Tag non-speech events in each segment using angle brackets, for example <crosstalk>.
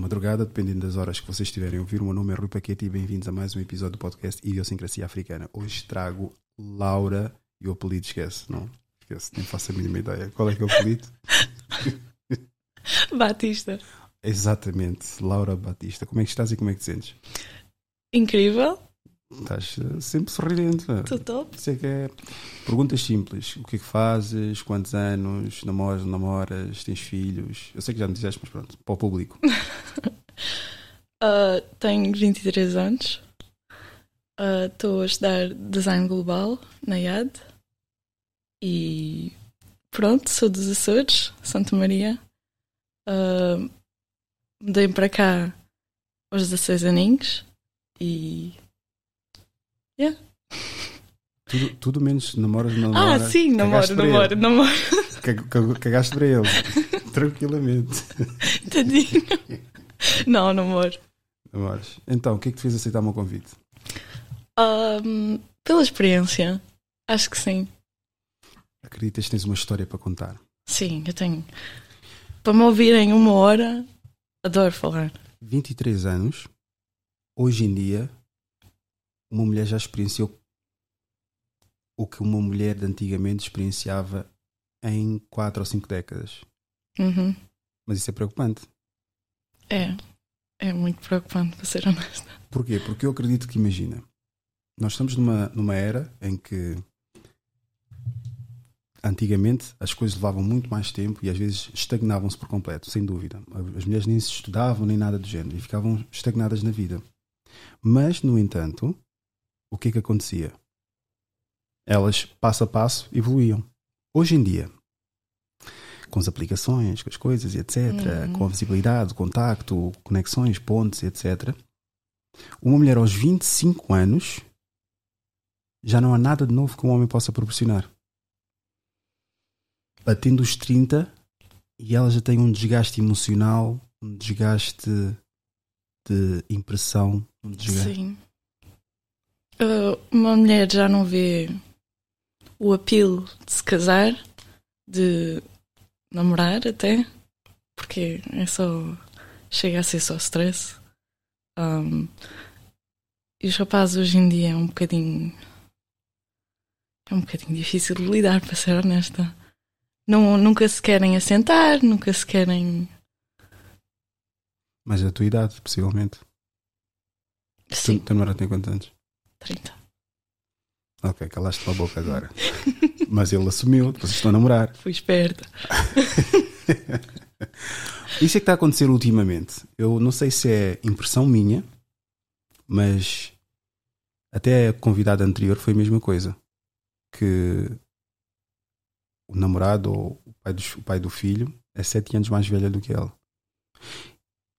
madrugada, dependendo das horas que vocês estiverem a ouvir. O meu nome é Rui Paquete e bem-vindos a mais um episódio do podcast Idiosincrasia Africana. Hoje trago Laura e o apelido esquece, não? Esquece, nem faço a mínima ideia. Qual é que é o apelido? <laughs> Batista. Exatamente, Laura Batista. Como é que estás e como é que te sentes? Incrível. Estás uh, sempre sorridente. Estou top. Sei que é. Perguntas simples. O que é que fazes? Quantos anos? Namoras, não namoras? Tens filhos? Eu sei que já me disseste, mas pronto, para o público. Uh, <laughs> tenho 23 anos. Uh, Estou a estudar Design Global na IAD. E pronto, sou dos Açores, Santa Maria. Uh, Mudei para cá aos 16 aninhos. E. Yeah. Tudo, tudo menos namoras, Ah, namoras. sim, namoro, namoro, namoro. Cag- cag- Cagaste para ele. <laughs> Tranquilamente. Tadinho. Não, namoro. Namoras. Então, o que é que te fez aceitar o meu convite? Um, pela experiência, acho que sim. Acreditas que tens uma história para contar? Sim, eu tenho. Para me ouvirem uma hora, adoro falar. 23 anos, hoje em dia, uma mulher já experienciou o que uma mulher de antigamente experienciava em 4 ou 5 décadas. Uhum. Mas isso é preocupante. É, é muito preocupante, para ser honesta. Porquê? Porque eu acredito que, imagina, nós estamos numa, numa era em que antigamente as coisas levavam muito mais tempo e às vezes estagnavam-se por completo, sem dúvida. As mulheres nem se estudavam nem nada do género e ficavam estagnadas na vida. Mas, no entanto, o que é que acontecia? Elas, passo a passo, evoluíam. Hoje em dia, com as aplicações, com as coisas etc., Uhum. com a visibilidade, o contacto, conexões, pontes, etc., uma mulher aos 25 anos já não há nada de novo que um homem possa proporcionar. Batendo os 30 e ela já tem um desgaste emocional, um desgaste de impressão, um desgaste. Sim. Uh, uma mulher já não vê o apelo de se casar, de namorar até, porque é só. chega a ser só stress. Um, e os rapazes hoje em dia é um bocadinho. é um bocadinho difícil de lidar, <laughs> para ser honesta. Não, nunca se querem assentar, nunca se querem. Mas a tua idade, possivelmente. Sim, Tu, tu não tem quantos anos? 30. Ok, calaste a boca agora. Mas ele assumiu, vocês estão a namorar. Fui esperta. <laughs> Isso é que está a acontecer ultimamente. Eu não sei se é impressão minha, mas até a convidada anterior foi a mesma coisa. Que o namorado ou o pai, dos- o pai do filho é sete anos mais velha do que ela.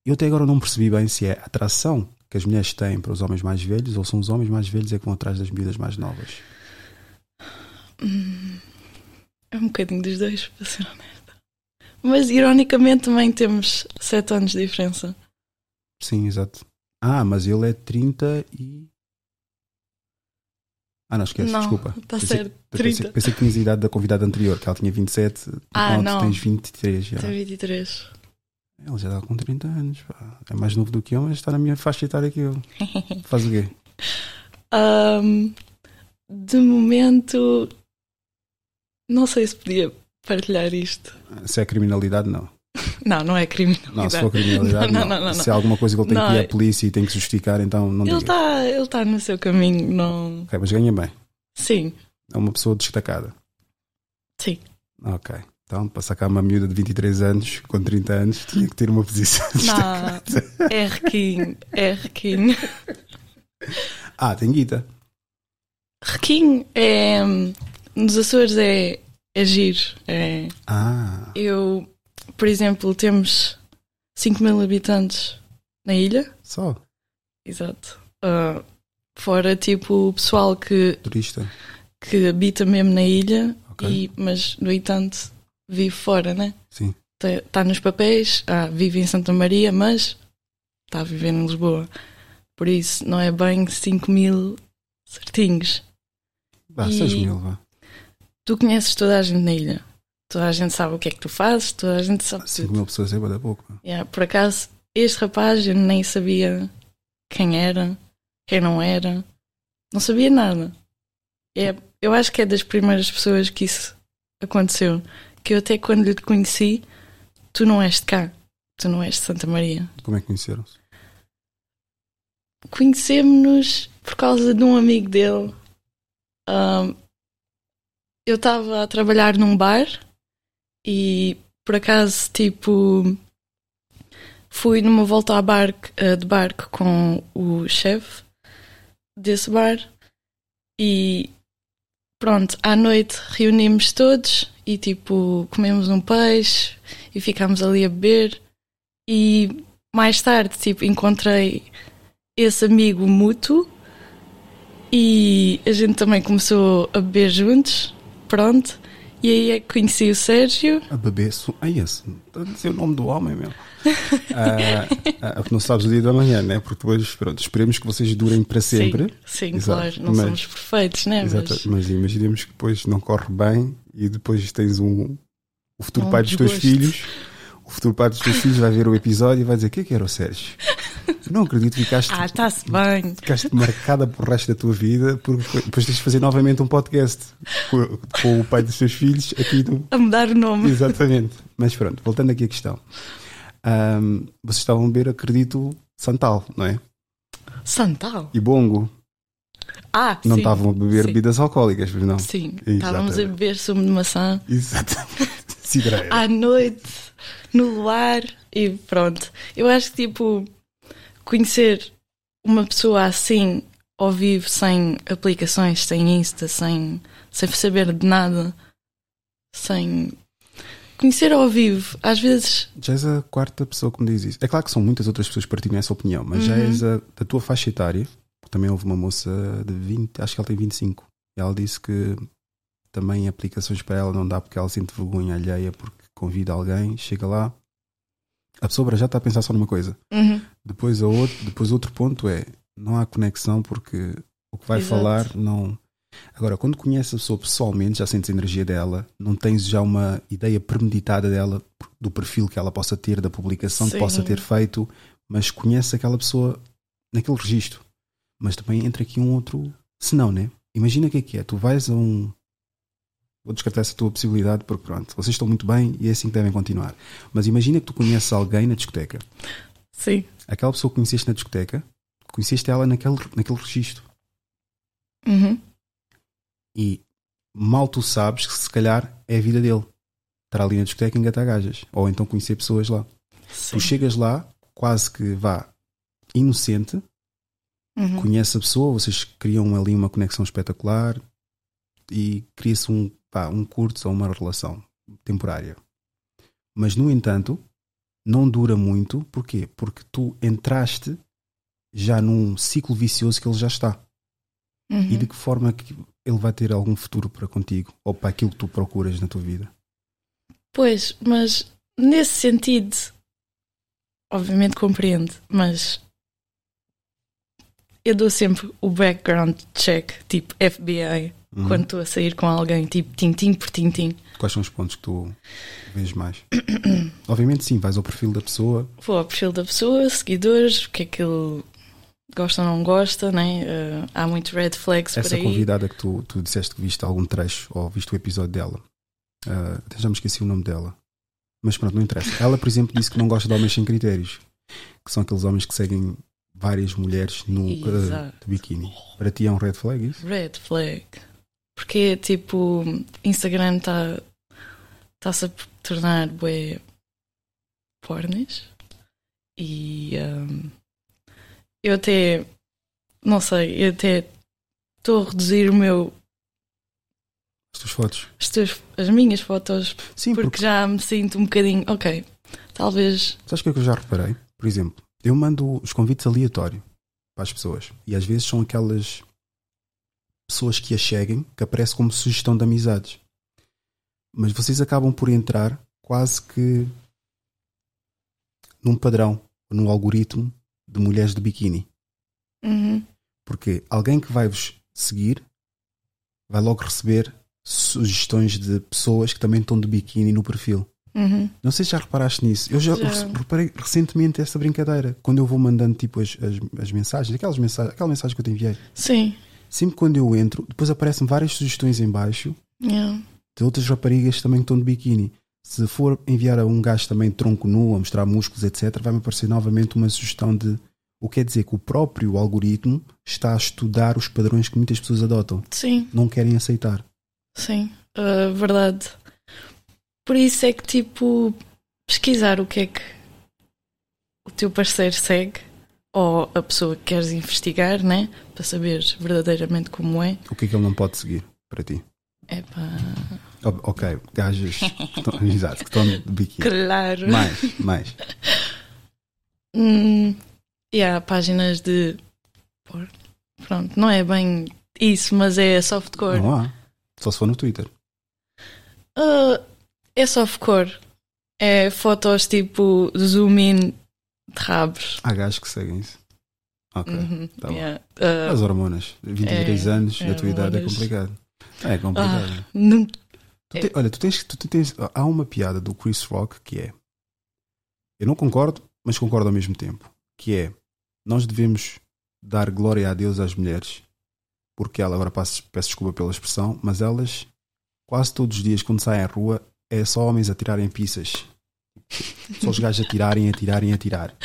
Eu até agora não percebi bem se é atração que as mulheres têm para os homens mais velhos ou são os homens mais velhos é que vão atrás das miúdas mais novas. É um bocadinho dos dois, para ser honesta. Mas ironicamente também temos 7 anos de diferença. Sim, exato. Ah, mas ele é 30 e. Ah, não, esquece, não, desculpa. Está Pensei- certo. Pensei, 30. pensei que tinhas a idade da convidada anterior, que ela tinha 27. Ah, tu não. tens 23 já. Tem 23. Ele já está com 30 anos. pá. É mais novo do que eu, mas está na minha faixa etária que eu. <laughs> Faz o quê? Ahm, de momento, não sei se podia partilhar isto. Se é criminalidade, não. Não, não é criminalidade. Não, se for criminalidade, <laughs> Não, não. não, não, Se há alguma coisa que ele tem que ir é- à polícia e tem que justificar, então não Ele diga. está ele tá no seu caminho, não. Ok, mas ganha bem. Sim, É uma pessoa destacada. sim. Ok. Então, para sacar uma miúda de 23 anos com 30 anos, tinha que ter uma posição destacada. Não, é requinho, é requinho. <laughs> Ah, tem guita. Requinho é. Nos Açores é, é giro. É, Ah, eu, por exemplo, temos 5 mil habitantes na ilha. só. Exato. Ah, fora, tipo, o pessoal que, Turista. que habita mesmo na ilha, Ok. e, mas, no entanto, vive fora, né? Sim. Está nos papéis, ah, vive em Santa Maria, mas está a viver em Lisboa. Por isso, não é bem 5 mil certinhos. Vá, E- 6 mil, vá. Tu conheces toda a gente na ilha. Toda a gente sabe o que é que tu fazes, toda a gente sabe 5 tudo. mil pessoas é bué da pouco. Yeah, por acaso, este rapaz eu nem sabia quem era, quem não era, não sabia nada. É, eu acho que é das primeiras pessoas que isso aconteceu. Que eu até quando lhe conheci, tu não és de cá, tu não és de Santa Maria. Como é que conheceram-se? Conhecemos-nos por causa de um amigo dele. Um, eu estava a trabalhar num bar e por acaso, tipo, fui numa volta a barco, uh, de barco com o chefe desse bar e pronto, à noite reunimos todos e tipo comemos um peixe e ficámos ali a beber e mais tarde tipo encontrei esse amigo mútuo e a gente também começou a beber juntos, pronto. E aí é que conheci o Sérgio. A beber. Su... Ai, esse. Está a dizer o nome do homem, meu. ah, <laughs> ah, não sabes o dia da manhã, né? Porque depois, pronto, esperemos que vocês durem para sempre. Sim, sim claro. Não mas, somos perfeitos, né? Exato, mas... mas imaginemos que depois não corre bem e depois tens um. O futuro um pai dos teus filhos o futuro pai dos teus filhos vai ver o episódio e vai dizer: o que é que era o Sérgio? <laughs> Não acredito que ficaste. Ah, está-se bem. Ficaste marcada para o resto da tua vida, porque depois tens de fazer novamente um podcast com, com o pai dos teus filhos aqui no... A mudar o nome. Exatamente. Mas pronto, voltando aqui à questão. Um, vocês estavam a beber, acredito, Santal, não é? Santal? E Bongo. Ah, não sim, estavam a beber sim. bebidas alcoólicas, mas não? Sim, Exatamente. estávamos a beber sumo de maçã. Exatamente. <laughs> À noite no luar e pronto. Eu acho que tipo conhecer uma pessoa assim ao vivo, sem aplicações, sem Insta, sem, sem saber de nada, sem conhecer ao vivo, às vezes. Já és a quarta pessoa que me diz isso. É claro que são muitas outras pessoas que partilham essa opinião, mas uhum. já és a, da tua faixa etária. Também houve uma moça de 20, acho que ela tem 25. E ela disse que também aplicações para ela não dá porque ela sente vergonha alheia porque convida alguém, chega lá, a pessoa já está a pensar só numa coisa. Uhum. Depois, outro, depois outro ponto é não há conexão porque o que vai Exato. falar não. Agora, quando conheces a pessoa pessoalmente, já sentes a energia dela, não tens já uma ideia premeditada dela, do perfil que ela possa ter, da publicação Sim. que possa ter feito, mas conheces aquela pessoa naquele registro. Mas também entra aqui um outro. Se não, né? Imagina o que é que é. Tu vais a um, Vou descartar essa tua possibilidade porque pronto, vocês estão muito bem e é assim que devem continuar. Mas imagina que tu conheces alguém na discoteca. Sim. Aquela pessoa que conheceste na discoteca, conheceste ela naquele, naquele registro. Uhum. E mal tu sabes que se calhar é a vida dele. Estar ali na discoteca e engatar gajas. Ou então conhecer pessoas lá. Sim. Tu chegas lá, quase que vá inocente, uhum. conhece a pessoa, vocês criam ali uma conexão espetacular e cria-se um pá, um curto ou uma relação temporária. Mas, no entanto, não dura muito. Porquê? Porque tu entraste já num ciclo vicioso que ele já está. Uhum. E de que forma que ele vai ter algum futuro para contigo ou para aquilo que tu procuras na tua vida? Pois, mas nesse sentido, obviamente compreendo, mas eu dou sempre o background check, tipo FBI, uhum. quando estou a sair com alguém, tipo tintim por tintim. Quais são os pontos que tu vês mais? <clears throat> Obviamente, sim, vais ao perfil da pessoa. Vou ao perfil da pessoa, seguidores, o que é que ele gosta ou não gosta, né? Uh, há muito red flags Essa por aí. Essa convidada que tu, tu disseste que viste algum trecho ou viste o episódio dela, uh, até já me esqueci o nome dela. Mas pronto, não interessa. Ela, por exemplo, disse que não gosta de homens sem critérios, que são aqueles homens que seguem várias mulheres no uh, de biquíni. Para ti é um red flag isso? Red flag. Porque, tipo, Instagram está está-se a tornar bué pornes e um, eu até não sei, eu até estou a reduzir o meu as tuas fotos as, tuas, as minhas fotos Sim, porque, porque, já me sinto um bocadinho ok, talvez sabes o que é que eu já reparei? Por exemplo, eu mando os convites aleatório para as pessoas e às vezes são aquelas pessoas que a cheguem que aparece como sugestão de amizades. Mas vocês acabam por entrar quase que num padrão, num algoritmo de mulheres de biquíni. Uhum. Porque alguém que vai vos seguir vai logo receber sugestões de pessoas que também estão de biquíni no perfil. Uhum. Não sei se já reparaste nisso. Eu já, Já. reparei recentemente essa brincadeira. Quando eu vou mandando tipo as, as, as mensagens, aquelas mensagens, aquela mensagem que eu te enviei. Sim. Sempre quando eu entro, depois aparecem várias sugestões em baixo Yeah. de outras raparigas que também estão de biquíni. Se for enviar a um gajo também tronco nu, a mostrar músculos, etc., vai-me aparecer novamente uma sugestão de o que quer dizer que o próprio algoritmo está a estudar os padrões que muitas pessoas adotam. Sim. Não querem aceitar. Sim, uh, verdade. Por isso é que, tipo, pesquisar o que é que o teu parceiro segue ou a pessoa que queres investigar, né? Para saberes verdadeiramente como é. O que é que ele não pode seguir para ti? É pá. O- Ok, gajos que estão, <laughs> exato, que estão de biquíni. Claro. Mais, mais. <laughs> Hum, e há páginas de. Pronto, não é bem isso, mas é softcore. Não há. Só se for no Twitter. Uh, é softcore. É fotos tipo zoom in de rabos. Há gajos que seguem isso. Ok. Uhum, tá yeah. Uh, As hormonas. 23 É, anos, é a tua idade é complicado. É complicado. não- Tu te- olha, tu tens, tu, tu tens. Há uma piada do Chris Rock que é. Eu não concordo, mas concordo ao mesmo tempo. Que é. Nós devemos dar glória a Deus às mulheres. Porque ela, agora passo, peço desculpa pela expressão, mas elas, quase todos os dias, quando saem à rua, é só homens a tirarem pizzas. Só os gajos a tirarem, a tirarem, a tirar.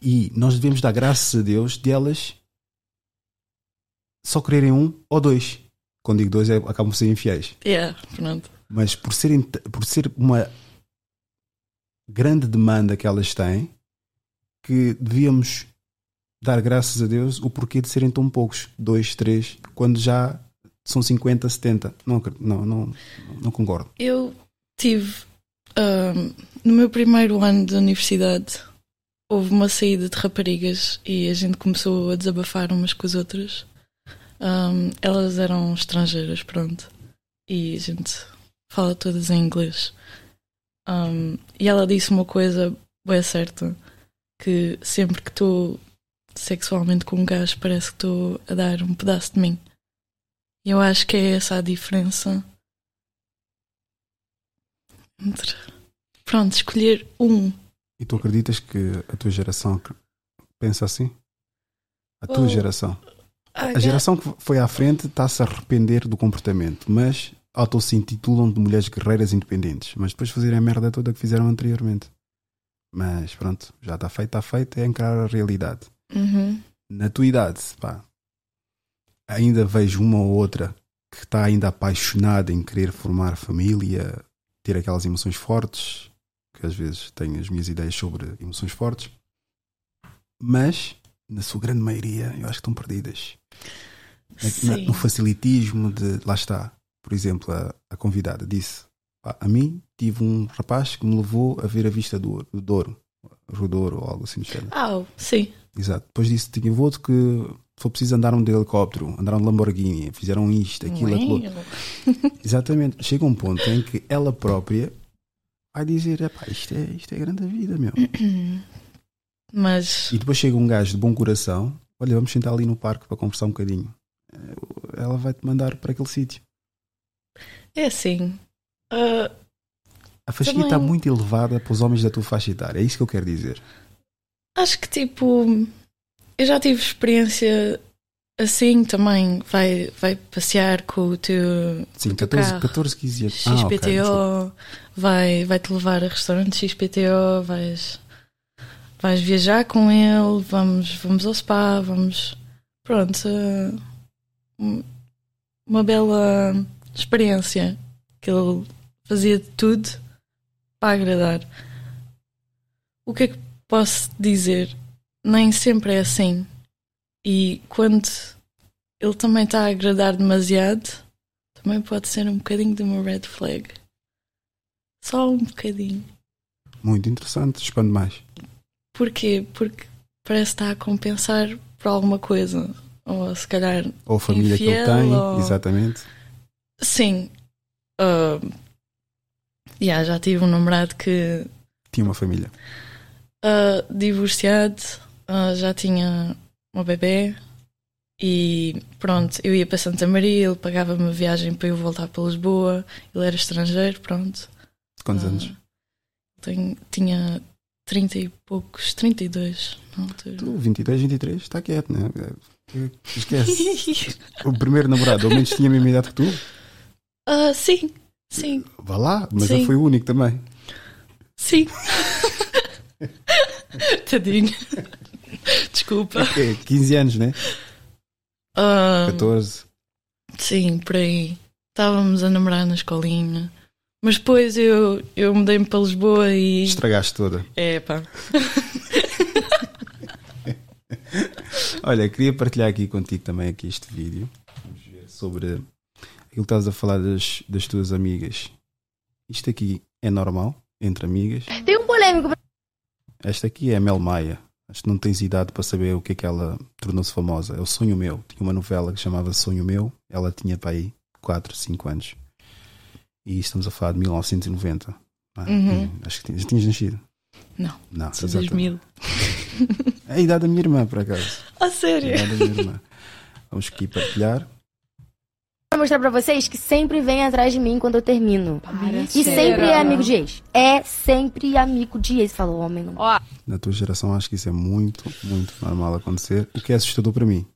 E nós devemos dar graças a Deus de elas só quererem um ou dois. Quando digo dois, é, acabam por ser infiéis Yeah, pronto. mas por, serem, por ser uma grande demanda que elas têm, que devíamos dar graças a Deus o porquê de serem tão poucos, dois, três, quando já são 50, 70. Não, não, não, não concordo. Eu tive. No meu primeiro ano de universidade, houve uma saída de raparigas e a gente começou a desabafar umas com as outras. Ahm, elas eram estrangeiras, pronto. E a gente fala todas em inglês. Ahm, e ela disse uma coisa bem certa: que sempre que estou sexualmente com um gajo, parece que estou a dar um pedaço de mim. Eu acho que é essa a diferença entre. Pronto, escolher um. E tu acreditas que a tua geração pensa assim? A tua Oh, geração. Ah, A geração que foi à frente está-se a arrepender do comportamento, mas auto-se intitulam de mulheres guerreiras independentes, mas depois fazerem a merda toda que fizeram anteriormente. Mas pronto, já está feito, está feito, é encarar a realidade. Uhum. Na tua idade, pá, ainda vejo uma ou outra que está ainda apaixonada em querer formar família, ter aquelas emoções fortes, que às vezes tenho as minhas ideias sobre emoções fortes, mas na sua grande maioria eu acho que estão perdidas. Na- Sim. no facilitismo de. Lá está. Por exemplo, a, a convidada disse: "Pá, A mim tive um rapaz que me levou a ver a vista do, do Douro, Rio Douro ou algo assim do género. Ah, sim. Exato. Depois disse: Tinha outro que foi preciso andaram de helicóptero, andaram de Lamborghini, fizeram isto, aquilo, aquilo. outro." Uau. <laughs> <laughs> Exatamente. Chega um ponto em que ela própria vai dizer: isto é, isto é grande a vida, meu. <coughs> Mas E depois chega um gajo de bom coração: Olha, vamos sentar ali no parque para conversar um bocadinho. Eh, Ela vai-te mandar para aquele sítio. é assim. ah, A fasquia Também- está muito elevada para os homens da tua faixa etária. É isso que eu quero dizer. acho que tipo. Eu já tive experiência assim também. Vai, vai passear com o teu Sim, teu 14, carro. 14 15 anos. Ah, XPTO, desculpa. vai, vai te levar a restaurante XPTO, vais, vais viajar com ele, vamos, vamos ao spa, vamos. Pronto, uma bela experiência que ele fazia de tudo para agradar. O que é que posso dizer? Nem sempre é assim. E quando ele também está a agradar demasiado, também pode ser um bocadinho de uma red flag. Só um bocadinho. Muito interessante. Expande mais. Porquê? Porque parece que está a compensar por alguma coisa. Ou se calhar, Ou a família que ele Infiel, tem, ou- exatamente. sim. ah, yeah, já tive um namorado que Tinha uma família. ah, divorciado, ah, já tinha uma bebê e pronto, eu ia para Santa Maria, ele pagava-me a viagem para eu voltar para Lisboa, ele era estrangeiro, pronto. Quantos Ah, anos? Tenho, tinha 30 e poucos, 32 na altura. Tu, 22, 23, está quieto, né? É, Esquece. o primeiro namorado, ao menos tinha a mesma idade que tu. Ah, sim, sim, Vá lá, mas Sim. eu fui o único também. sim. <laughs> Tadinho. <laughs> Desculpa. É, 15 anos, né? Ah, 14. sim, por aí. Estávamos a namorar na escolinha. Mas depois eu, eu mudei-me para Lisboa e. Estragaste toda. É pá. <laughs> Olha, queria partilhar aqui contigo também aqui este vídeo. Vamos ver sobre aquilo que estás a falar das, das tuas amigas. Isto aqui é normal entre amigas. Tem um polêmico Esta aqui é a Mel Maia. Acho que não tens idade para saber o que é que ela tornou-se famosa. É o Sonho Meu. Tinha uma novela que chamava Sonho Meu. Ela tinha para aí 4, 5 anos. E estamos a falar de 1990. Ah, Uhum. Acho que tinhas, tinhas nascido. Não, Não, sou exatamente. 2000. É a idade da minha irmã, por acaso. <laughs> A É sério? a idade da minha irmã. Vamos aqui partilhar. Pra mostrar pra vocês que sempre vem atrás de mim quando eu termino. E sempre é amigo de ex. É sempre amigo de ex, falou o homem. Não. Ó, Na tua geração, acho que isso é muito, muito normal acontecer. O que é assustador para mim.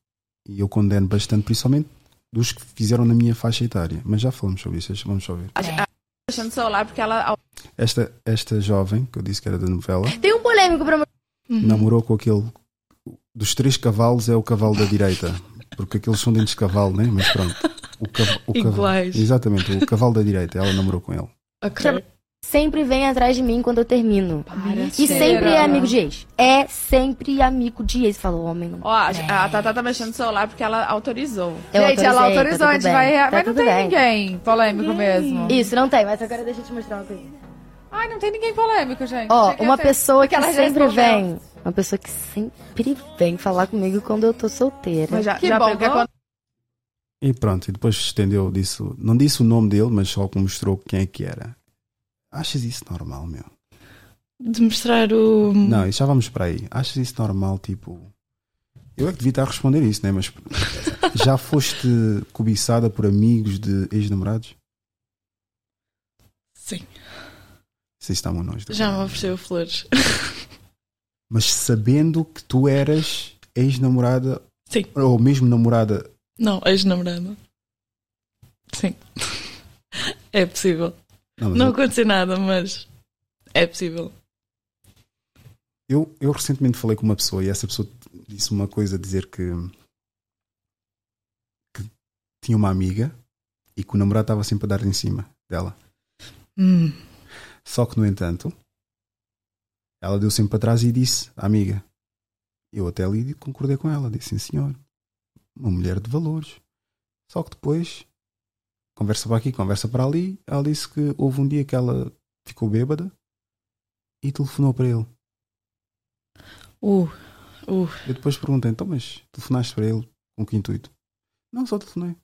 E eu condeno bastante, principalmente dos que fizeram na minha faixa etária. Mas já falamos sobre isso, vamos só ver. ach- achando o celular porque ela. Esta, esta jovem, que eu disse que era da novela, Tem um polêmico pra mostrar. Uhum. namorou com aquele. Dos três cavalos é o cavalo da direita. Porque aqueles são dentes de cavalo, né? Mas pronto. O, cav- o cavalo. Iguais. Exatamente, o cavalo da direita. Ela namorou com ele. Ok. Sempre vem atrás de mim quando eu termino. E sempre é amigo de ex. É sempre amigo de ex, falou o homem. Ó, a a Tata tá mexendo no celular porque ela autorizou. Eu gente, ela autorizei, autorizou, tá a gente bem, vai. tá mas não tem bem. ninguém polêmico mesmo. Isso, não tem, mas agora deixa eu te mostrar uma coisa. Ai, não tem ninguém polêmico, gente. Ó, Achei que uma ter- pessoa que sempre vem. Uma pessoa que sempre vem falar comigo quando eu tô solteira. Mas já, Que já bom, pegou E pronto, e depois estendeu, disse, não disse o nome dele, mas só que mostrou quem é que era. Achas isso normal, meu? De mostrar o. Não, isso já vamos para aí. Achas isso normal, tipo. Eu é que devia estar a responder isso, né? Mas <laughs> já foste cobiçada por amigos de ex-namorados? Sim. Está muito longe. Já me ofereceu flores. Mas sabendo que tu eras ex-namorada Sim. ou mesmo namorada. Não, ex-namorada. Sim. <laughs> É possível. Não, Não eu, aconteceu nada, mas é possível. eu, eu recentemente falei com uma pessoa e essa pessoa disse uma coisa a dizer que, que tinha uma amiga e que o namorado estava sempre a dar em cima dela. Hum. Só que, no entanto, ela deu sempre para trás e disse à amiga. Eu até ali concordei com ela. Disse, sim senhor, uma mulher de valores. Só que depois, conversa para aqui, conversa para ali, ela disse que houve um dia que ela ficou bêbada e telefonou para ele. Uh, uh. Eu depois perguntei, então, mas telefonaste para ele com que intuito? Não, só telefonei.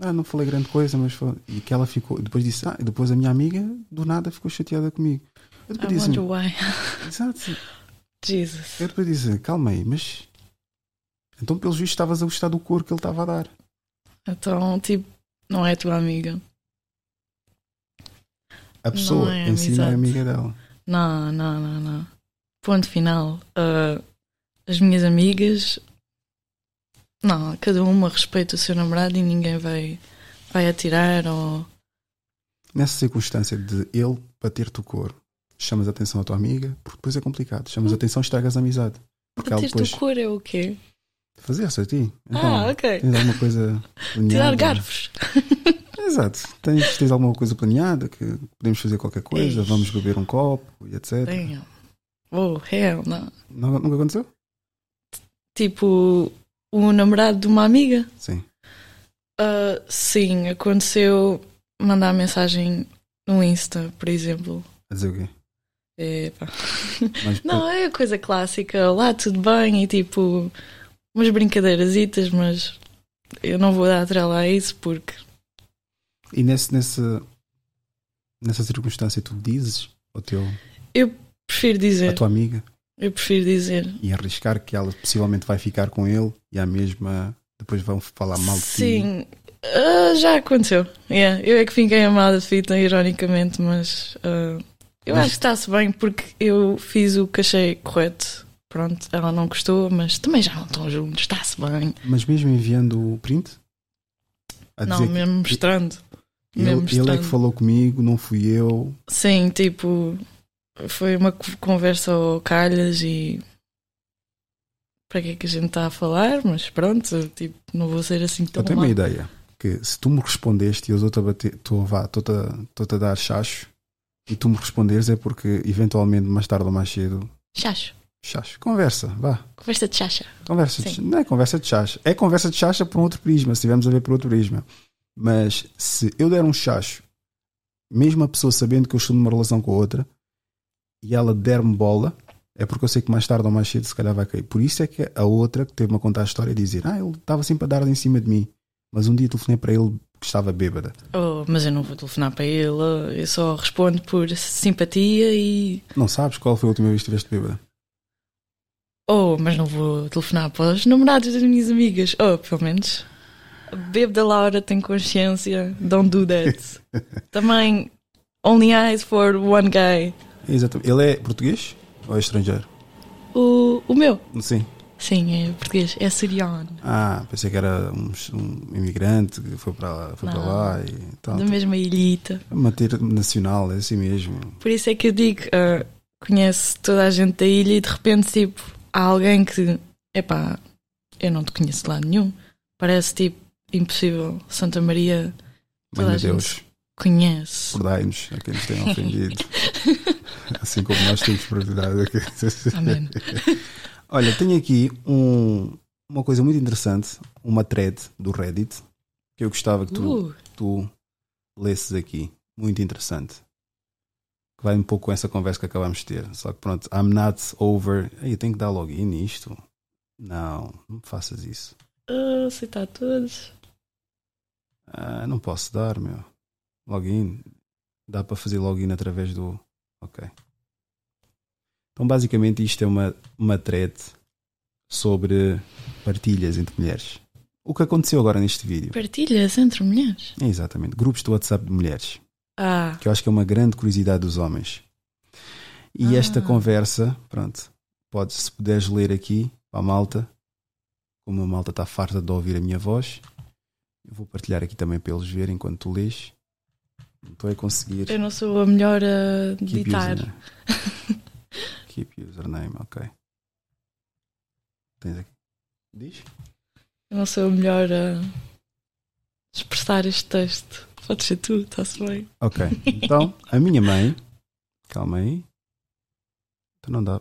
Ah, não falei grande coisa, mas foi... E que ela ficou... Depois disse, ah, e depois a minha amiga, do nada, ficou chateada comigo. Eu I depois disse, wonder why. exato, <laughs> Jesus. Eu depois disse, calma aí, mas. Então, pelos vistos, estavas a gostar do cor que ele estava a dar. Então, tipo, não é tua amiga. A pessoa Não é em si não é amiga dela. Não, não, não, não. Ponto final. Ah, as minhas amigas. Não, cada uma respeita o seu namorado e ninguém vai, vai atirar ou. Nessa circunstância de ele bater-te o cor, chamas a atenção à tua amiga, porque depois é complicado. Chamas a atenção, estragas a amizade. Porque Bater-te depois. o cor é o quê? Fazer-se a ti. Então, ah, ok. Tens alguma coisa <laughs> planeada? Tirar garfos. <laughs> Exato. Tens, tens alguma coisa planeada que podemos fazer qualquer coisa, vamos beber um copo e etc. Damn. Oh, hell, não. Não- Nunca aconteceu? Tipo, o namorado de uma amiga? Sim. Ah, sim, aconteceu mandar mensagem no Insta, por exemplo. A dizer o quê? Epá. Mas, <laughs> Não, é a coisa clássica. Lá tudo bem e tipo umas brincadeiras, mas eu não vou dar trela a isso porque E nesse, nessa, nessa circunstância tu dizes ao teu, prefiro à dizer. tua amiga Eu prefiro dizer. e arriscar que ela possivelmente vai ficar com ele e a mesma depois vão falar mal de ti. Sim, ah, já aconteceu. Yeah, eu é que fiquei amada de fita, ironicamente, mas ah, Eu Mas- acho que está-se bem porque eu fiz o que achei correto. Pronto, ela não gostou, mas também já não estão juntos, está-se bem. Mas mesmo enviando o print? Não, mesmo mostrando. ele, mesmo ele é que mostrando. falou comigo, não fui eu. Sim, tipo, foi uma co- conversa ao calhas e. Para que é que a gente está a falar? Mas pronto, tipo, não vou ser assim tão eu tenho má. uma ideia. Que se tu me respondeste e eu estou-te a bater, estou a dar chacho e tu me responderes é porque eventualmente mais tarde ou mais cedo Chacho. Chacho. Conversa, vá. Conversa de chacha. Conversa de, não é conversa de chacha. É conversa de chacha por um outro prisma, se estivermos a ver por outro prisma. Mas se eu der um chacho, mesmo a pessoa sabendo que eu estou numa relação com a outra, e ela der-me bola, é porque eu sei que mais tarde ou mais cedo se calhar vai cair. Por isso é que a outra que teve-me a contar a história dizer: Ah, ele estava sempre a dar em cima de mim. Mas um dia telefonei para ele que estava bêbada. Oh, mas eu não vou telefonar para ele, eu só respondo por simpatia e. Não sabes qual foi a última vez que estiveste bêbada? Oh, mas não vou telefonar para os namorados das minhas amigas. Oh, pelo menos. Bebo da Laura tem consciência. Don't do that. <laughs> Também, only eyes for one guy. Exatamente. Ele é português ou é estrangeiro? O, o meu. Sim. Sim, é português. É siriano. Ah, pensei que era um, um imigrante que foi para lá, foi para Não. lá e tal. Da mesma ilhita. Manter nacional, é assim mesmo. Por isso é que eu digo, ah, conhece toda a gente da ilha e de repente, tipo, há alguém que, epá, eu não te conheço de lado nenhum. Parece, tipo, impossível. Santa Maria Toda Mãe a de Deus, conhece. perdai-nos a quem nos tenha <laughs> ofendido. assim como nós temos prioridade aqui. Amém. <laughs> Olha, tenho aqui um- uma coisa muito interessante, uma thread do Reddit, que eu gostava que tu, Uh, tu lesses aqui. Muito interessante. Vai um pouco com essa conversa que acabamos de ter. Só que pronto, I'm not over. Eu tenho que dar login nisto. Não, não faças isso. aceitar todos. Ah, não posso dar, meu. Login. Dá para fazer login através do. Ok. Então, basicamente, isto é uma, uma thread sobre partilhas entre mulheres. O que aconteceu agora neste vídeo? Partilhas entre mulheres. É exatamente. Grupos do WhatsApp de mulheres. Ah, Que eu acho que é uma grande curiosidade dos homens. E Ah. esta conversa, pronto, podes, se puderes ler aqui para a malta, como a malta está farta de ouvir a minha voz, eu vou partilhar aqui também para eles verem enquanto tu lês. Não estou a conseguir. eu não sou a melhor a Keep editar. username. <laughs> Keep username, ok. Tens aqui. Diz? Eu não sou a melhor a expressar este texto. Pode ser tu, está-se bem. Ok. Então, a minha mãe. Calma aí. Então não dá.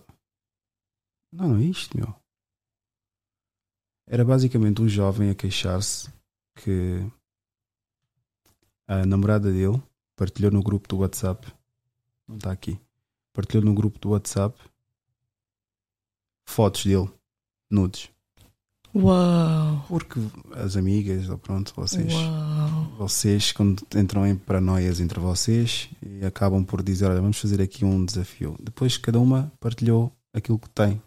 Não, não é isto, meu. Era basicamente um jovem a queixar-se que a namorada dele partilhou no grupo do WhatsApp. Não está aqui. Partilhou no grupo do WhatsApp fotos dele, nudes. Uau! Porque as amigas, ou pronto, vocês. Uau! vocês quando entram em paranoias entre vocês e acabam por dizer, olha, vamos fazer aqui um desafio. Depois cada uma partilhou aquilo que tem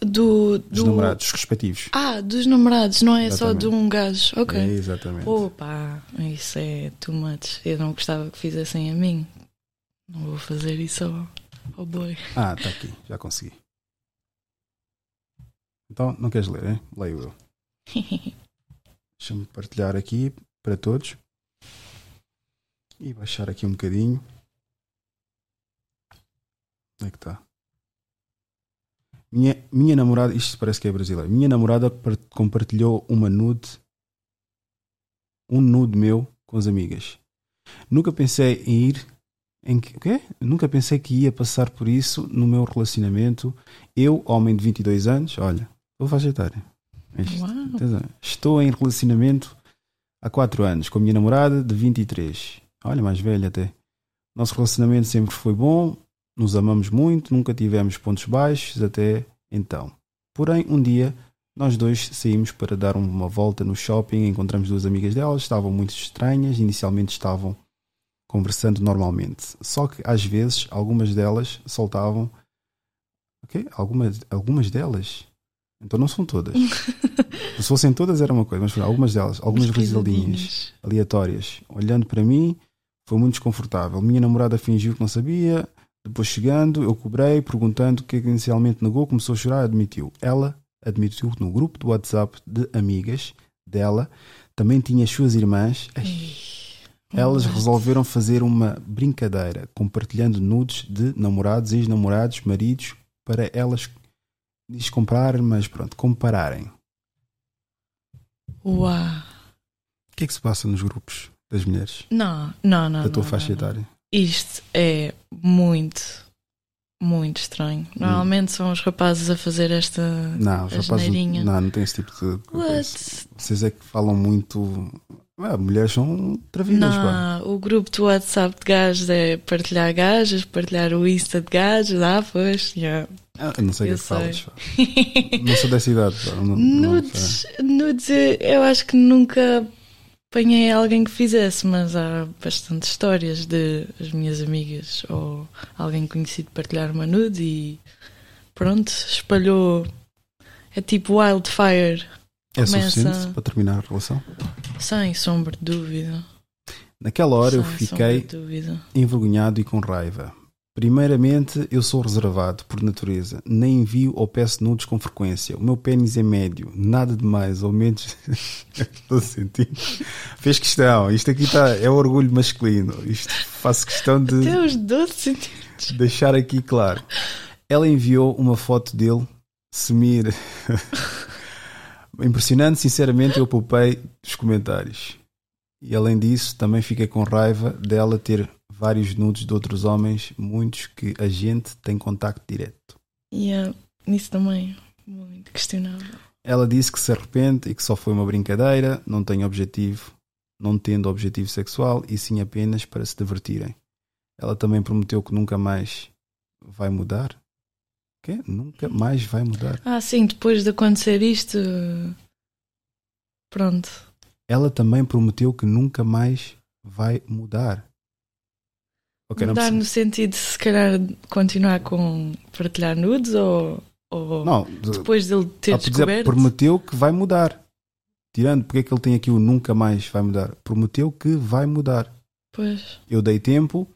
Do, dos do... namorados respectivos. Ah, dos namorados, não é só Exatamente. de um gajo. Ok. É, exatamente. Opa, isso é too much. Eu não gostava que fizessem a mim. Não vou fazer isso ao, ao boy. Ah, está aqui, já consegui. Então, não queres ler, hein? Leio eu. <laughs> Deixa-me partilhar aqui para todos. E baixar aqui um bocadinho. Onde é que está? Minha, minha namorada, isto parece que é brasileiro. Minha namorada par- compartilhou uma nude, um nude meu com as amigas. Nunca pensei em ir em que? Nunca pensei que ia passar por isso no meu relacionamento. Eu, homem de 22 anos, olha, vou faixa etária. Isto. Estou em relacionamento há 4 anos com a minha namorada de 23. Olha, mais velha até. Nosso relacionamento sempre foi bom, nos amamos muito, nunca tivemos pontos baixos até então. Porém, um dia nós dois saímos para dar uma volta no shopping, encontramos duas amigas delas, estavam muito estranhas, inicialmente estavam conversando normalmente. Só que às vezes algumas delas soltavam. Ok? Algumas, algumas delas. Então não são todas. <laughs> Se fossem todas era uma coisa, mas algumas delas, algumas risadinhas aleatórias, olhando para mim, Foi muito desconfortável. Minha namorada fingiu que não sabia. Depois chegando, eu cobrei, perguntando o que é que inicialmente negou, começou a chorar, admitiu. Ela admitiu que no grupo do WhatsApp de amigas dela também tinha as suas irmãs. Elas resolveram fazer uma brincadeira, compartilhando nudes de namorados, ex-namorados, maridos, para elas diz comprar, mas pronto, compararem. Uau. O que é que se passa nos grupos das mulheres Não, não, não. da tua não, faixa não, não. etária? Isto é muito, muito estranho. Normalmente são os rapazes a fazer esta Não, os rapazes asneirinha. não, não tem esse tipo de. What? Vocês é que falam muito. Ah, mulheres são travidas, pá. Não, o grupo do WhatsApp de gajos é partilhar gajos, partilhar o Insta de gajos, ah, pois, yeah. Ah, eu não sei o Eu que é falas. Não sou dessa idade. Não, não Nudes, nudes, eu acho que nunca apanhei alguém que fizesse, mas há bastantes histórias de as minhas amigas ou alguém conhecido partilhar uma nude e pronto, espalhou. É tipo wildfire, É Começa- suficiente para terminar a relação? sem sombra de dúvida. Naquela hora eu Sem fiquei de dúvida. envergonhado e com raiva. Primeiramente, eu sou reservado por natureza. Nem envio ou peço nudes com frequência. O meu pênis é médio, nada de mais, ou menos. <laughs> Estou a sentir. Fez questão. Isto aqui está, é orgulho masculino. Isto faço questão de Até os 12 centímetros. deixar aqui claro. Ela enviou uma foto dele, semir. <laughs> Impressionante, sinceramente, eu poupei dos comentários. E além disso, também fiquei com raiva dela ter vários nudes de outros homens, muitos que a gente tem contacto direto. E é, nisso também, muito questionável. Ela disse que se arrepende e que só foi uma brincadeira, não tem objetivo, não tendo objetivo sexual e sim apenas para se divertirem. Ela também prometeu que nunca mais vai mudar. Quê? Nunca mais vai mudar. Ah, sim, depois de acontecer isto. Pronto. Ela também prometeu que nunca mais vai mudar. Ok, não Mudar percebi. no sentido de se calhar continuar com partilhar nudes ou, ou Não, de- depois dele ter descoberto. prometeu que vai mudar. Tirando, porque é que ele tem aqui o nunca mais vai mudar? Prometeu que vai mudar. Pois. Eu dei tempo,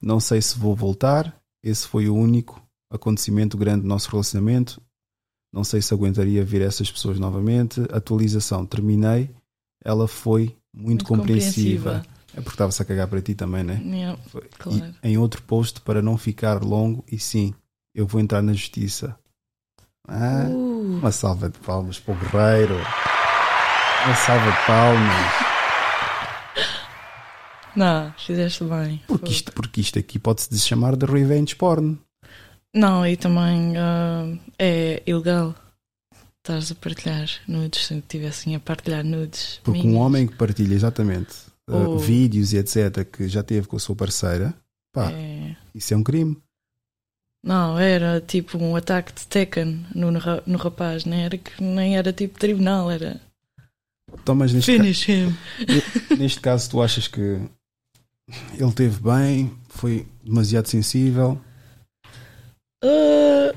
não sei se vou voltar. Esse foi o único acontecimento grande do nosso relacionamento. Não sei se aguentaria ver essas pessoas novamente. Atualização, terminei. Ela foi muito, compreensiva. É porque estava-se a cagar para ti também, né? Yeah, claro. E em outro post, para não ficar longo, e sim, eu vou entrar na justiça. Ah, Uh, uma salva de palmas para o guerreiro. Uma salva de palmas. <laughs> não, fizeste bem. Porque isto, porque isto aqui pode-se chamar de revenge porn. Não, e também ah, é ilegal. Estás a partilhar nudes se estivessem a partilhar nudes. Porque um minhas. homem que partilha exatamente uh, Ou- vídeos e etc. que já teve com a sua parceira, pá, É- isso é um crime. Não, era tipo um ataque de Tekken no, no rapaz, nem era, que- nem era tipo tribunal, era Então, mas neste, ca- finish him. neste caso, tu achas que ele teve bem, foi demasiado sensível? Ah,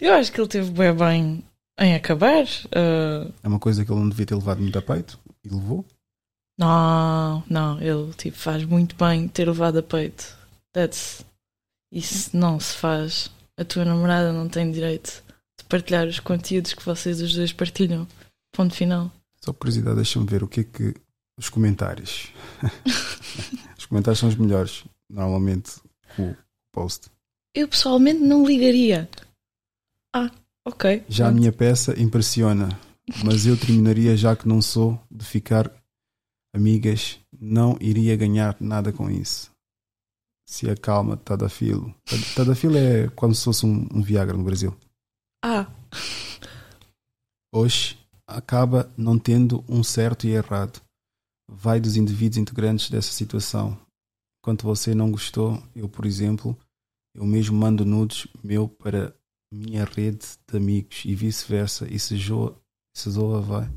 eu acho que ele teve bem bem em acabar. Ah, É uma coisa que ele não devia ter levado muito a peito e levou. Não, não, ele tipo, faz muito bem ter levado a peito. That's, isso não se faz. A tua namorada não tem direito de partilhar os conteúdos que vocês os dois partilham. Ponto final. Só por curiosidade, deixa-me ver o que é que os comentários. <laughs> os comentários são os melhores, normalmente, com o post. Eu pessoalmente não ligaria. Ah, ok. Já a pronto. minha peça impressiona, mas eu terminaria já que não sou de ficar amigas, não iria ganhar nada com isso. Se acalma, Tadafilo. Tad- Tadafilo é como se fosse um, um Viagra no Brasil. Ah, Hoje acaba não tendo um certo e errado. Vai dos indivíduos integrantes dessa situação. Enquanto você não gostou, eu, por exemplo, eu mesmo mando nudes meu para minha rede de amigos e vice-versa. E se Joa, se Zoa vai,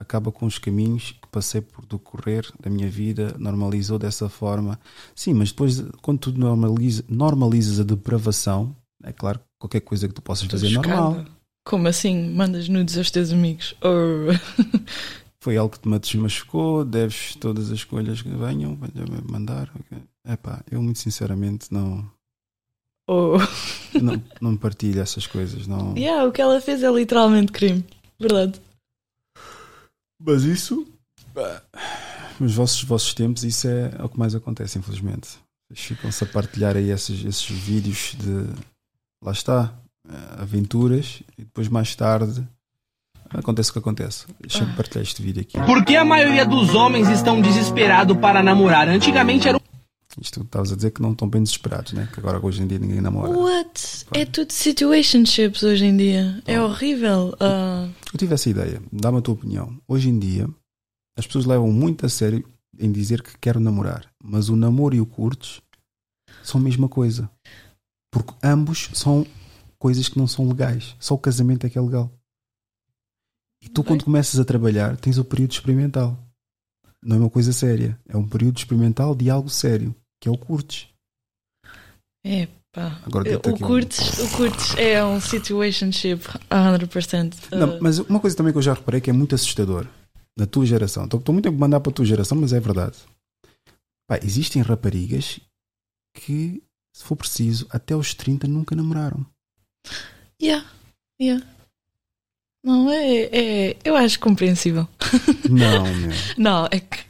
acaba com os caminhos que passei por decorrer da minha vida, normalizou dessa forma. Sim, mas depois, quando tu normaliza, normalizas a depravação, é claro que qualquer coisa que tu possas estou fazer é normal. Como assim? Mandas nudes aos teus amigos? <laughs> Foi algo que te desmachucou, deves todas as escolhas que venham, mandar. É pá, eu muito sinceramente não, Oh. não, não partilho essas coisas. Não. <laughs> Yeah, o que ela fez é literalmente crime. Verdade. Mas isso, nos vossos, vossos tempos, isso é, o que mais acontece, infelizmente. Vocês ficam-se a partilhar aí esses, esses vídeos de lá está, eh, aventuras, e depois mais tarde acontece o que acontece. Deixa-me partilhar este vídeo aqui. Por que a maioria dos homens estão desesperados para namorar? Antigamente era Isto estavas a dizer que não estão bem desesperados, né? Que agora hoje em dia ninguém namora. What? É tudo situationships hoje em dia. É horrível. Ah, Eu tive essa ideia, dá-me a tua opinião. Hoje em dia, as pessoas levam muito a sério em dizer que quero namorar, mas o namoro e o curtes são a mesma coisa. Porque ambos são coisas que não são legais. Só o casamento é que é legal. E tu, quando começas a trabalhar, tens o período experimental. Não é uma coisa séria. É um período experimental de algo sério, que é o curtes. é pá. Agora O aqui um- curtes, o curtes é um situationship 100%. Ah, Não, mas uma coisa também que eu já reparei que é muito assustador na tua geração. Estou muito a mandar para a tua geração, mas é verdade. Pá, existem raparigas que, se for preciso, até aos 30 nunca namoraram. Yeah, yeah. Não, é, é. Eu acho compreensível. Não, meu. <laughs> Não, é que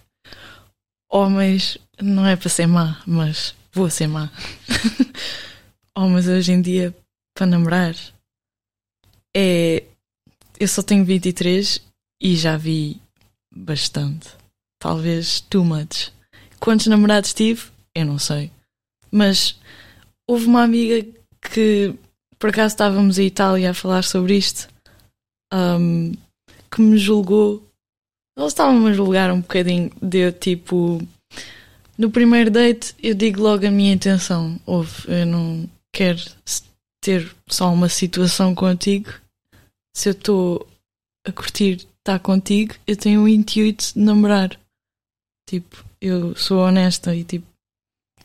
homens não é para ser má, mas vou ser má. <laughs> homens hoje em dia para namorar é. Eu só tenho 23 e já vi bastante. Talvez too much. Quantos namorados tive? Eu não sei. Mas houve uma amiga que por acaso estávamos em Itália a falar sobre isto um, que me julgou eles estavam a julgar um bocadinho de eu, tipo, no primeiro date eu digo logo a minha intenção. Houve, eu não quero ter só uma situação contigo. Se eu estou a curtir estar contigo, eu tenho o intuito de namorar. Tipo, eu sou honesta e tipo,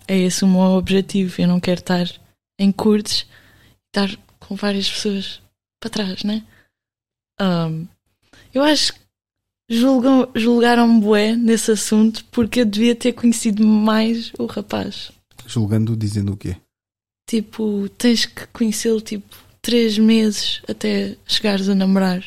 é esse o meu objetivo. Eu não quero estar em curtes estar com várias pessoas para trás, né? Um, eu acho que julgam, julgaram-me bué nesse assunto porque eu devia ter conhecido mais o rapaz. Julgando, dizendo o quê? Tipo, tens que conhecê-lo tipo três meses até chegares a namorar.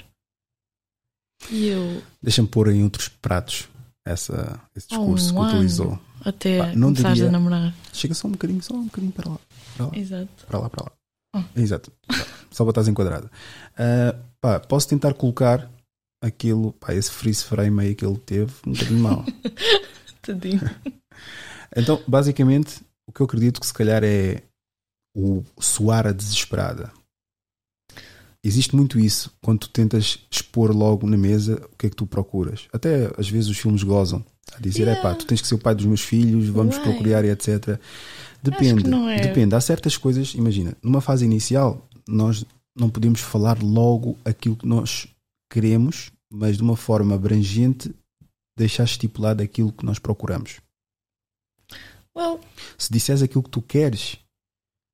E eu Deixa-me pôr em outros pratos essa, esse Oh, discurso que um utilizou. até Pá, não começares diria- a namorar. Chega só um bocadinho, só um bocadinho para lá. Para lá, Exato. para lá. Para lá. Oh. Exato. Só para estás enquadrada. Ah, pá, posso tentar colocar aquilo, pá, esse freeze frame aí que ele teve, um bocadinho mal. <laughs> Tadinho. Então, basicamente, o que eu acredito que se calhar é o soar a desesperada. Existe muito isso quando tu tentas expor logo na mesa o que é que tu procuras. Até às vezes os filmes gozam a dizer: é Yeah. pá, tu tens que ser o pai dos meus filhos, vamos Right. procurar e etc. Depende, é. depende. Há certas coisas, imagina, numa fase inicial, nós não podemos falar logo aquilo que nós queremos, mas de uma forma abrangente, deixar estipulado aquilo que nós procuramos Well, se disseres aquilo que tu queres,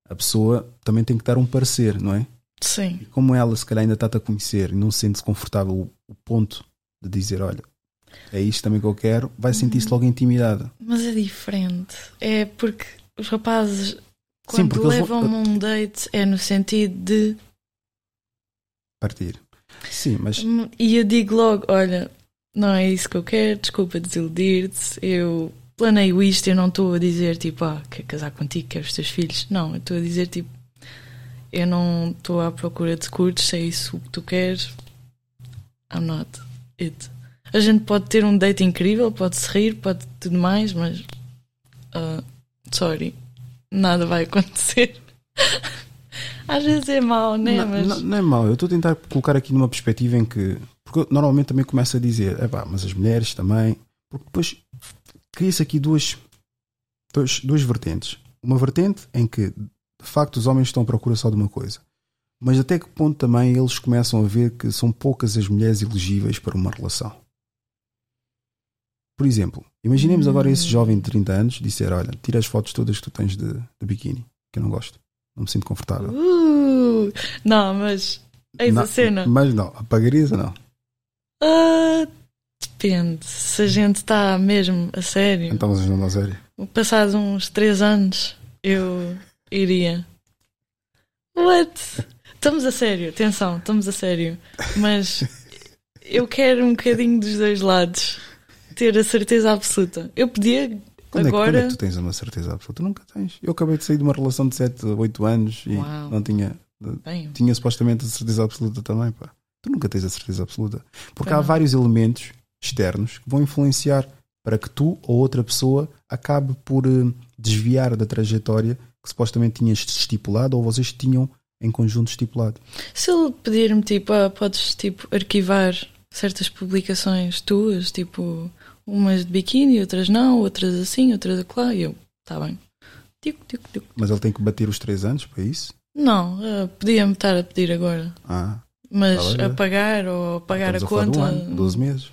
a pessoa também tem que dar um parecer, não é? sim. E como ela se calhar ainda está-te a conhecer e não se sente confortável o, ponto de dizer, olha, é isto também que eu quero, vai sentir-se logo intimidada. Mas é diferente. É porque os rapazes, quando eles vão- levam-me um date, é no sentido de. Partir. Sim, mas E eu digo logo: olha, não é isso que eu quero, desculpa desiludir-te, eu planeio isto, eu não estou a dizer tipo, ah, quero casar contigo, quero os teus filhos. Não, eu estou a dizer tipo, eu não estou à procura de curtos, se é isso que tu queres, I'm not it. A gente pode ter um date incrível, pode se rir, pode tudo mais, mas ah, sorry, nada vai <laughs> acontecer. Às vezes é mau, né? não, mas não- não é mau. Eu estou a tentar colocar aqui numa perspectiva em que. Porque eu normalmente também começo a dizer, é pá, mas as mulheres também. Porque depois cria-se aqui duas, duas, duas vertentes. Uma vertente em que, de facto, os homens estão à procura só de uma coisa. Mas até que ponto também eles começam a ver que são poucas as mulheres elegíveis para uma relação? Por exemplo, imaginemos agora esse jovem de 30 anos disser: Olha, tira as fotos todas que tu tens de, de biquíni, que eu não gosto, não me sinto confortável. Uh, não, mas eis Não, a cena. Mas não, apagarias ou não? Ah, depende. Se a gente está mesmo a sério, Então vocês não dão sério. passados uns 3 anos, eu iria. What? Estamos a sério, atenção, estamos a sério. Mas eu quero um bocadinho dos dois lados. Ter a certeza absoluta. Eu podia Quando, é, que- quando é agora. que tu tens uma certeza absoluta? Nunca tens. Eu acabei de sair de uma relação de 7, 8 anos e Uau. não tinha. Bem, Tinha supostamente a certeza absoluta também, pá. Tu nunca tens a certeza absoluta. Porque há Não. vários elementos externos que vão influenciar para que tu ou outra pessoa acabe por eh, desviar da trajetória que supostamente tinhas estipulado ou vocês tinham em conjunto estipulado. se ele pedir-me, tipo, ah, podes tipo, arquivar certas publicações tuas, tipo, umas de biquíni, outras não, outras assim, outras acolá, e eu, tá bem. Tico, tico, tico. Mas ele tem que bater os 3 anos para isso? Não, ah, podia-me estar a pedir agora. Ah, Mas Tá a é. pagar ou a pagar a estamos de conta. um ano, 12 meses.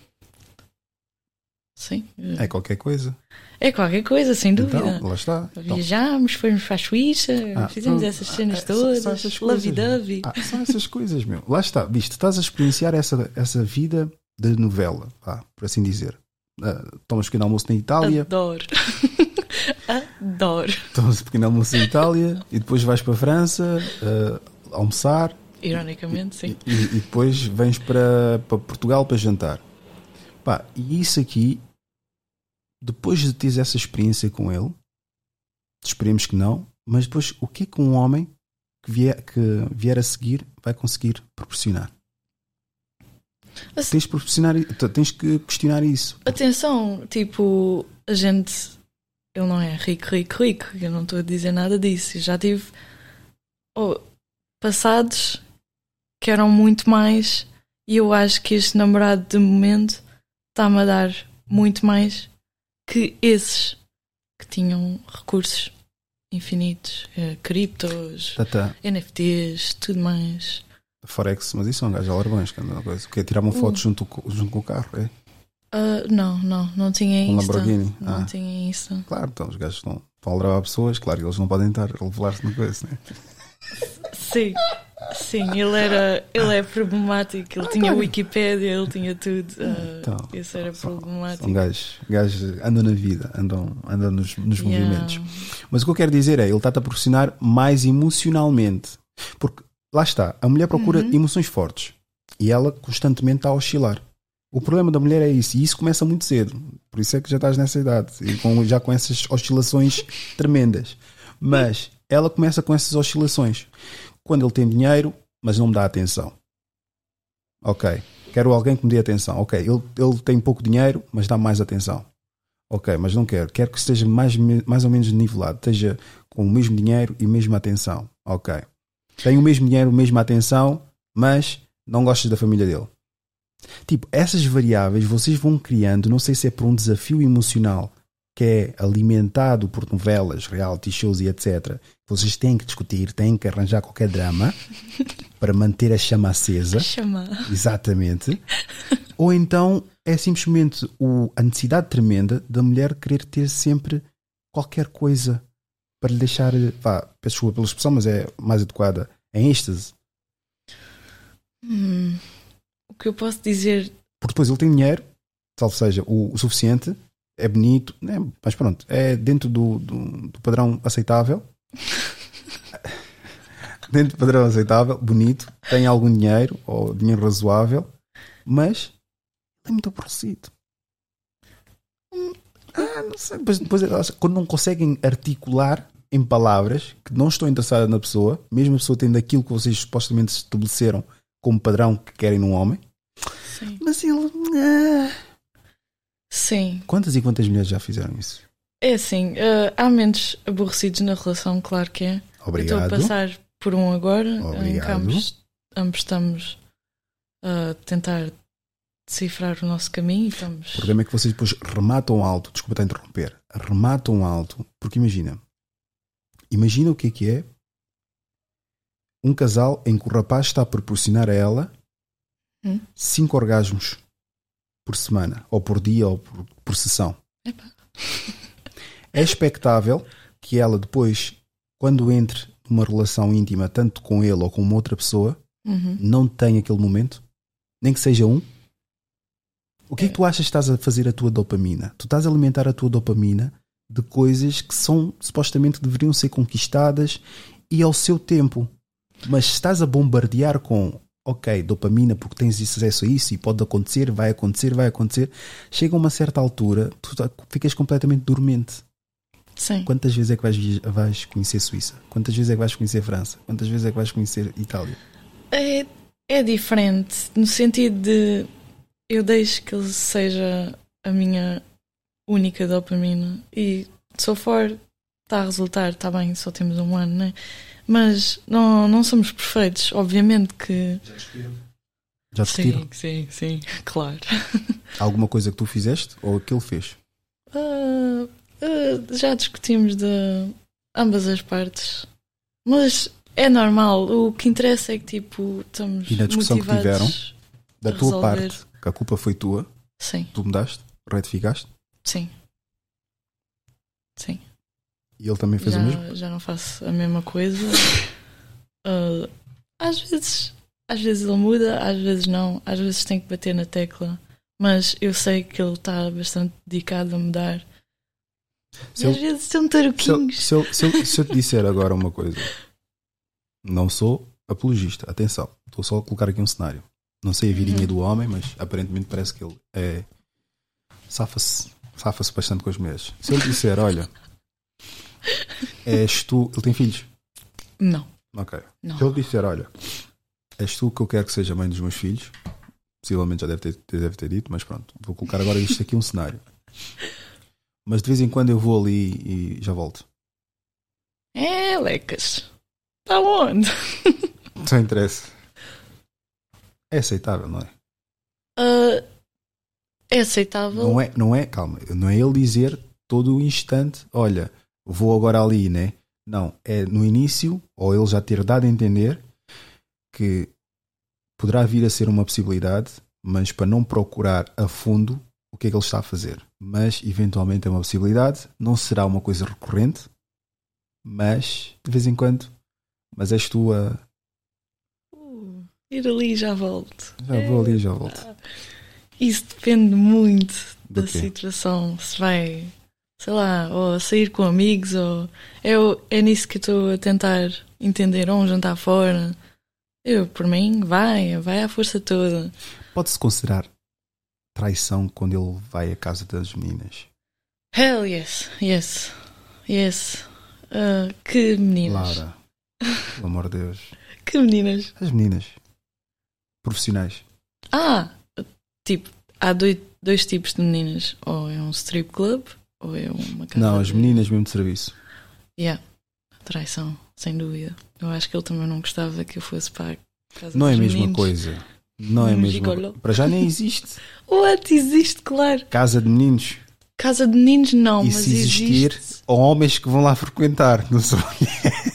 Sim. É qualquer coisa. É qualquer coisa, sem dúvida. Então, lá está. Então, Viajámos, fomos para a Suíça, Ah, fizemos pronto. essas cenas Ah, todas, só essas coisas, lovey-dovey. Ah, são essas coisas, meu. Lá está, viste, estás a experienciar essa, essa vida de novela, pá, por assim dizer. Ah, tomas pequeno almoço na Itália, Adoro. <laughs> Adoro. tomas pequeno almoço na Itália e depois vais para a França ah, almoçar Ironicamente, sim. e, e depois vens para, para Portugal para jantar. Pá, e isso aqui, depois de teres essa experiência com ele, esperemos que não, mas depois o que é que um homem que vier, que vier a seguir vai conseguir proporcionar? Assim- Tens, proporcionar, tens que questionar isso. Atenção, tipo, a gente. Ele não é rico, rico, rico. Eu não estou a dizer nada disso. Eu já tive oh, passados que eram muito mais. E eu acho que este namorado de momento está-me a dar muito mais que esses que tinham recursos infinitos, eh, criptos, Tata, NFTs, tudo mais. Forex, mas isso são gajos alarmões, que andam na coisa. O que é tirar uma foto Uh. junto, co- junto com o carro? É? Ah, não, não, não tinha Um Insta. Lamborghini? Não Ah. tinha Insta. Claro, então os gajos estão para gravar pessoas, claro que eles não podem estar a revelar-se na coisa, né? Sim, sim, ele era ele é problemático, ele tinha Wikipédia, ele tinha tudo. ah, Então, isso era são- problemático. São gajos, gajos andam na vida, andam, andam nos, nos Yeah. movimentos. Mas o que eu quero dizer é, ele está-te a proporcionar mais emocionalmente. Porque, lá está, a mulher procura Uhum. emoções fortes. E ela constantemente está a oscilar. O problema da mulher é isso. E isso começa muito cedo. Por isso é que já estás nessa idade. E com- já com essas oscilações <laughs> tremendas. Mas ela começa com essas oscilações. Quando ele tem dinheiro, mas não me dá atenção. Ok. Quero alguém que me dê atenção. Ok. Ele, ele tem pouco dinheiro, mas dá mais atenção. Ok, mas não quero. Quero que esteja mais, mais ou menos nivelado. Esteja com o mesmo dinheiro e mesma atenção. Ok. Tem o mesmo dinheiro, mesma atenção, mas não gostas da família dele. Tipo, essas variáveis vocês vão criando, não sei se é por um desafio emocional que é alimentado por novelas, reality shows e etc. Vocês têm que discutir, têm que arranjar qualquer drama <laughs> para manter a chama acesa. Chama. Exatamente. Ou então é simplesmente o, a necessidade tremenda da mulher querer ter sempre qualquer coisa para lhe deixar, vá, peço desculpa pela expressão, mas é mais adequada, em êxtase. Hum, o que eu posso dizer? Porque depois ele tem dinheiro, salvo seja, o, o suficiente, é bonito, né? mas pronto, é dentro do, do, do padrão aceitável. <laughs> dentro do padrão aceitável, bonito, tem algum dinheiro, ou dinheiro razoável, mas é muito aborrecido. Hum, Ah, não sei. Depois, depois quando não conseguem articular em palavras que não estão interessadas na pessoa, mesmo a pessoa tendo aquilo que vocês supostamente estabeleceram como padrão que querem num homem, Sim. mas ele. ah. Sim, Quantas e quantas mulheres já fizeram isso? é assim. ah, há momentos aborrecidos na relação, claro que é. Eu Obrigado. estou a passar por um agora, em que Obrigado. ambos, ambos estamos a tentar decifrar o nosso caminho estamos. O problema é que vocês depois rematam alto, desculpa estar a interromper, rematam alto, porque imagina, imagina o que é que é um casal em que o rapaz está a proporcionar a ela Hum. cinco orgasmos por semana, ou por dia, ou por, por sessão. Epá. É expectável que ela depois, quando entre numa relação íntima, tanto com ele ou com uma outra pessoa, Uhum. não tenha aquele momento, nem que seja um. O que é que tu achas que estás a fazer a tua dopamina? Tu estás a alimentar a tua dopamina de coisas que são supostamente deveriam ser conquistadas e ao seu tempo. Mas estás a bombardear com ok, dopamina porque tens acesso a isso e pode acontecer, vai acontecer, vai acontecer, chega a uma certa altura, tu tá- ficas completamente dormente. Sim. Quantas vezes é que vais, vais conhecer Suíça? Quantas vezes é que vais conhecer França? Quantas vezes é que vais conhecer Itália? É, é diferente, no sentido de eu deixo que ele seja a minha única dopamina e so far está a resultar, está bem, só temos um ano, né? Mas não, não somos perfeitos, obviamente que. Já te tiro? sim, sim, sim, <laughs> claro. Alguma coisa que tu fizeste ou que ele fez? Ah, ah, já discutimos de ambas as partes, mas é normal. O que interessa é que tipo estamos E na discussão que motivados Da tua resolver. parte, que a culpa foi tua, Sim, tu mudaste, retificaste sim, sim. e ele também fez já, o mesmo? já não faço a mesma coisa. <laughs> Ah, às vezes, às vezes ele muda, às vezes não, às vezes tem que bater na tecla. Mas eu sei que ele está bastante dedicado a mudar. Se e às eu- vezes são taruquinhos. se, eu, se, eu, se eu te disser agora uma coisa, não sou apologista, atenção, estou só a colocar aqui um cenário. Não sei a vidinha Uhum. do homem, mas aparentemente parece que ele é. safa-se safa-se bastante com as mulheres. Se eu lhe disser, olha, és tu. Ele tem filhos? Não, Ok. não. Se eu lhe disser, olha, és tu que eu quero que seja mãe dos meus filhos, possivelmente já deve ter, deve ter dito, mas pronto, vou colocar agora isto aqui um cenário. Mas de vez em quando eu vou ali e já volto. É, Lecas. Está onde? Sem interesse. É aceitável, não é? Ah, é aceitável. Não é, não é, calma, não é ele dizer todo o instante, olha, vou agora ali, né? Não, é no início, ou ele já ter dado a entender que poderá vir a ser uma possibilidade, mas para não procurar a fundo o que é que ele está a fazer. Mas eventualmente é uma possibilidade, não será uma coisa recorrente, mas de vez em quando, mas és tu a. Uh, ir ali e já volto. Já vou ali e já volto. Isso depende muito Do da quê? situação. Se vai, sei lá, ou sair com amigos, ou. Eu, é nisso que estou a tentar entender. Ou um jantar fora. Eu, por mim, vai, vai à força toda. Pode-se considerar traição quando ele vai à casa das meninas? Hell yes, yes, yes. Ah, que meninas. Laura, pelo amor de Deus. <laughs> Que meninas. As meninas profissionais. Ah, tipo, há dois, dois tipos de meninas. Ou é um strip club, ou é uma casa Não, as de- meninas mesmo de serviço. Yeah. Traição, sem dúvida. Eu acho que ele também não gostava que eu fosse para a casa Não é a mesma meninos. coisa. Não é a mesma gigolô. coisa. Para já nem existe. <laughs> What? Existe, claro. Casa de meninos. Casa de meninos, não, E mas se existir, existe. ou homens que vão lá frequentar. Não sou.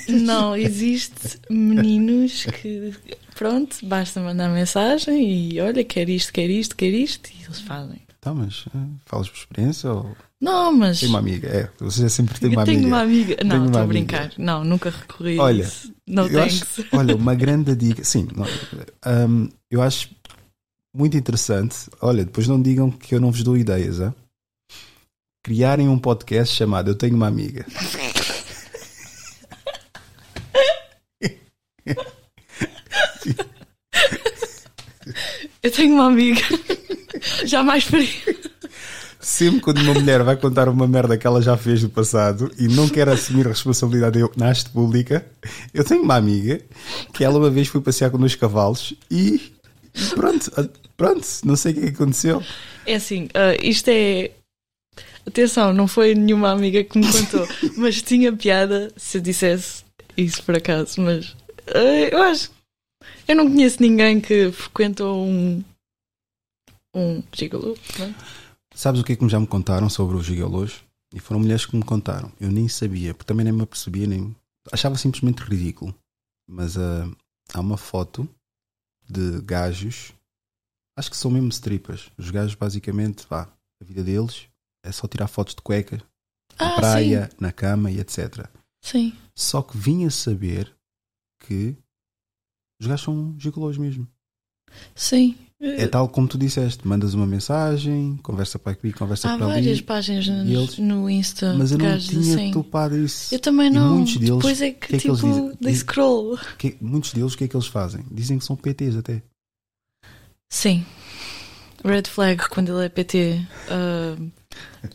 Não, existe meninos que. Pronto, basta mandar mensagem e olha, quer isto, quer isto, quer isto, e eles fazem. Tá, mas eh, falas por experiência ou. Não, mas. Tem uma amiga. É, você sempre tem uma eu tenho amiga. uma amiga. Tenho Não, estou a amiga. brincar. Não, nunca recorri Olha, a isso. Não thanks. acho, olha, uma <laughs> grande dica. Sim, não, hum, eu acho muito interessante. Olha, depois não digam que eu não vos dou ideias, hein? criarem um podcast chamado Eu Tenho uma Amiga. <laughs> Eu tenho uma amiga. <laughs> Jamais faria. Sempre quando uma mulher vai contar uma merda que ela já fez no passado e não quer assumir a responsabilidade eu- na haste pública, eu tenho uma amiga que ela uma vez foi passear com dois cavalos e pronto, a- pronto, não sei o que é aconteceu. É assim, ah, isto é. Atenção, não foi nenhuma amiga que me contou, <laughs> mas tinha piada se eu dissesse isso por acaso. Mas ah, eu acho. Eu não conheço ninguém que frequentou um. um gigolo. pronto. Sabes o que é que já me contaram sobre os gigalôs? E foram mulheres que me contaram. Eu nem sabia, porque também nem me apercebia, nem. Achava simplesmente ridículo. Mas ah, há uma foto de gajos, acho que são mesmo strippers. Os gajos, basicamente, vá, a vida deles é só tirar fotos de cueca, na Ah, praia, na cama e etc. Sim. Só que vim a saber que os gajos são gigolôs mesmo. Sim. É tal como tu disseste, mandas uma mensagem, conversa para aqui, conversa Há para várias ali. páginas E eles- no Insta Mas eu não tinha assim. topado isso. Eu também E não. muitos deles, Depois é que, que é que eles tipo, dizem? scroll. Que- muitos deles, o que é que eles fazem? Dizem que são PTs até. Sim. Red flag quando ele é PT. ah,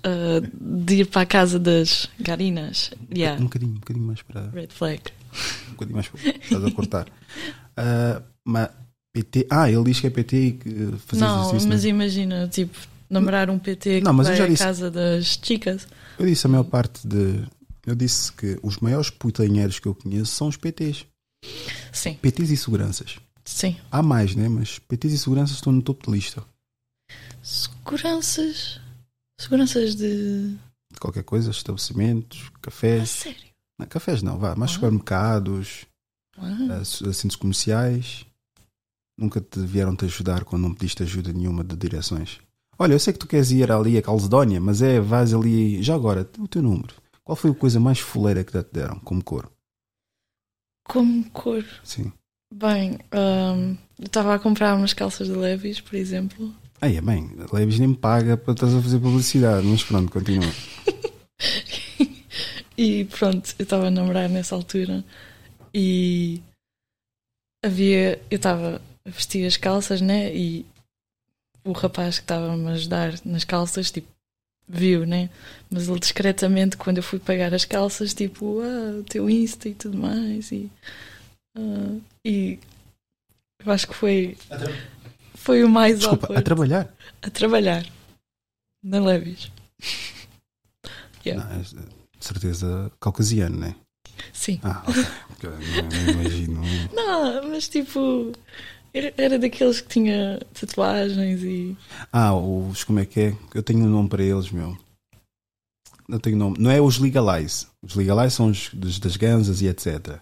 ah, de ir para a casa das garinas. Yeah. Um bocadinho, um bocadinho mais para. Red flag. Um bocadinho mais para. Estás a cortar. <laughs> Ah, mas PT. Ah, ele diz que é PT e que fazer Não, exercício. mas não. imagina, tipo, namorar um PT que Não, mas eu vai já à disse- casa das chicas. Eu disse a maior parte de. Eu disse que os maiores putanheiros que eu conheço são os PTs. Sim, PTs e seguranças. sim. Há mais, né? Mas PTs e seguranças estão no topo de lista. Seguranças. Seguranças de. De qualquer coisa, estabelecimentos, A cafés. sério. Não, cafés não, vá. Mais Ah. supermercados, Ah, ah, centros comerciais. Nunca te vieram te ajudar quando não pediste ajuda nenhuma de direções. Olha, eu sei que tu queres ir ali a Calcedónia, mas é, vais ali. Já agora, o teu número. Qual foi a coisa mais fuleira que te deram como cor? como cor. Sim. Bem, ahm, eu estava a comprar umas calças de Levis, por exemplo. Aí é bem, a Levis nem me paga para estás a fazer publicidade, mas pronto, continua. <laughs> E pronto, eu estava a namorar nessa altura e havia. Eu estava a vestir as calças, né? E o rapaz que estava a me ajudar nas calças, tipo, viu, né? Mas ele discretamente, quando eu fui pagar as calças, tipo, ah, o teu Insta e tudo mais. E, ah, e eu acho que foi. Foi o mais Desculpa, a awkward. trabalhar? a trabalhar na Levis. <laughs> Yeah. Não, é, de certeza caucasiano, né? Sim. Ah, ok. Ok, não, não imagino. <laughs> Não, mas tipo, era, era daqueles que tinha tatuagens e. Ah, os como é que é? Eu tenho um nome para eles, meu. Não tenho nome. Não é os Legalize. Os Legalize são os dos- das ganzas e etc.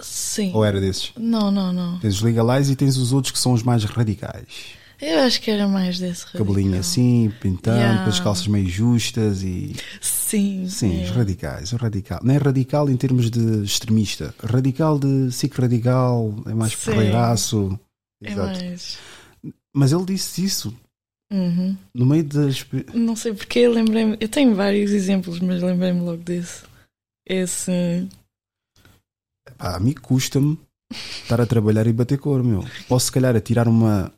Sim. Ou era desses? Não, não, não. Tens os Legalize e tens os outros que são os mais radicais. Eu acho que era mais desse Cabelinho radical. assim, pintando, Yeah. depois calças meio justas e. Sim. Sim, é. os radicais. O radical. Não é radical em termos de extremista. Radical de SIC radical, é mais Sim. ferreiraço. É Exato. mais. Mas ele disse isso Uhum. no meio das. Não sei porque, eu lembrei-me. Eu tenho vários exemplos, mas lembrei-me logo desse. Esse. Pá, a mim custa-me estar a trabalhar e bater cor, meu. Posso se calhar atirar uma.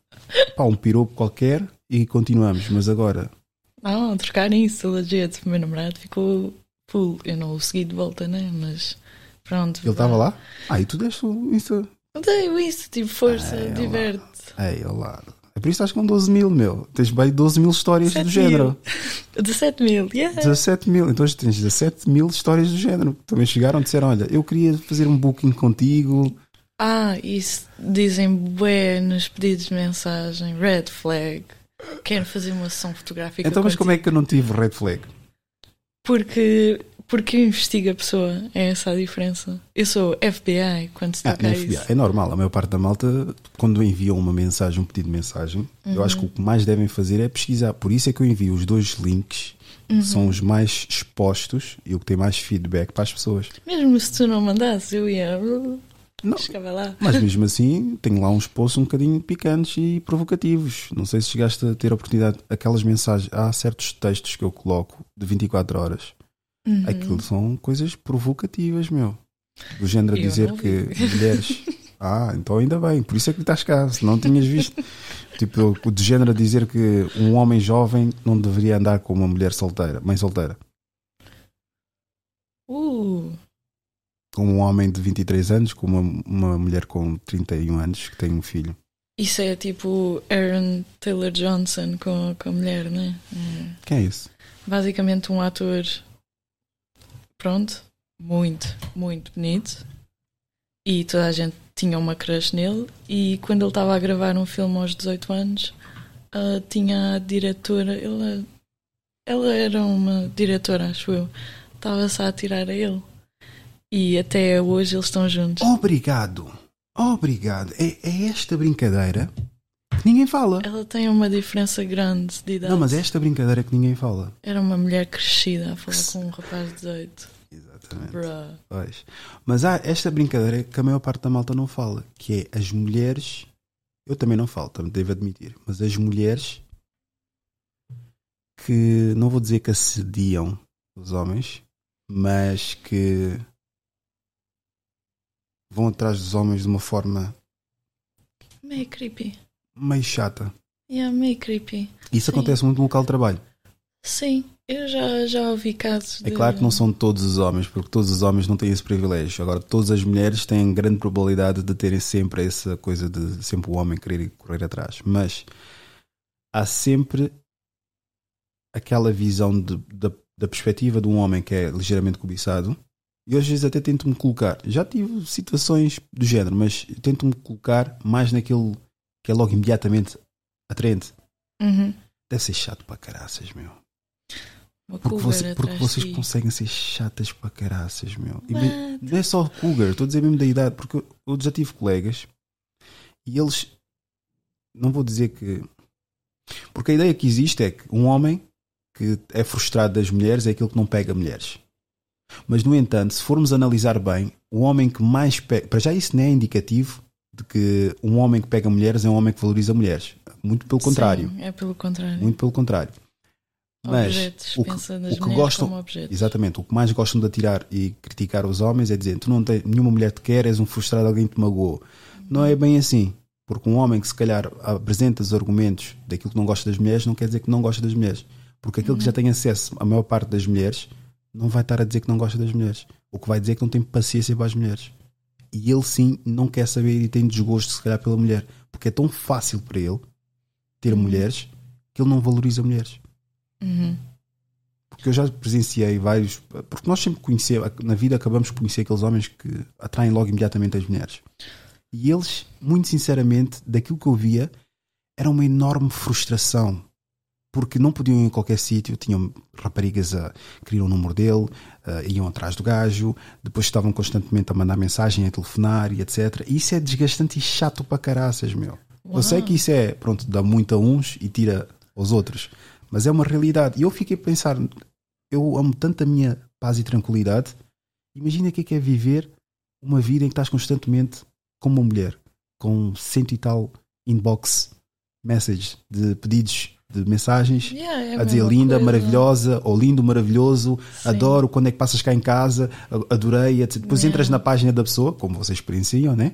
Pá, um piropo qualquer e continuamos, mas agora. Não, trocarem isso, legit. O meu namorado ficou full. Eu não o segui de volta, né? Mas pronto. Ele estava lá? Ah, e tu deste isso. Dei isso, tipo, força, diverte. Ei, olá. É por isso que estás com 12 mil, meu. Tens bem 12 mil histórias do 7 género. <laughs> mil. 17 mil, yeah. 17 mil. Então tens 17 mil histórias do género. Também chegaram e disseram: Olha, eu queria fazer um booking contigo. Ah, isso dizem bué nos pedidos de mensagem, red flag. Quero fazer uma sessão fotográfica. Então, mas contigo. como é que eu não tive red flag? Porque, porque eu investigo a pessoa, é essa a diferença. Eu sou FBI quando se Ah, toca na a FBI. isso. É normal, a maior parte da malta, quando enviam uma mensagem, um pedido de mensagem, eu Uhum. acho que o que mais devem fazer é pesquisar. Por isso é que eu envio os dois links, Uhum. que são os mais expostos e o que tem mais feedback para as pessoas. Mesmo se tu não mandasses, eu ia. Não, Chegava lá. mas mesmo assim, tenho lá uns posts um bocadinho picantes e provocativos. Não sei se chegaste a ter a oportunidade. Aquelas mensagens, há certos textos que eu coloco de 24 horas. Uhum. Aquilo são coisas provocativas, meu. Do género a dizer que <laughs> mulheres. Ah, então ainda bem, por isso é que estás cá, se não tinhas visto. tipo, o de género a dizer que um homem jovem não deveria andar com uma mulher solteira, mãe solteira. Uh, Com um homem de 23 anos, com uma, uma mulher com 31 anos que tem um filho. isso é tipo Aaron Taylor Johnson com, com a mulher, né? É. Quem é esse? basicamente um ator pronto, muito, muito bonito e toda a gente tinha uma crush nele e quando ele estava a gravar um filme aos 18 anos ah, tinha a diretora ela, ela era uma diretora acho eu estava-se a atirar a ele e até hoje eles estão juntos Obrigado, obrigado. É, é esta brincadeira que ninguém fala. ela tem uma diferença grande de idade Não, mas é esta brincadeira que ninguém fala. era uma mulher crescida a falar com um rapaz de 18 Exatamente. Bruh. Pois. Mas há esta brincadeira que a maior parte da malta não fala, que é as mulheres Eu também não falo, também devo admitir. Mas as mulheres que não vou dizer que assediam os homens, mas que vão atrás dos homens de uma forma Meio creepy. meio chata. Yeah, meio creepy. Isso Sim. acontece muito no local de trabalho. Sim, eu já, já ouvi casos É de... claro que não são todos os homens, porque todos os homens não têm esse privilégio. Agora, todas as mulheres têm grande probabilidade de terem sempre essa coisa de sempre o homem querer correr atrás. Mas há sempre aquela visão de- da, da perspectiva de um homem que é ligeiramente cobiçado. E às vezes até tento-me colocar. Já tive situações do género, mas tento-me colocar mais naquele que é logo imediatamente atraente. Uhum. Deve ser chato para caraças, meu. Uma Porque, você- porque vocês conseguem ser chatas para caraças, meu. E me- não é só cougar, estou a dizer mesmo da idade, porque eu- eu já tive colegas e eles. Não vou dizer que. Porque a ideia que existe é que um homem que é frustrado das mulheres é aquele que não pega mulheres. Mas, no entanto, se formos analisar bem, o homem que mais pega. Para já, isso não é indicativo de que um homem que pega mulheres é um homem que valoriza mulheres. Muito pelo contrário. Sim, é pelo contrário. Muito pelo contrário. Mas objetos, o que- o que gostam- como objetos. Exatamente. O que mais gostam de atirar e criticar os homens é dizer: tu não tens, nenhuma mulher te quer, és um frustrado, alguém te magoou. Não é bem assim. Porque um homem que se calhar apresenta os argumentos daquilo que não gosta das mulheres não quer dizer que não gosta das mulheres. Porque aquele que já tem acesso à maior parte das mulheres não vai estar a dizer que não gosta das mulheres. O que vai dizer é que não tem paciência para as mulheres. E ele sim não quer saber e tem desgosto se calhar pela mulher. Porque é tão fácil para ele ter mulheres que ele não valoriza mulheres. Uhum. Porque eu já presenciei vários. Porque nós sempre conhecemos, na vida acabamos por conhecer aqueles homens que atraem logo imediatamente as mulheres. E eles, muito sinceramente, daquilo que eu via, era uma enorme frustração. Porque não podiam ir em qualquer sítio, tinham raparigas a queriam o número dele, eh, iam atrás do gajo, depois estavam constantemente a mandar mensagem, a telefonar e etc. E isso é desgastante e chato para caraças, meu. Eu sei que isso é, pronto, dá muito a uns e tira aos outros, mas é uma realidade. E eu fiquei a pensar, eu amo tanto a minha paz e tranquilidade. Imagina o que é que é viver uma vida em que estás constantemente com uma mulher, com cento e tal inbox messages de pedidos de mensagens Yeah, é a dizer linda, coisa. maravilhosa, ou lindo, maravilhoso, Sim. adoro, quando é que passas cá em casa, a- adorei, etc. Depois Yeah. entras na página da pessoa, como vocês experienciam, né?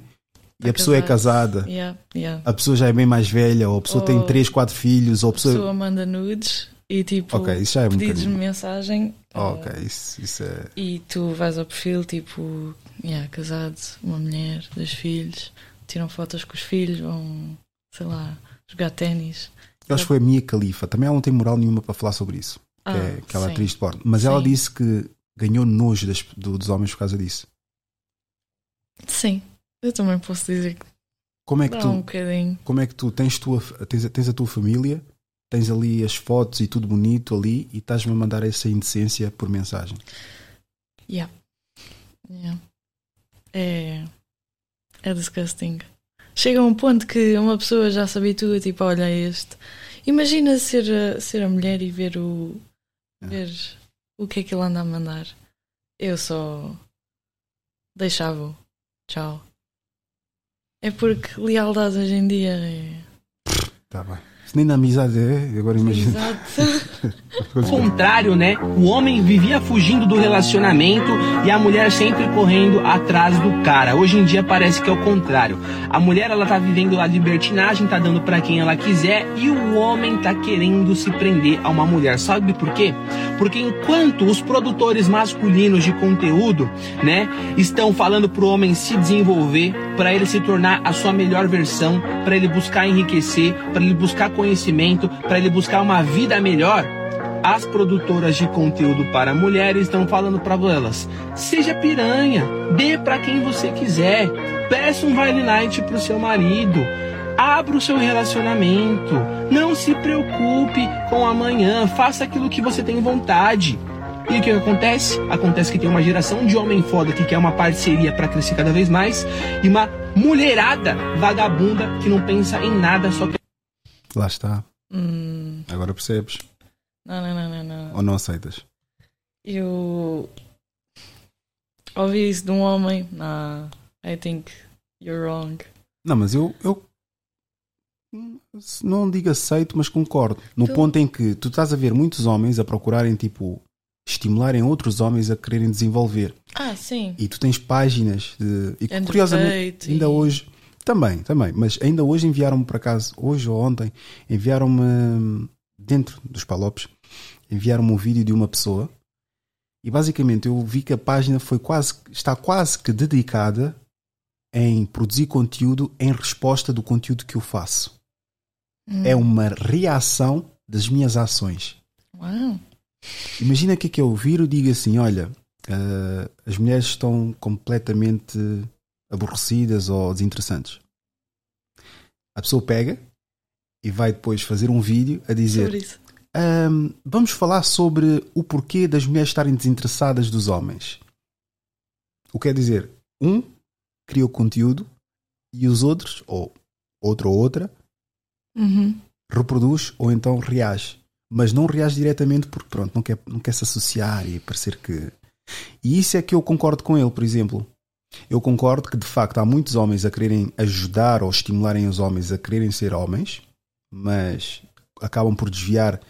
E Tá a pessoa é casada, Yeah, yeah. a pessoa já é bem mais velha, ou a pessoa tem Ou- 3, 4 filhos, ou a A pessoa. pessoa manda nudes e tipo Ok, isso já é um pedidos de bocadinho. mensagem Oh, ok, isso, isso é. e tu vais ao perfil tipo yeah, casado, uma mulher, dois filhos, tiram fotos com os filhos, vão, sei lá, jogar ténis. Eu acho que foi a Mia Khalifa. Também ela não tem moral nenhuma para falar sobre isso. Ah, que é aquela sim. atriz de porno. Mas ela Sim. disse que ganhou nojo das- do- dos homens por causa disso. Sim, eu também posso dizer que Como é que tu, um bocadinho. como é que tu tens, tua, tens, tens a tua família, tens ali as fotos e tudo bonito ali e estás-me a mandar essa indecência por mensagem? Yeah. Yeah. É. É disgusting. Chega a um ponto que uma pessoa já se habitua, tipo, olha este. Imagina ser a, ser a mulher e ver o. É. ver o que é que ele anda a mandar. Eu só. deixava-o. Tchau. É porque lealdade hoje em dia é. Tá bem. Nem na amizade é, agora imagina. Exato. <laughs> Ao contrário, né? O homem vivia fugindo do relacionamento e a mulher sempre correndo atrás do cara. Hoje em dia parece que é o contrário. A mulher ela tá vivendo a libertinagem, tá dando pra quem ela quiser e o homem tá querendo se prender a uma mulher. Sabe por quê? Porque enquanto os produtores masculinos de conteúdo, né, estão falando pro homem se desenvolver, para ele se tornar a sua melhor versão, para ele buscar enriquecer, para ele buscar conhecimento, para ele buscar uma vida melhor, as produtoras de conteúdo para mulheres estão falando para elas: seja piranha, dê para quem você quiser, peça um Vine Night pro seu marido, abra o seu relacionamento, não se preocupe com amanhã, faça aquilo que você tem vontade. E o que acontece? Acontece que tem uma geração de homem foda que quer uma parceria para crescer cada vez mais e uma mulherada vagabunda que não pensa em nada, só quer Lá está. Hum, Agora percebes. não, não, não, não, não. Ou não aceitas? Eu ouvi isso de um homem. Nah, I think you're wrong. Não, mas eu, eu não digo aceito, mas concordo. No Tu- ponto em que tu estás a ver muitos homens a procurarem, tipo, estimularem outros homens a quererem desenvolver. Ah, sim. E tu tens páginas de. E Andrew curiosamente, ainda e- hoje. Também, também. Mas ainda hoje enviaram-me, por acaso, hoje ou ontem, enviaram-me, dentro dos Palopes, enviaram-me um vídeo de uma pessoa. E basicamente eu vi que a página foi quase, está quase que dedicada em produzir conteúdo em resposta do conteúdo que eu faço. Hum. É uma reação das minhas ações. Uau. Imagina que é que eu viro e digo assim: olha, eh, as mulheres estão completamente aborrecidas ou desinteressantes. A pessoa pega e vai depois fazer um vídeo a dizer. "Ahm, vamos falar sobre o porquê das mulheres estarem desinteressadas dos homens. O que quer dizer? Um cria o conteúdo e os outros, ou outra ou outra, Uhum. reproduz ou então reage. Mas não reage diretamente porque pronto, não quer, não quer se associar e parecer que. E isso é que eu concordo com ele, por exemplo. Eu concordo que de facto há muitos homens a quererem ajudar ou estimularem os homens a quererem ser homens, mas acabam por desviar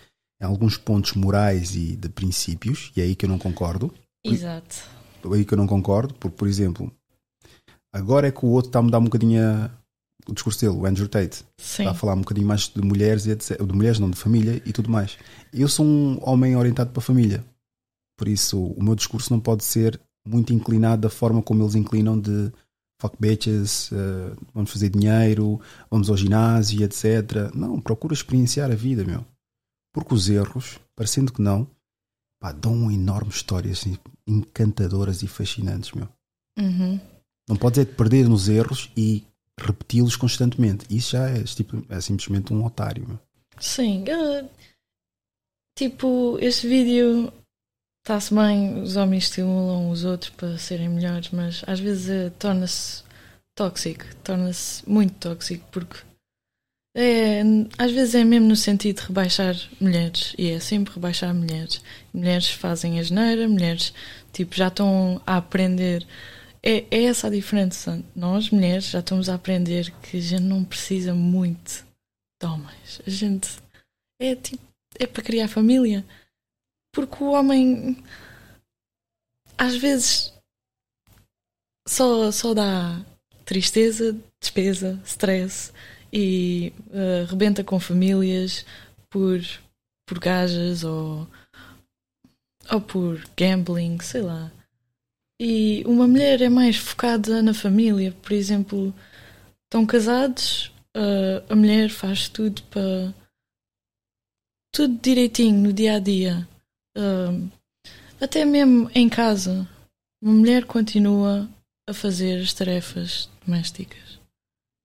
em alguns pontos morais e de princípios, e é aí que eu não concordo. Exato. É aí que eu não concordo, porque, por exemplo, agora é que o outro está a mudar um bocadinho a- o discurso dele, o Andrew Tate Sim. está a falar um bocadinho mais de mulheres e etc. De mulheres, não, de família e tudo mais. Eu sou um homem orientado para a família. Por isso, o meu discurso não pode ser muito inclinado da forma como eles inclinam de fuck bitches, eh, vamos fazer dinheiro, vamos ao ginásio, etc. Não, procura experienciar a vida, meu. Porque os erros, parecendo que não, pá, dão enormes histórias assim, encantadoras e fascinantes, meu. Uhum. Não podes é te perder nos erros e repeti-los constantemente. Isso já é, tipo, é simplesmente um otário. meu. Sim. tipo, este vídeo está-se bem, os homens estimulam os outros para serem melhores, mas às vezes eh, torna-se tóxico, torna-se muito tóxico, porque é, às vezes é mesmo no sentido de rebaixar mulheres, e é sempre rebaixar mulheres. Mulheres fazem a geneira, mulheres tipo, já estão a aprender. É, é essa a diferença. Nós, mulheres, já estamos a aprender que a gente não precisa muito de homens. A gente é tipo, é para criar família. Porque o homem às vezes só, só dá tristeza, despesa, stress e eh, rebenta com famílias por, por gajas ou, ou por gambling, sei lá. E uma mulher é mais focada na família, por exemplo, estão casados, eh, a mulher faz tudo para tudo direitinho no dia a dia. Ahm, até mesmo em casa, uma mulher continua a fazer as tarefas domésticas.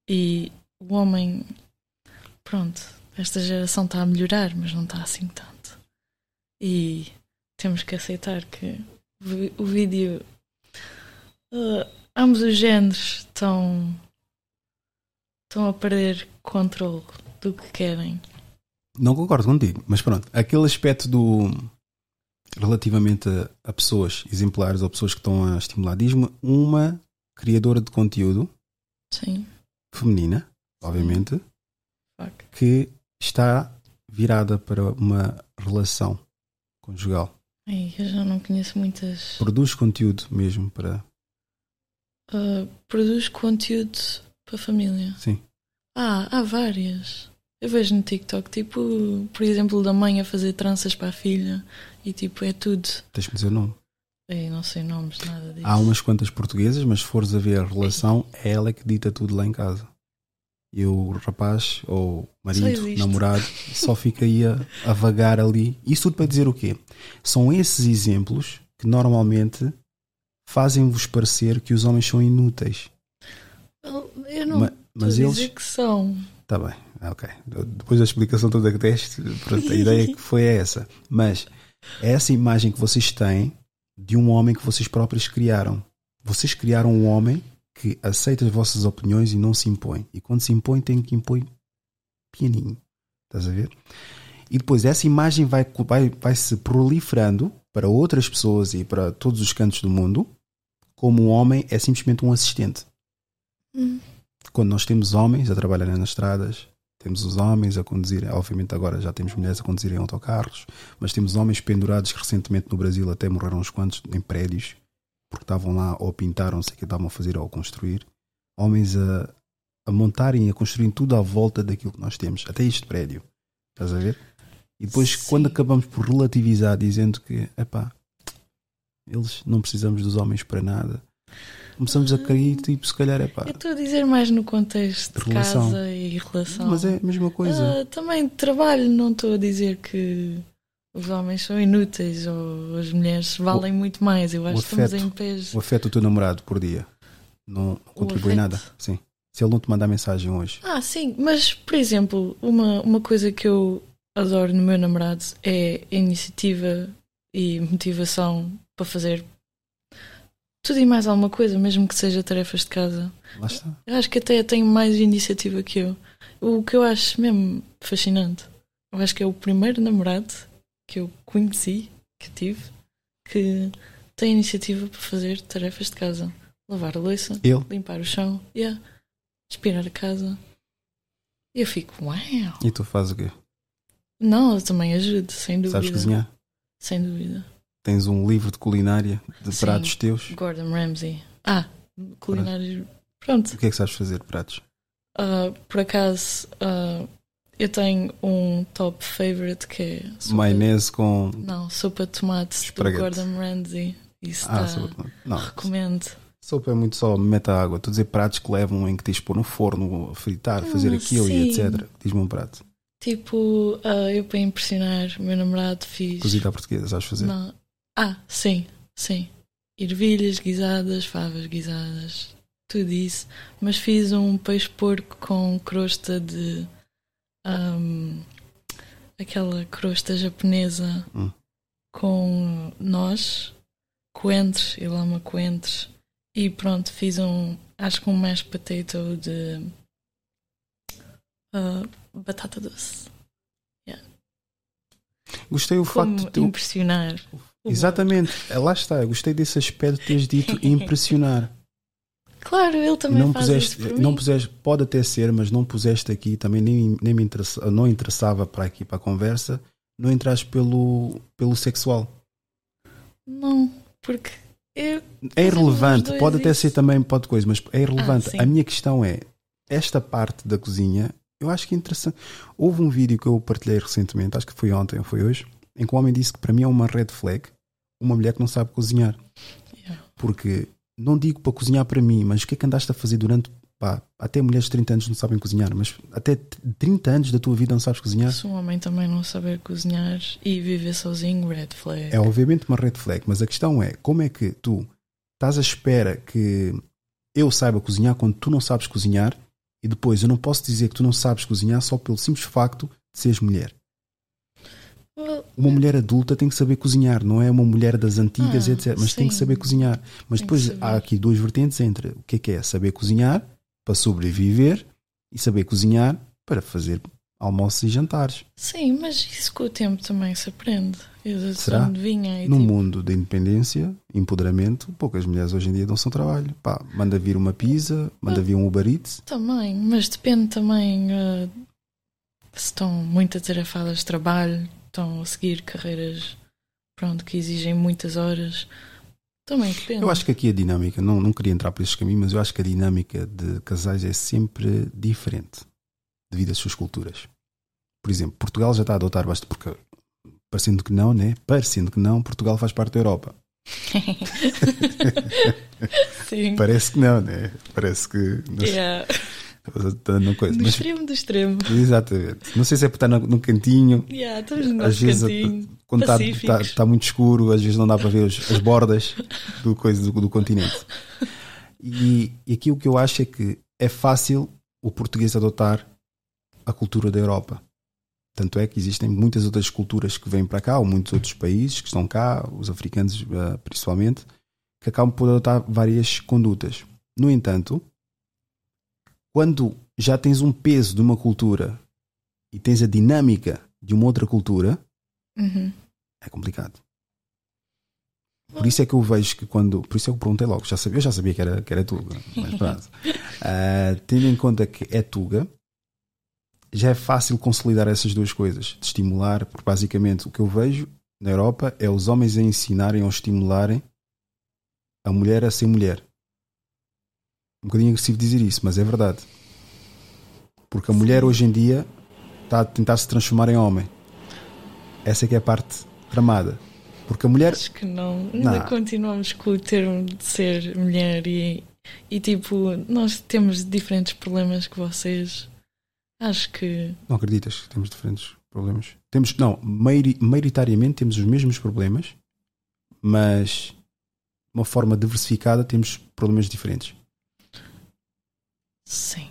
E o homem, pronto, esta geração está a melhorar, mas não está assim tanto. E temos que aceitar que o vídeo. ah, ambos os géneros estão. estão a perder controle do que querem. Não concordo contigo, mas pronto, aquele aspecto do relativamente a, a pessoas exemplares ou pessoas que estão a estimular, diz-me uma criadora de conteúdo Sim, feminina, obviamente, fuck. que está virada para uma relação conjugal. Ai, eu já não conheço muitas. Produz conteúdo mesmo para. Ah, produz conteúdo para a família. Sim. Ah, há várias. Eu vejo no TikTok, tipo, por exemplo, da mãe a fazer tranças para a filha e tipo, é tudo. Tens-me dizer o nome. Ei, não sei nomes, nada disso. Há umas quantas portuguesas, mas se fores a ver a relação, é ela que dita tudo lá em casa. E o rapaz, ou marido, namorado, só fica aí a, a vagar ali. Isso tudo para dizer o quê? São esses exemplos que normalmente fazem-vos parecer que os homens são inúteis. Eu não Ma- mas eles. dizer que são. Está bem, ok. Depois da explicação toda que deste, a <laughs> ideia que foi essa. Mas é essa imagem que vocês têm de um homem que vocês próprios criaram. Vocês criaram um homem que aceita as vossas opiniões e não se impõe. E quando se impõe, tem que impor pianinho. Estás a ver? E depois essa imagem vai, vai, vai se proliferando para outras pessoas e para todos os cantos do mundo, como um homem é simplesmente um assistente Hum. quando nós temos homens a trabalhar nas estradas, Temos os homens a conduzir, obviamente agora já temos mulheres a conduzirem autocarros, mas temos homens pendurados que recentemente no Brasil até morreram uns quantos em prédios, porque estavam lá ou pintaram, sei o que estavam a fazer ou a construir. Homens a, a montarem e a construírem tudo à volta daquilo que nós temos, até este prédio. Estás a ver? E depois, Sim. quando acabamos por relativizar, dizendo que, epá, eles não precisamos dos homens para nada, começamos a cair, tipo, se calhar, epá, Eu estou a dizer mais no contexto de Relação. casa e relação. mas é a mesma coisa. Ah, também de trabalho, não estou a dizer que os homens são inúteis ou as mulheres valem muito mais. Eu acho que estamos em pés. O afeto do teu namorado por dia não, contribui nada. Sim. Se ele não te mandar mensagem hoje, Ah, sim, mas por exemplo, uma, uma coisa que eu adoro no meu namorado é a iniciativa e motivação para fazer tudo e mais alguma coisa, mesmo que seja tarefas de casa. lá está. Eu acho que até tem mais iniciativa que eu. O que eu acho mesmo fascinante. Eu acho que é o primeiro namorado que eu conheci, que tive, que tem iniciativa para fazer tarefas de casa. Lavar a louça, Ele, limpar o chão, yeah. aspirar a casa. E eu fico, uau! e tu fazes o quê? Não, eu também ajudo, sem dúvida. Sabes cozinhar? Sem dúvida. Tens um livro de culinária de Sim. pratos teus? Gordon Ramsay. Ah, culinário. Pronto. O que é que sabes fazer de pratos? Ah, por acaso, ah, eu tenho um top favorite que é sopa, Maionese com. Não, sopa de tomates do Esparguete. Gordon Ramsay. Isso Ah, tá, sopa. Não, recomendo. sopa é muito só meta água. Estou a dizer pratos que levam em que tens de pôr no forno, fritar, fazer Ah, aquilo sim. e etc. Diz-me um prato. Tipo, ah, eu para impressionar o meu namorado fiz. Cozida à portuguesa, sabes fazer? Não. Ah, sim, sim. Ervilhas guisadas, favas guisadas, tudo isso. Mas fiz um peixe porco com crosta de. ahm, aquela crosta japonesa Hum. com nós, coentros e lama coentros. E pronto, fiz um. Acho que um mashed potato de. ah, batata doce. Gostei o Como facto de tu. impressionar. Exatamente, É, lá está. Eu gostei desse aspecto de teres dito impressionar. <laughs> Claro, ele também não faz puseste, por não puseste, pode até ser, mas não puseste aqui, também nem, nem me interessa, não interessava para aqui para a conversa, não entraste pelo, pelo sexual. Não, porque eu... É irrelevante, pode até isso. ser também pode coisa, mas é irrelevante. Ah, a minha questão é, esta parte da cozinha, eu acho que é interessante. Houve um vídeo que eu partilhei recentemente, acho que foi ontem ou foi hoje, em que um homem disse que para mim é uma red flag uma mulher que não sabe cozinhar. Yeah. Porque não digo para cozinhar para mim, mas o que é que andaste a fazer durante. Pá, até mulheres de 30 anos não sabem cozinhar, mas até 30 anos da tua vida não sabes cozinhar. Se um homem também não saber cozinhar e viver sozinho, red flag. É obviamente uma red flag, mas a questão é como é que tu estás à espera que eu saiba cozinhar quando tu não sabes cozinhar e depois eu não posso dizer que tu não sabes cozinhar só pelo simples facto de seres mulher. Uma mulher adulta tem que saber cozinhar, não é uma mulher das antigas, Ah, etc. Mas tem que sim. saber cozinhar. Mas Tem depois há aqui duas vertentes entre o que é que é saber cozinhar para sobreviver e saber cozinhar para fazer almoços e jantares. Sim, mas isso com o tempo também se aprende. Eu Será? onde vinha e No tipo, mundo da independência, empoderamento, poucas mulheres hoje em dia dão-se um trabalho. Pá, manda vir uma pizza, manda Ah. vir um Uber Eats. Também, mas depende também eh, se estão muito atarefadas de trabalho, estão a seguir carreiras pronto, que exigem muitas horas. Também depende. Eu acho que aqui a dinâmica, não, não queria entrar por estes caminhos, mas eu acho que a dinâmica de casais é sempre diferente devido às suas culturas. Por exemplo, Portugal já está a adotar bastante, porque parecendo que não, né? Parecendo que não, Portugal faz parte da Europa. <laughs> Sim. Parece que não, né? Parece que Yeah. Coisa. No Mas, extremo do extremo. exatamente. Não sei se é por estar no, no cantinho, Yeah, estamos no às vezes cantinho. quando está, está, está muito escuro, às vezes não dá para ver os- as bordas do, coisa, do, do continente. E, e aqui o que eu acho é que é fácil o português adotar a cultura da Europa. Tanto é que existem muitas outras culturas que vêm para cá, ou muitos outros países que estão cá, os africanos eh, principalmente, que acabam por adotar várias condutas. No entanto, quando já tens um peso de uma cultura e tens a dinâmica de uma outra cultura, Uhum. é complicado. Por isso é que eu vejo que quando. Por isso é que eu perguntei logo. Já sabia, eu já sabia que era, que era Tuga. Mas <laughs> pronto. Ah, tendo em conta que é Tuga, já é fácil consolidar essas duas coisas, de estimular, porque basicamente o que eu vejo na Europa é os homens a ensinarem ou estimularem a mulher a ser mulher. Um bocadinho agressivo dizer isso, mas é verdade. Porque a mulher hoje em dia está a tentar se transformar em homem. Essa é que é a parte tramada. Porque a mulher. Acho que não. Ainda Não. continuamos com o termo de ser mulher e, e tipo, nós temos diferentes problemas que vocês. Acho que. Não acreditas que temos diferentes problemas? Temos, não, maioritariamente temos os mesmos problemas, mas de uma forma diversificada temos problemas diferentes. Sim.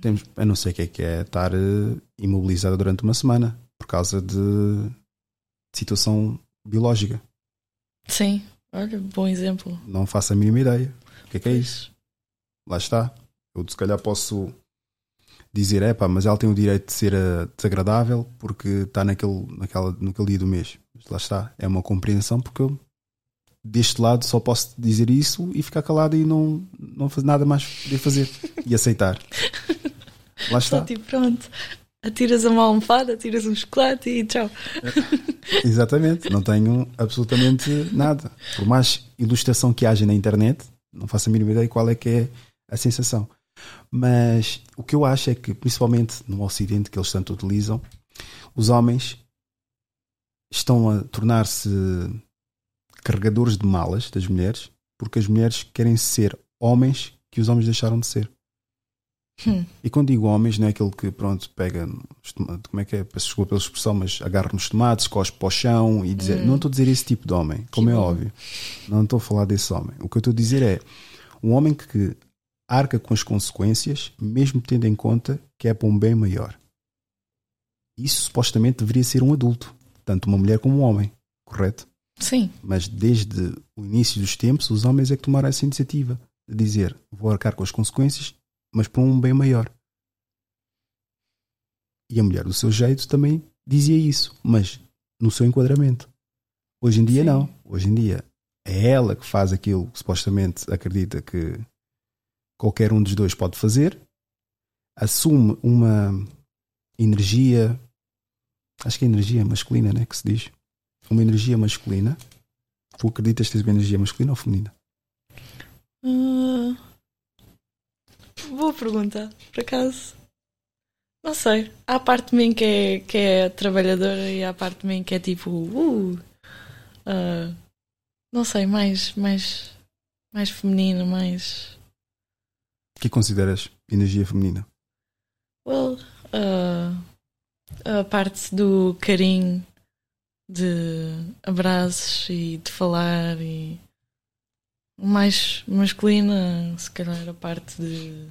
Temos, eu não sei o que é que é estar eh, imobilizada durante uma semana por causa de, de situação biológica. Sim. Olha, bom exemplo. Não faço a mínima ideia. O que é que é isso? Lá está. Eu se calhar posso dizer, é pá, mas ela tem o direito de ser eh, desagradável porque está naquele, naquela, naquele dia do mês. Mas lá está. É uma compreensão porque eu deste lado só posso dizer isso e ficar calado e não, não fazer nada mais poder fazer e aceitar. <laughs> Lá está. tipo, pronto. Atiras uma almofada, atiras um chocolate e tchau. Exatamente, não tenho absolutamente nada. Por mais ilustração que haja na internet, não faço a mínima ideia qual é que é a sensação. Mas o que eu acho é que, principalmente no Ocidente, que eles tanto utilizam, os homens estão a tornar-se carregadores de malas das mulheres, porque as mulheres querem ser homens que os homens deixaram de ser. Hum. E quando digo homens, não é aquele que, pronto, pega, como é que é, desculpa pela expressão, mas agarra nos tomates, cospe para o chão e dizer. Não estou a dizer esse tipo de homem, como é bom. óbvio. Não estou a falar desse homem. O que eu estou a dizer é um homem que arca com as consequências, mesmo tendo em conta que é para um bem maior. Isso supostamente deveria ser um adulto, tanto uma mulher como um homem, correto? Sim. Mas desde o início dos tempos, os homens é que tomaram essa iniciativa de dizer: vou arcar com as consequências, mas para um bem maior. E a mulher, do seu jeito, também dizia isso, mas no seu enquadramento. Hoje em dia, Sim. não. Hoje em dia, é ela que faz aquilo que supostamente acredita que qualquer um dos dois pode fazer, assume uma energia, acho que é energia masculina, né? Que se diz uma energia masculina. Tu acreditas ter uma energia masculina ou feminina? Ah, boa pergunta, por acaso. Não sei. Há a parte de mim que é, que é trabalhadora e há a parte de mim que é tipo. Uh, ah, não sei, mais, mais, mais feminino, mais. O que consideras energia feminina? Well, ah, a parte do carinho, de abraços e de falar e mais masculina, se calhar a parte de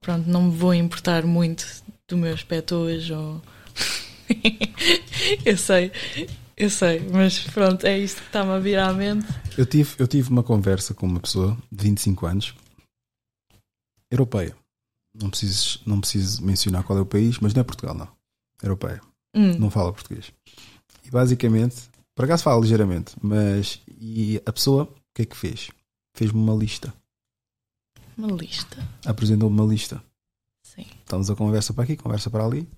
pronto, não me vou importar muito do meu aspecto hoje ou <laughs> eu sei, eu sei, mas pronto, é isto que está-me a vir à mente. Eu tive, eu tive uma conversa com uma pessoa de 25 anos, europeia. Não preciso, não preciso mencionar qual é o país, mas não é Portugal, não. Europeia. Hum, Não fala português. E basicamente, por acaso fala ligeiramente, mas e a pessoa, o que é que fez? Fez-me uma lista. uma lista, Apresentou-me uma lista. sim. Estamos a conversa para aqui, conversa para ali.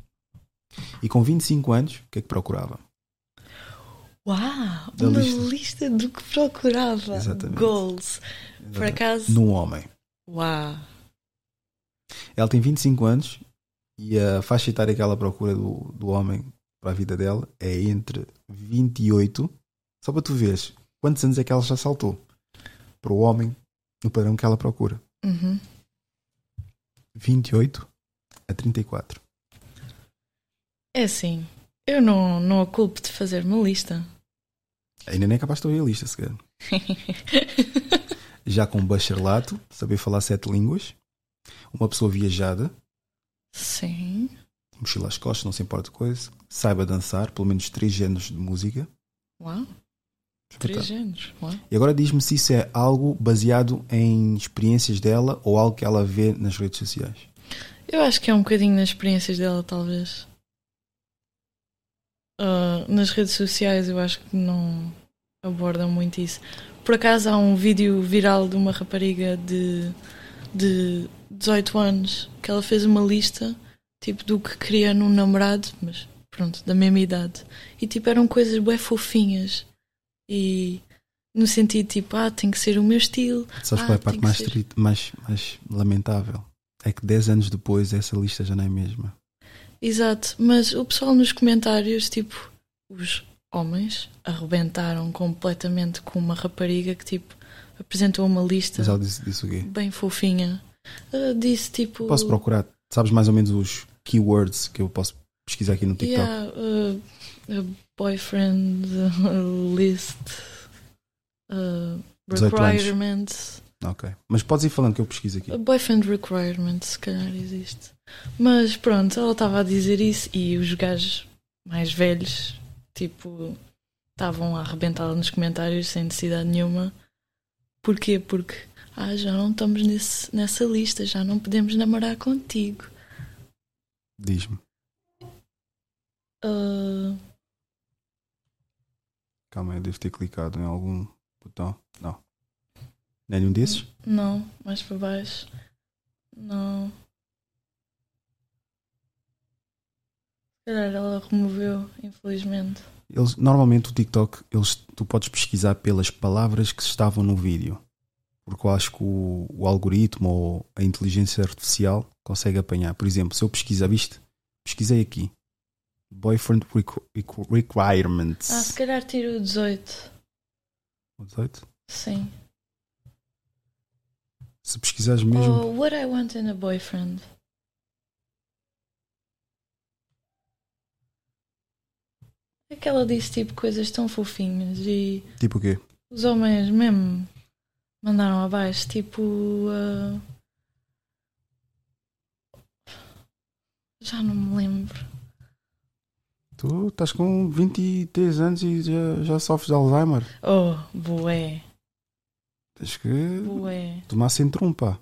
E com 25 anos, o que é que procurava? Uau, Da uma lista. lista. do que procurava. Exatamente. Goals. Por acaso. Num homem. Uau. Ela tem 25 anos e a faixa etária que ela procura do, do homem para a vida dela é entre 28, só para tu veres quantos anos é que ela já saltou para o homem no padrão que ela procura. Uhum. 28 a 34. É assim, eu não, não a culpo de fazer uma lista. Ainda nem é capaz de ouvir a lista sequer. <laughs> Já com bacharelato, saber falar sete línguas, uma pessoa viajada, Sim. Mochila às costas, não se importa coisa, saiba dançar, pelo menos três géneros de música. Uau. Três anos. Uau. E agora diz-me se isso é algo baseado em experiências dela ou algo que ela vê nas redes sociais. Eu acho que é um bocadinho nas experiências dela, talvez. Ah, nas redes sociais eu acho que não abordam muito isso. Por acaso há um vídeo viral de uma rapariga de, de 18 anos que ela fez uma lista tipo, do que queria num namorado, mas pronto, da mesma idade. E tipo, eram coisas bué fofinhas. E no sentido tipo, ah, tem que ser o meu estilo. Sabes ah, qual é a tem parte mais, ser- mais, mais lamentável? É que 10 anos depois essa lista já não é a mesma. Exato, mas o pessoal nos comentários, tipo, os homens arrebentaram completamente com uma rapariga que, tipo, apresentou uma lista Mas ela disse, disse o quê? bem fofinha. Ah, disse, tipo... Posso procurar? Sabes mais ou menos os keywords que eu posso pesquisar aqui no TikTok? Yeah, uh, boyfriend uh, list, uh, 18 anos. requirements. Ok. Mas podes ir falando que eu pesquiso aqui. Boyfriend requirement, se calhar existe. Mas pronto, ela estava a dizer isso e os gajos mais velhos, tipo, estavam a arrebentá-la nos comentários sem necessidade nenhuma. Porquê? Porque ah, já não estamos nesse, nessa lista, já não podemos namorar contigo. Diz-me. Ah, Calma eu devo ter clicado em algum botão. Não. Não é nenhum desses? não, mais para baixo. Não. Calhar ela removeu, infelizmente. Eles, normalmente o TikTok, eles, tu podes pesquisar pelas palavras que estavam no vídeo. Porque eu acho que o, o algoritmo ou a inteligência artificial consegue apanhar. Por exemplo, se eu pesquisar, viste? Pesquisei aqui. Boyfriend requ- requ- requirements. Ah, se calhar tiro o 18. 18? Sim. Se pesquisares mesmo. Ou what I want in a boyfriend. É que ela disse tipo coisas tão fofinhas e Tipo o quê? os homens mesmo mandaram abaixo, tipo. ah, Já não me lembro. Tu estás com 23 anos e já, já sofres de Alzheimer. Oh, bué, Tens que bué. tomar centrum, pá.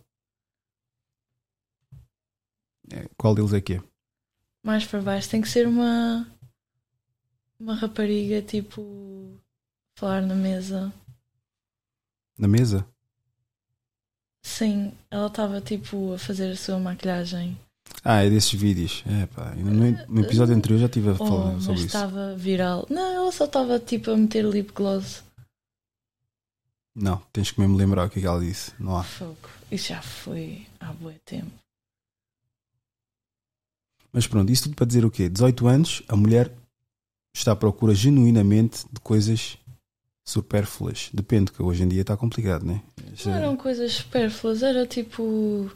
É, qual deles é que é? Mais para baixo tem que ser uma. Uma rapariga tipo. Falar na mesa. Na mesa? Sim, ela estava tipo a fazer a sua maquilhagem. Ah, é desses vídeos. É, pá. No, no episódio anterior já estive a Oh, falar mas sobre isso. estava viral. Não, ela só estava tipo a meter lip gloss. Não, tens que mesmo lembrar o que é que ela disse. Não há. Fogo. Isso já foi há bué tempo. Mas pronto, isso tudo para dizer o quê? 18 anos, a mulher está à procura genuinamente de coisas supérfluas. Depende, que hoje em dia está complicado, né? Não eram coisas supérfluas, era tipo.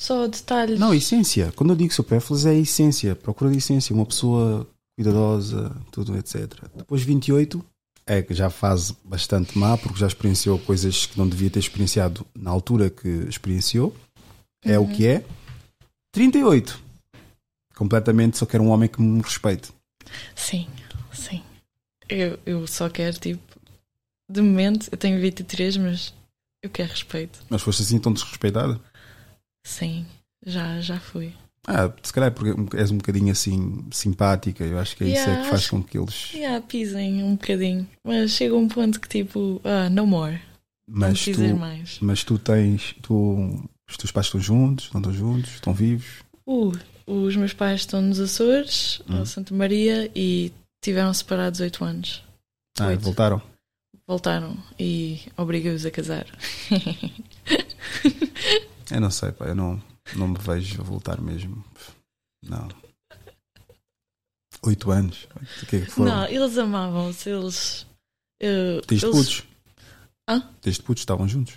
Só detalhes. Não, essência. Quando eu digo supérfluas é a essência. Procura de essência. Uma pessoa cuidadosa, tudo, etc. Depois 28 é que já faz bastante má porque já experienciou coisas que não devia ter experienciado na altura que experienciou. É o que é. 38. Completamente só quero um homem que me respeite. Sim, sim. Eu, eu só quero tipo. De momento, eu tenho 23, mas eu quero respeito. Mas foste assim tão desrespeitada? Sim, já, já fui. Ah, se calhar é porque és um bocadinho assim simpática. Eu acho que é isso é Yeah, que faz com que eles. Já pisem um bocadinho. Mas chega um ponto que tipo. Ah, no more. Não Mas dizer tu, mais. mas tu tens. Tu, os teus pais estão juntos? Não estão juntos? Estão vivos? Uh, os meus pais estão nos Açores, Hum. Santa Maria, e tiveram separados 8 anos. Ah, e Oito. voltaram? Voltaram e obriguei-os a casar. <laughs> Eu não sei, pá, eu não, não me vejo voltar mesmo. Não. Oito anos? O que é que foram? Não, eles amavam-se, eles. eh, Desde eles- putos? Hã? Desde putos estavam juntos?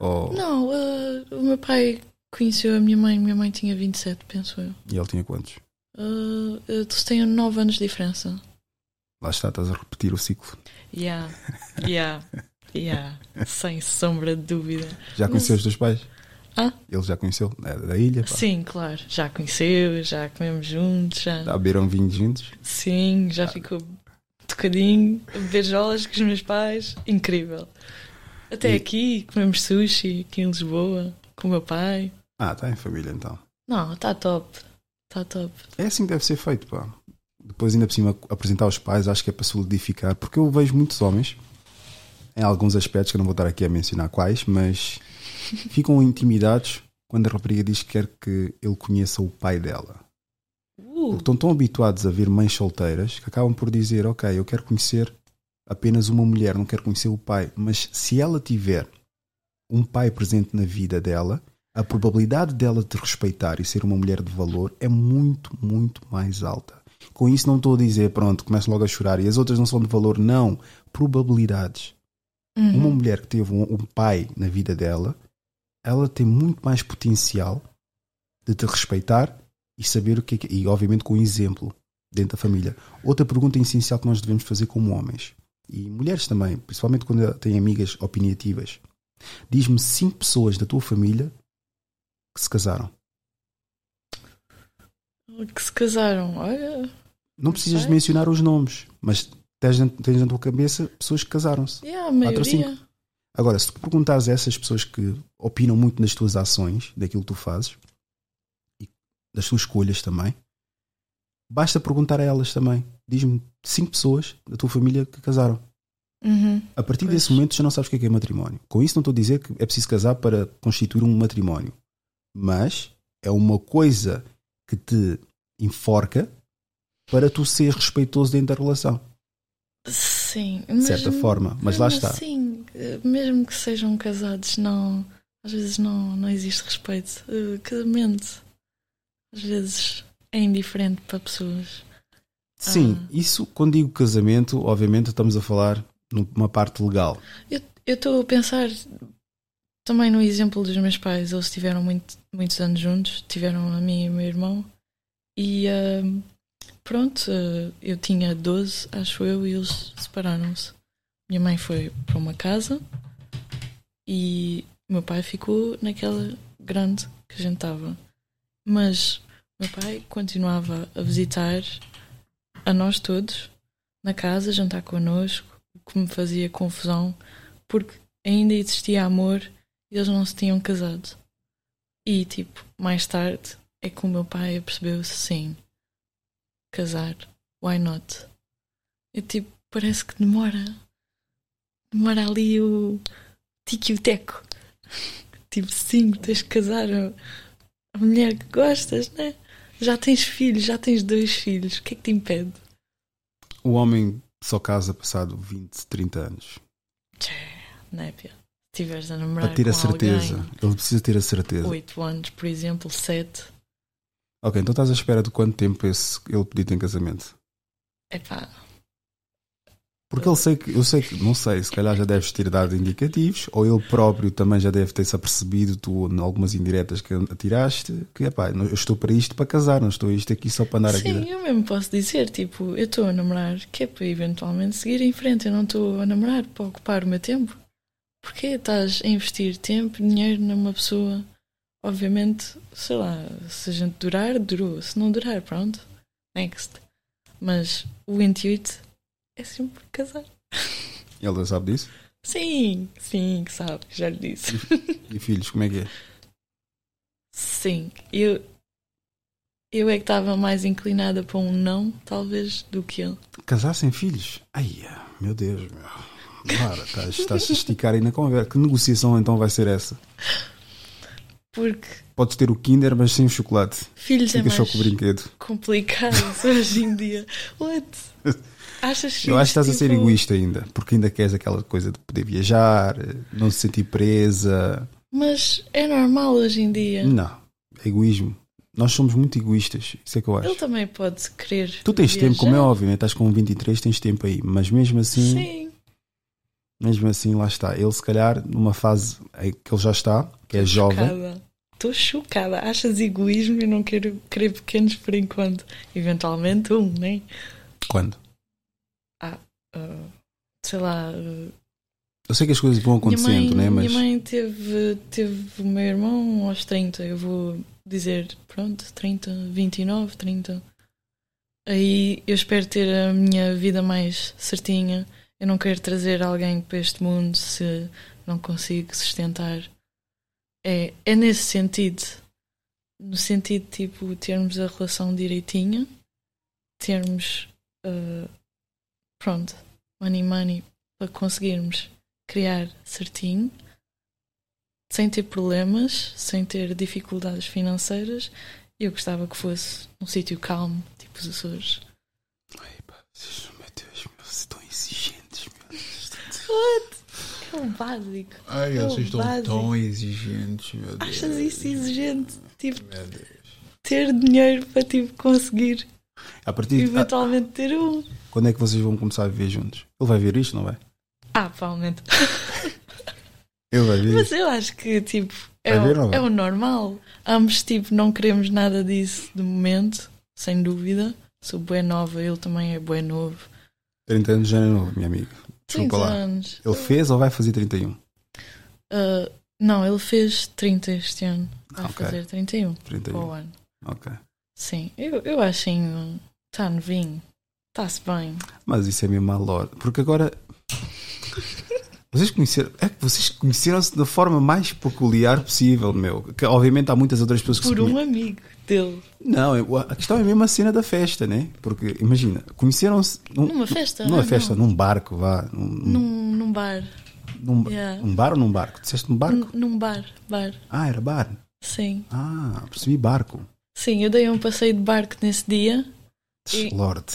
Ou... Não, eh, o meu pai conheceu a minha mãe, minha mãe tinha 27, penso eu. E ele tinha quantos? Uh, eles têm 9 anos de diferença. Lá está, estás a repetir o ciclo. Yeah, yeah, yeah. Sem sombra de dúvida. Já conheceu Mas- os teus pais? Hã? Ele já conheceu? É da ilha? Pá. Sim, claro. Já conheceu, já comemos juntos, já. Já beberam vinho juntos? Sim, já ficou tocadinho, a beber jolas com os meus pais. Incrível. Até E- aqui comemos sushi, aqui em Lisboa, com o meu pai. Ah, está em família então. Não, está top. Está top. É assim que deve ser feito, pá. Depois, ainda por cima, apresentar aos pais, acho que é para solidificar, porque eu vejo muitos homens, em alguns aspectos, que eu não vou estar aqui a mencionar quais, mas ficam intimidados quando a rapariga diz que quer que ele conheça o pai dela. Porque estão tão habituados a ver mães solteiras que acabam por dizer: Ok, eu quero conhecer apenas uma mulher, não quero conhecer o pai. Mas se ela tiver um pai presente na vida dela, a probabilidade dela te respeitar e ser uma mulher de valor é muito, muito mais alta. Com isso, não estou a dizer, pronto, começo logo a chorar e as outras não são de valor. Não. Probabilidades. Uhum. Uma mulher que teve um, um pai na vida dela, ela tem muito mais potencial de te respeitar e saber o que é que. E, obviamente, com exemplo dentro da família. Outra pergunta essencial que nós devemos fazer como homens e mulheres também, principalmente quando têm amigas opinativas. Diz-me cinco pessoas da tua família que se casaram. Que se casaram. Olha. Não precisas de mencionar os nomes, mas tens, na- tens na tua cabeça pessoas que casaram-se. Yeah, Quatro ou maioria. Agora, se tu perguntares a essas pessoas que opinam muito nas tuas ações, daquilo que tu fazes, e das tuas escolhas também, basta perguntar a elas também. Diz-me cinco pessoas da tua família que casaram. Uhum. A partir Pois. desse momento já não sabes o que é, que é matrimónio. Com isso não estou a dizer que é preciso casar para constituir um matrimónio. Mas é uma coisa que te enforca para tu seres respeitoso dentro da relação. Sim, De certa forma. Mas lá mesmo está. Assim, eh, mesmo que sejam casados, não, às vezes não, não existe respeito. Eh, Casamento, às vezes, é indiferente para pessoas. Sim, Ah. isso quando digo casamento, obviamente estamos a falar numa parte legal. Eu estou a pensar também no exemplo dos meus pais. Eles tiveram muito, muitos anos juntos, tiveram a mim e o meu irmão. E ah, pronto, ah, eu tinha 12, acho eu, e eles separaram-se. Minha mãe foi para uma casa e meu pai ficou naquela grande que a gente estava. Mas meu pai continuava a visitar a nós todos na casa, jantar connosco, o que me fazia confusão, porque ainda existia amor eles não se tinham casado. E, tipo, mais tarde é que o meu pai percebeu-se sim, casar, why not? E, tipo, parece que demora. Demora ali o tique e o teco. <laughs> tipo, sim, tens que casar a, a mulher que gostas, né? Já tens filhos, já tens dois filhos, o que é que te impede? O homem só casa passado 20, 30 anos. Tchê, népia. Se estiveres a namorar Para ter a certeza. alguém, Ele precisa ter a certeza. 8 anos, por exemplo, 7, Ok, então estás à espera de quanto tempo esse, ele pediu em casamento? epá, Porque ele sei que, eu sei que, não sei, se calhar já deves ter dado indicativos, ou ele próprio também já deve ter-se apercebido, tu, em algumas indiretas que atiraste, que epá, não- eu estou para isto para casar, não estou isto aqui só para andar aqui. sim, eu mesmo posso dizer, tipo, eu estou a namorar que é para eventualmente seguir em frente, eu não estou a namorar para ocupar o meu tempo. Porquê estás a investir tempo, dinheiro numa pessoa? Obviamente, sei lá, se a gente durar, durou. Se não durar, pronto, next. Mas o intuito é sempre casar. Ele já sabe disso? Sim, sim, que sabe, já lhe disse. E filhos, como é que é? Sim, eu, eu é que estava mais inclinada para um não, talvez, do que ele. Casar sem filhos? Ai, meu Deus, meu. Cara, estás, estás a esticar aí na conversa. Que negociação então vai ser essa? Porque Podes ter o Kinder, mas sem o chocolate. filhos é Fica mais só com o brinquedo. complicado <laughs> hoje em dia. What? Achas que Eu acho que estás a ser tipo, egoísta ainda, porque ainda queres aquela coisa de poder viajar, não se sentir presa. Mas é normal hoje em dia. Não, é egoísmo. Nós somos muito egoístas, isso é que eu acho. Ele também pode querer. Tu tens viajar. tempo, como é óbvio, né? estás com 23, tens tempo aí, mas mesmo assim, Sim, mesmo assim, lá está. Ele, se calhar, numa fase em que ele já está, que é jovem, chocada. Estou chocada. Achas egoísmo e não quero querer pequenos por enquanto. Eventualmente um, né? quando? Ah, sei lá. ah, Eu sei que as coisas vão Minha mãe, acontecendo, né? Mas minha mãe teve, teve o meu irmão aos 30, eu vou dizer, pronto, 30, 29, 30. Aí eu espero ter a minha vida mais certinha. Eu não quero trazer alguém para este mundo se não consigo sustentar. É, é nesse sentido. No sentido, tipo, termos a relação direitinha, termos, ah, pronto, money, money, para conseguirmos criar certinho, sem ter problemas, sem ter dificuldades financeiras Eu gostava que fosse um sítio calmo, tipo os Açores. Ai, pá, vocês, meu Deus, meu, vocês estão exigentes, meu. É o básico. Ai, É o vocês estão básico. tão exigentes, meu Deus. Achas isso exigente? Tipo, ter dinheiro para tipo, conseguir A partir eventualmente ter um. quando é que vocês vão começar a viver juntos? Ele vai ver isto, não vai? Ah, provavelmente. Ele vai ver Mas eu acho que, tipo, é, ver o, é o normal. Ambos, tipo, não queremos nada disso de momento, sem dúvida. Sou bué nova, ele também é bué novo. 30 anos já é novo, minha amiga. Desculpa 30 lá. anos. Ele fez ou vai fazer 31? Ah, não, ele fez 30 este ano. Vai Ok. fazer 31 para 31. o ano. Ok. Sim, eu, eu acho que está novinho. Está-se bem. Mas isso é mesmo má lore. Porque agora. Vocês conheceram. É que vocês conheceram-se da forma mais peculiar possível, meu. Que obviamente há muitas outras pessoas que Por se um conhe- amigo dele. Não, a questão é mesmo a cena da festa, né? Porque, imagina, conheceram-se. Num, Numa festa? Numa Ah, festa, não. num barco, vá. Num, Num, num bar. num, yeah. num bar ou num barco? Disseste num barco? Num, num bar. Bar. Ah, era bar. Sim. Ah, percebi barco. Sim, eu dei um passeio de barco nesse dia E- Lorde.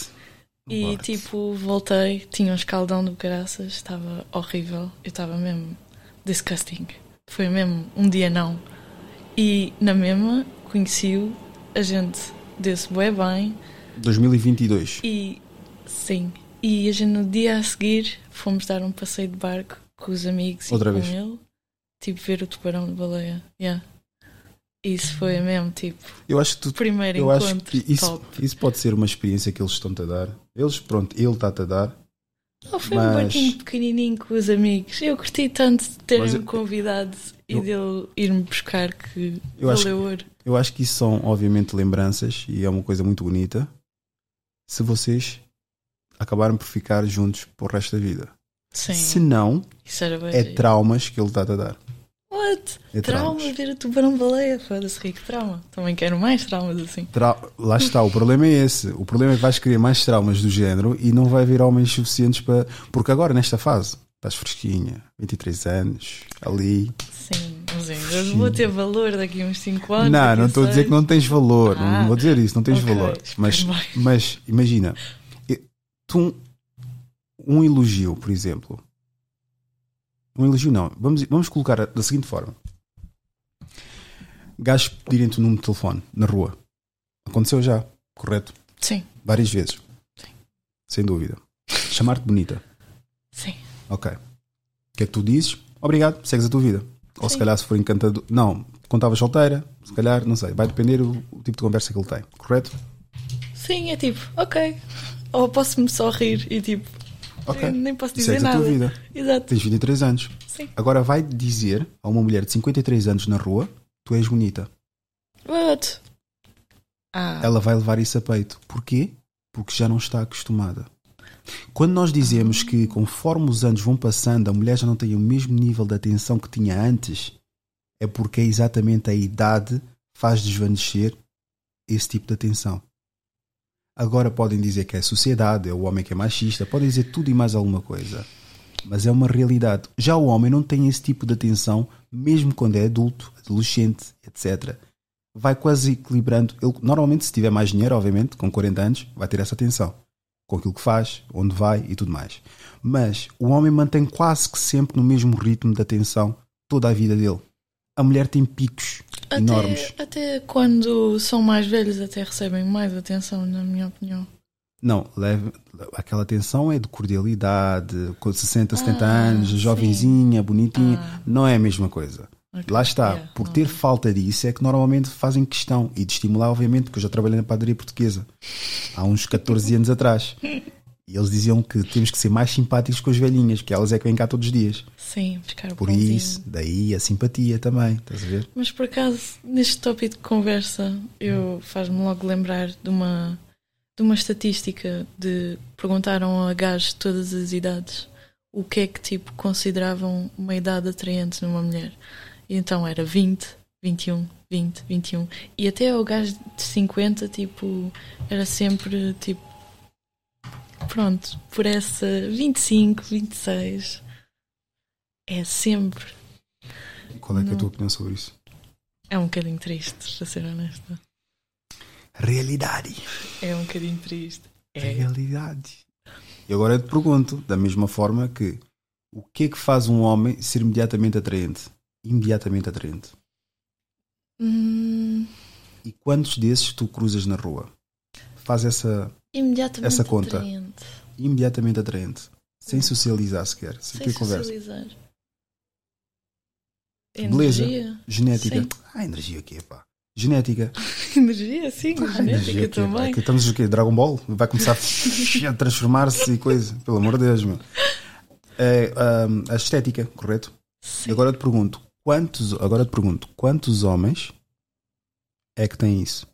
e Lorde. tipo voltei, tinha um escaldão do caraças, estava horrível, eu estava mesmo disgusting. Foi mesmo um dia não. E na mesma conheci-o, a gente deu-se bué bem 2022. e sim. E a gente no dia a seguir fomos dar um passeio de barco com os amigos Outra e com vez? ele. Tipo ver o tubarão de baleia. Yeah. Isso foi mesmo tipo Eu acho que tu primeiro Eu acho encontro que isso, top. isso pode ser uma experiência que eles estão-te a dar. Eles, pronto, ele está-te a dar. Não, foi Mas- um barquinho pequenininho com os amigos. Eu curti tanto de terem-me eu- convidado e eu- dele ir-me buscar que Eu acho valeu ouro. Eu acho que isso são, obviamente, lembranças e é uma coisa muito bonita. Se vocês acabarem por ficar juntos para o resto da vida. Sim, Se não, é traumas que ele está-te a dar. What? É Trauma traumas. ver o tubarão-baleia. Foda-se, rico trauma. Também quero mais traumas assim. Trau- Lá está, o problema é esse. O problema é que vais querer mais traumas do género e não vai haver homens suficientes para. Porque agora, nesta fase, estás fresquinha, 23 anos, ali. Sim, mas eu vou ter valor daqui a uns 5 anos. não, não estou a dizer que não tens valor. Ah, não vou dizer isso, não tens ok, valor. Mas, mas imagina, tu, um elogio, por exemplo. Um elogio não. Vamos, vamos colocar da seguinte forma: gajos pedirem-te o número de telefone na rua. Aconteceu já, correto? Sim, Várias vezes. Sem dúvida. Chamar-te bonita. sim. Ok. O que é que tu dizes? Obrigado, segues a tua vida. Ou se Sim. calhar se for encantador. Não, estavas solteira, se calhar, não sei. Vai depender o, o tipo de conversa que ele tem, correto? Sim, é tipo, ok. Ou posso-me só rir e tipo, Ok. eu nem posso dizer Segues a nada. tua vida. Exato. Tens 23 anos. Sim. Agora vai dizer a uma mulher de 53 anos na rua: tu és bonita. What? Ah, Ela vai levar isso a peito. Porquê? Porque já não está acostumada. Quando nós dizemos que conforme os anos vão passando, a mulher já não tem o mesmo nível de atenção que tinha antes, é porque é exatamente a idade faz desvanecer esse tipo de atenção. Agora podem dizer que é a sociedade, é o homem que é machista, podem dizer tudo e mais alguma coisa. Mas é uma realidade. Já o homem não tem esse tipo de atenção, mesmo quando é adulto, adolescente, etc vai quase equilibrando. Ele, normalmente, se tiver mais dinheiro, obviamente, com 40 anos, vai ter essa atenção. Com aquilo que faz, onde vai e tudo mais. Mas o homem mantém quase que sempre no mesmo ritmo de atenção toda a vida dele. A mulher tem picos enormes. até, até quando são mais velhos até recebem mais atenção, na minha opinião. Não, leve, aquela atenção é de cordialidade, com 60, 70 Ah, anos, sim. jovenzinha, bonitinha. Ah. Não é a mesma coisa. Ok, Lá está, yeah, por ter falta disso é que normalmente fazem questão e de estimular, obviamente, porque eu já trabalhei na padaria portuguesa há uns 14 anos atrás. E eles diziam que temos que ser mais simpáticos com as velhinhas, porque elas é que vêm cá todos os dias. Sim, buscar o Por pãozinho. isso, daí a simpatia também, estás a ver? Mas por acaso, neste tópico de conversa, eu faz-me logo lembrar de uma, de uma estatística de perguntaram a gajos de todas as idades o que é que tipo consideravam uma idade atraente numa mulher. E então era 20, 21, 20, 21. E até o gajo de 50, tipo, era sempre tipo. Pronto, por essa 25, 26. É sempre. Qual é, que é a tua opinião sobre isso? É um bocadinho triste, para ser honesta. Realidade. É um bocadinho triste. É. Realidade. E agora eu te pergunto, da mesma forma que o que é que faz um homem ser imediatamente atraente? Imediatamente atraente. Hum, E quantos desses tu cruzas na rua? Faz essa Essa conta. atraente. imediatamente atraente. Sem socializar sequer. Sem, Sem ter conversa. socializar. Beleza. Energia. Genética. Sim. Ah, energia aqui, pá. Genética. <laughs> Energia, sim. Genética energia aqui, também. Aqui estamos o quê? Dragon Ball? Vai começar a <laughs> transformar-se e coisa. Pelo amor de Deus, meu. É, ahm, a estética, correto? Sim. E agora eu te pergunto, quantos, agora eu te pergunto, quantos homens é que têm isso?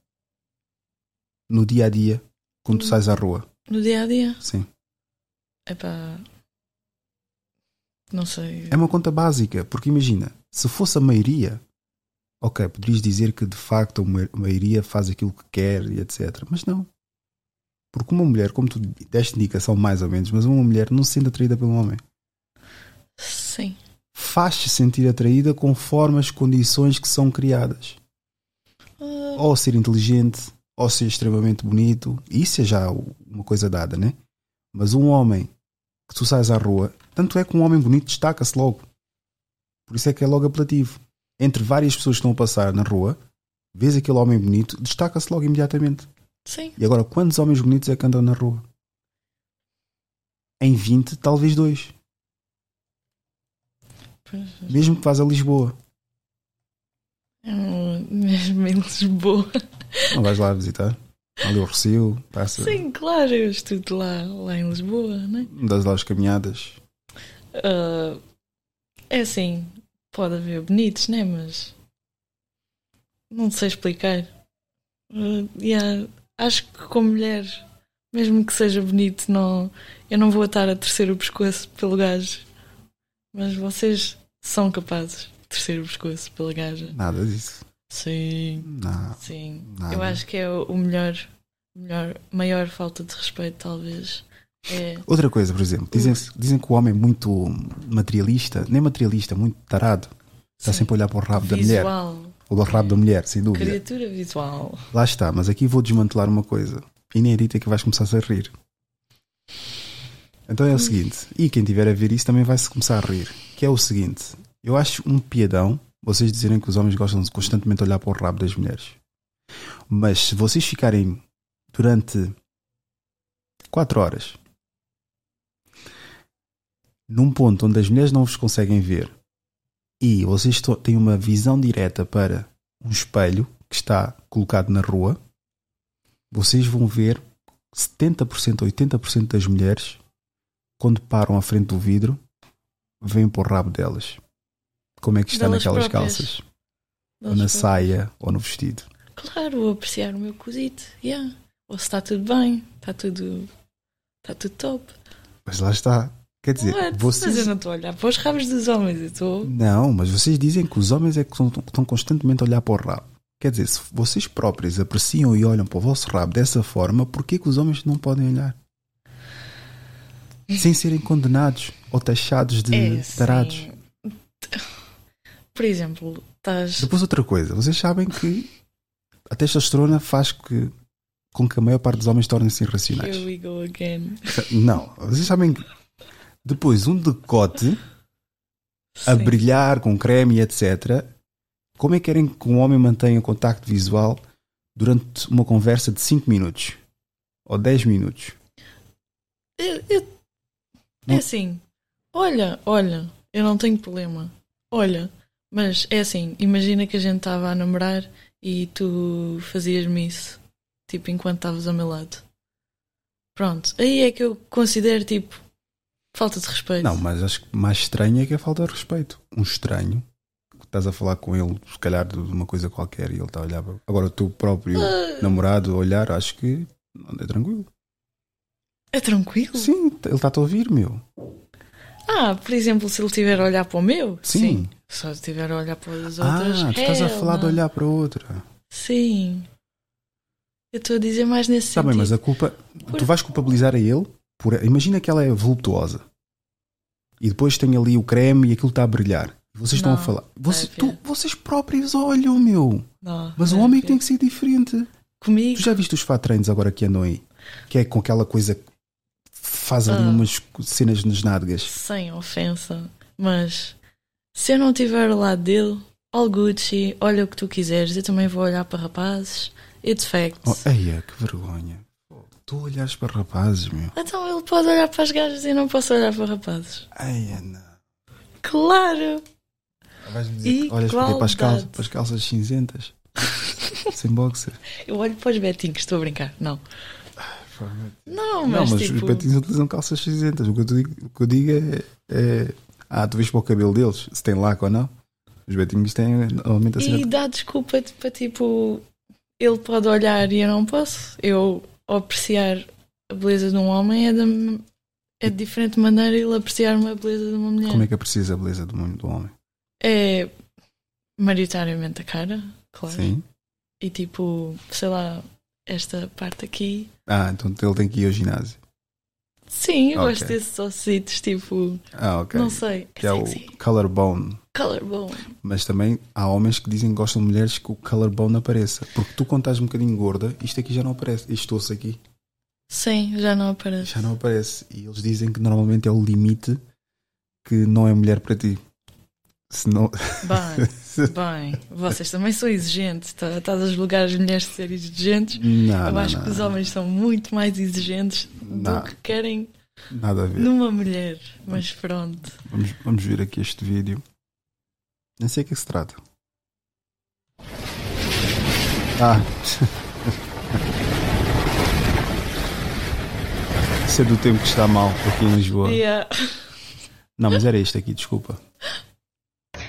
No dia a dia, quando tu Hum. sais à rua? No dia a dia. Sim. Epá. Não sei. É uma conta básica, porque imagina, se fosse a maioria, ok, poderias dizer que de facto a maioria faz aquilo que quer e etc. Mas não. Porque uma mulher, como tu deste indicação mais ou menos, mas uma mulher não se sente atraída pelo homem. Sim. Faz-se sentir atraída conforme as condições que são criadas. Ah, ou ser inteligente, ou ser extremamente bonito, isso é já uma coisa dada, né? Mas um homem que tu sais à rua, tanto é que um homem bonito destaca-se logo. Por isso é que é logo apelativo. Entre várias pessoas que estão a passar na rua, vês aquele homem bonito, destaca-se logo imediatamente. sim. E agora, quantos homens bonitos é que andam na rua? Em 20, talvez dois. Pois, Mesmo que vás a Lisboa. é mesmo em Lisboa. Não vais lá visitar? Ali o Rocio, passa, Sim, claro, eu estudo lá, lá em Lisboa, né? das lá as caminhadas. Ah, é assim, pode haver bonitos, né? Mas não sei explicar. Ah, yeah, acho que como mulher, mesmo que seja bonito, não, eu não vou estar a torcer o pescoço pelo gajo. Mas vocês são capazes de torcer o pescoço pela gaja. Nada disso. Sim, Não. sim. Nada. Eu acho que é o o melhor, melhor, maior falta de respeito, talvez. É Outra coisa, por exemplo, dizem, dizem que o homem é muito materialista, nem materialista, muito tarado. Está sempre a olhar para o rabo da mulher. visual. Ou do rabo da mulher, sem dúvida. Criatura visual. Lá está, mas aqui vou desmantelar uma coisa. Inédita que vais começar a rir. Então é o seguinte, e quem tiver a ver isso também vai se começar a rir. Que é o seguinte, eu acho um piadão vocês dizerem que os homens gostam de constantemente olhar para o rabo das mulheres. Mas se vocês ficarem durante 4 horas num ponto onde as mulheres não vos conseguem ver e vocês têm uma visão direta para um espelho que está colocado na rua, vocês vão ver 70% ou 80% das mulheres, quando param à frente do vidro, vêm para o rabo delas. Como é que está Delas naquelas próprias. calças? Ou Delas na próprias. saia, ou no vestido. Claro, vou apreciar o meu cozito. Yeah. Ou se está tudo bem, está tudo. Está tudo top. Mas lá está. Quer dizer, What? Mas vocês. eu não estou a olhar para os rabos dos homens, eu estou. Não, mas vocês dizem que os homens é que estão, estão constantemente a olhar para o rabo. Quer dizer, se vocês próprios apreciam e olham para o vosso rabo dessa forma, por que que os homens não podem olhar? Sem serem condenados ou taxados de É tarados. assim. Por exemplo, estás. Depois outra coisa, vocês sabem que a testosterona faz que, com que a maior parte dos homens tornem-se irracionais. Here we go again. <laughs> Não, vocês sabem que depois um decote a Sim. brilhar com creme e etc. Como é que querem que um homem mantenha contacto visual durante uma conversa de 5 minutos? Ou 10 minutos? Eu- eu- É assim. Olha, olha, eu não tenho problema. Olha, mas é assim, imagina que a gente estava a namorar e tu fazias-me isso, tipo, enquanto estavas ao meu lado. Pronto, aí é que eu considero, tipo, falta de respeito. Não, mas acho que mais estranho é que é falta de respeito. Um estranho, estás a falar com ele, se calhar de uma coisa qualquer, e ele está a olhar. Agora o teu próprio Ah, namorado a olhar, acho que é tranquilo. É tranquilo? Sim, ele está-te a ouvir, meu. Ah, por exemplo, se ele estiver a olhar para o meu? Sim. Se eu estiver a olhar para as outras. Ah, tu estás a falar de no. olhar para outra. Sim. Eu estou a dizer mais nesse Está sentido. bem, mas a culpa. Tu vais culpabilizar a ele por. Imagina que ela é voluptuosa e depois tem ali o creme e aquilo está a brilhar. Vocês estão a Não, falar. Você- tu- vocês próprios olham, meu. Não, Mas o não, homem é que tem que ser diferente. comigo. Tu já viste os fat treinos agora que andam aí? Que é com aquela coisa faz ali Ah. umas cenas nas nádegas. Sem ofensa, mas se eu não estiver ao lado dele, all Gucci, olha o que tu quiseres, eu também vou olhar para rapazes. It's facts. Oh, eia, que vergonha. Tu olhares para rapazes, meu. Então ele pode olhar para as gajas e eu não posso olhar para rapazes. Eia, não. Claro! Dizer que olhas para, as calças, para as calças cinzentas. Sem boxer. <laughs> Eu olho para os betinhos, estou a brincar. Não. Não, Não, mas, mas tipo. os patins utilizam calças cinzentas. O que eu, digo, o que eu digo é, é- Ah, tu vês para o cabelo deles, se tem laco ou não. Os betinhos têm normalmente a cena. E dá desculpa para tipo. Ele pode olhar e eu não posso. Eu apreciar a beleza de um homem é de, é de diferente maneira ele apreciar uma beleza de uma mulher. Como é que preciso a beleza do, do homem? É maioritariamente a cara, claro. Sim. E tipo, sei lá, esta parte aqui. Ah, então ele tem que ir ao ginásio. Sim, eu Ok. gosto desses ossitos, tipo, Ah, ok. não sei, é Que é o sexy. collarbone. Collarbone. Mas também há homens que dizem que gostam de mulheres que o collarbone apareça. Porque tu, quando estás um bocadinho gorda, isto aqui já não aparece. Este osso aqui Sim, já não aparece. já não aparece. E eles dizem que normalmente é o limite que não é mulher para ti. Se não. Bem, <laughs> bem, vocês também são exigentes. tá- Estás a julgar as mulheres de serem exigentes. Não, Eu não, acho não, que os homens são muito mais exigentes do que querem Nada a ver. numa mulher. Mas pronto. Vamos, vamos ver aqui este vídeo. Nem sei o que é que se trata. Ah. <laughs> Isso é do tempo que está mal aqui em Lisboa. Yeah. Não, mas era este aqui, desculpa. <laughs>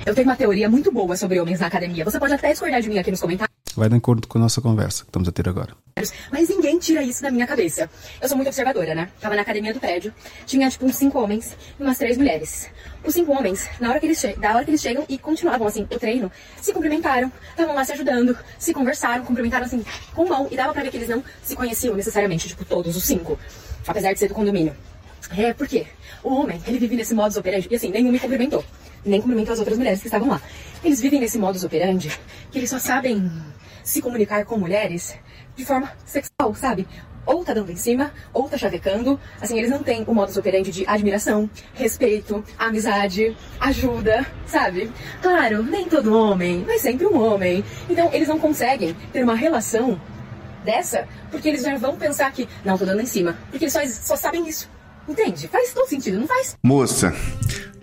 Eu tenho uma teoria muito boa sobre homens na academia. Você pode até discordar de mim aqui nos comentários, Vai de acordo com a nossa conversa que estamos a ter agora. mas ninguém tira isso da minha cabeça. Eu sou muito observadora, né? Tava na academia do prédio, tinha tipo uns cinco homens e umas três mulheres. Os cinco homens, na hora que eles, da hora que eles chegam e continuavam assim o treino, se cumprimentaram, estavam lá se ajudando, se conversaram, cumprimentaram assim com mão e dava pra ver que eles não se conheciam necessariamente, tipo todos os cinco, apesar de ser do condomínio. É, por quê? O homem, ele vive nesse modus operandi, e assim, nenhum me cumprimentou. Nem cumprimentou as outras mulheres que estavam lá. Eles vivem nesse modus operandi que eles só sabem se comunicar com mulheres de forma sexual, sabe? Ou tá dando em cima, ou tá chavecando. Assim, eles não têm o modus operandi de admiração, respeito, amizade, ajuda, sabe? Claro, nem todo homem, mas sempre um homem. Então, eles não conseguem ter uma relação dessa, porque eles já vão pensar que, não, tô dando em cima. Porque eles só, só sabem isso. Entende? Faz todo sentido, não faz? Moça,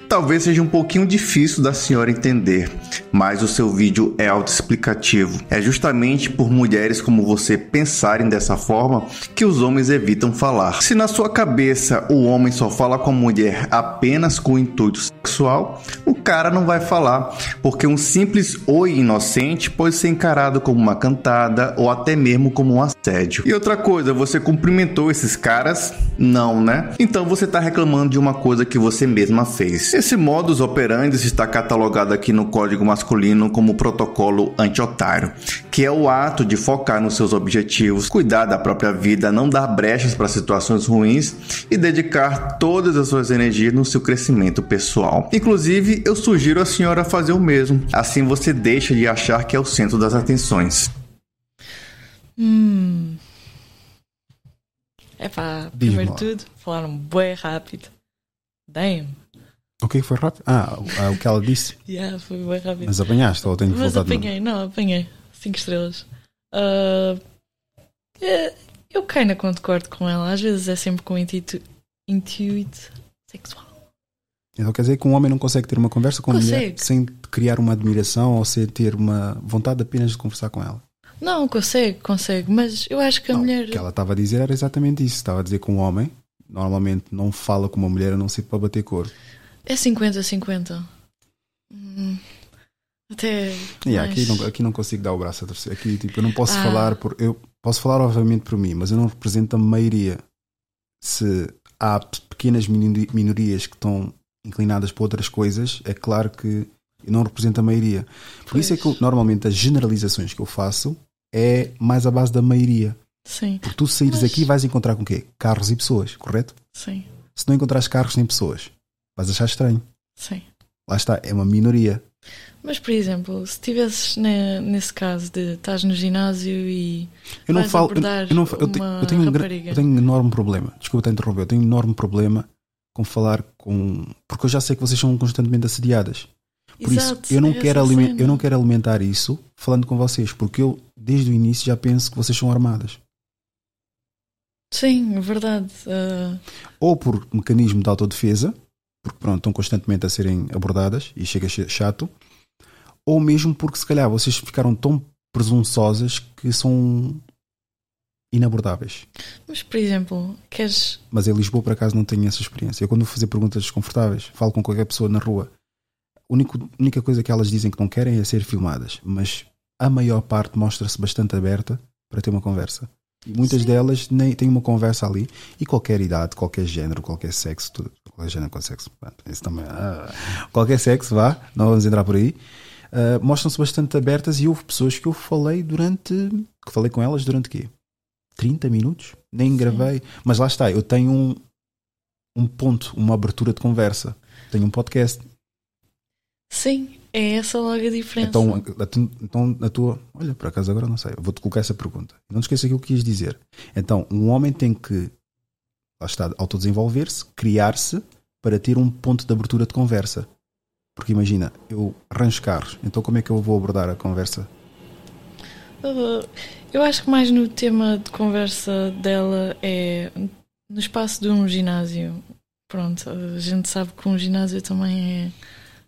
talvez seja um pouquinho difícil da senhora entender, mas o seu vídeo é autoexplicativo. É justamente por mulheres como você pensarem dessa forma que os homens evitam falar. Se na sua cabeça o homem só fala com a mulher apenas com intuito sexual, o cara não vai falar, porque um simples oi inocente pode ser encarado como uma cantada ou até mesmo como um assédio. E outra coisa, você cumprimentou esses caras? Não, né? Então você está reclamando de uma coisa que você mesma fez. Esse modus operandi está catalogado aqui no Código Masculino como protocolo anti-otário, que é o ato de focar nos seus objetivos, cuidar da própria vida, não dar brechas para situações ruins e dedicar todas as suas energias no seu crescimento pessoal. Inclusive, eu sugiro a senhora fazer o mesmo. Assim você deixa de achar que é o centro das atenções. Hum. É pá, Diz-me primeiro de tudo, falaram bem rápido. Damn. O que é foi rápido? Ah, o- ah, o que ela disse. <laughs> Yeah, foi bem rápido. Mas apanhaste ou tenho que Mas voltar apanhei, não, apanhei. 5 estrelas. É, eu ainda concordo com ela. Às vezes é sempre com intuito, intuito sexual. Então quer dizer que um homem não consegue ter uma conversa com uma mulher Consegue. sem criar uma admiração ou sem ter uma vontade apenas de conversar com ela. Não, consegue, consegue. Mas eu acho que a Não, mulher. O que ela estava a dizer era exatamente isso. Estava a dizer que um homem normalmente não fala com uma mulher a não ser para bater cor. É 50-50. Hum, até. Yeah, mais- aqui, não, aqui não consigo dar o braço a torcer. Aqui tipo, eu não posso Ah. falar por. Eu posso falar obviamente por mim, mas eu não represento a maioria. Se há pe- pequenas minori- minorias que estão inclinadas para outras coisas, é claro que eu não represento a maioria. Por isso é que eu- Pois. normalmente as generalizações que eu faço é mais à base da maioria. Sim, Porque tu saíres Mas- aqui vais encontrar com o quê? Carros e pessoas, correto? sim, Se não encontrares carros nem pessoas, vais achar estranho. sim. Lá está, é uma minoria. Mas, por exemplo, se estivesses ne- nesse caso de estás no ginásio e Eu não falo. Eu, eu não, eu, tenho, uma eu, tenho um, eu tenho um enorme problema. Desculpa te interromper. Eu tenho um enorme problema com falar com. Porque eu já sei que vocês são constantemente assediadas. Por Exato, isso, eu não, é quero eu não quero alimentar isso falando com vocês. Porque eu, desde o início, já penso que vocês são armadas. Sim, é verdade. Ah, Ou por mecanismo de autodefesa, porque pronto, estão constantemente a serem abordadas e chega chato. Ou mesmo porque, se calhar, vocês ficaram tão presunçosas que são inabordáveis. mas, por exemplo, queres. Mas em Lisboa, por acaso, não tenho essa experiência. Eu, quando vou fazer perguntas desconfortáveis, falo com qualquer pessoa na rua. A única, única coisa que elas dizem que não querem é ser filmadas. Mas a maior parte mostra-se bastante aberta para ter uma conversa. E muitas Sim. delas nem têm uma conversa ali. E qualquer idade, qualquer género, qualquer sexo, tudo, qualquer género, qualquer sexo. pronto, Isso também, ah, qualquer sexo, vá, não vamos entrar por aí. ah, mostram-se bastante abertas e houve pessoas que eu falei durante. que falei com elas durante quê? 30 minutos? Nem Sim. gravei. Mas lá está, eu tenho um, um ponto, uma abertura de conversa. Tenho um podcast. Sim, é essa logo a diferença. Então, então a tua. Olha, por acaso agora não sei. Vou-te colocar essa pergunta. Não te esqueça aquilo que quis dizer. Então, um homem tem que. Lá está, autodesenvolver-se, criar-se para ter um ponto de abertura de conversa. Porque imagina, eu arranjo carros, então como é que eu vou abordar a conversa? Uh, eu acho que mais no tema de conversa dela é no espaço de um ginásio. Pronto, a gente sabe que um ginásio também é,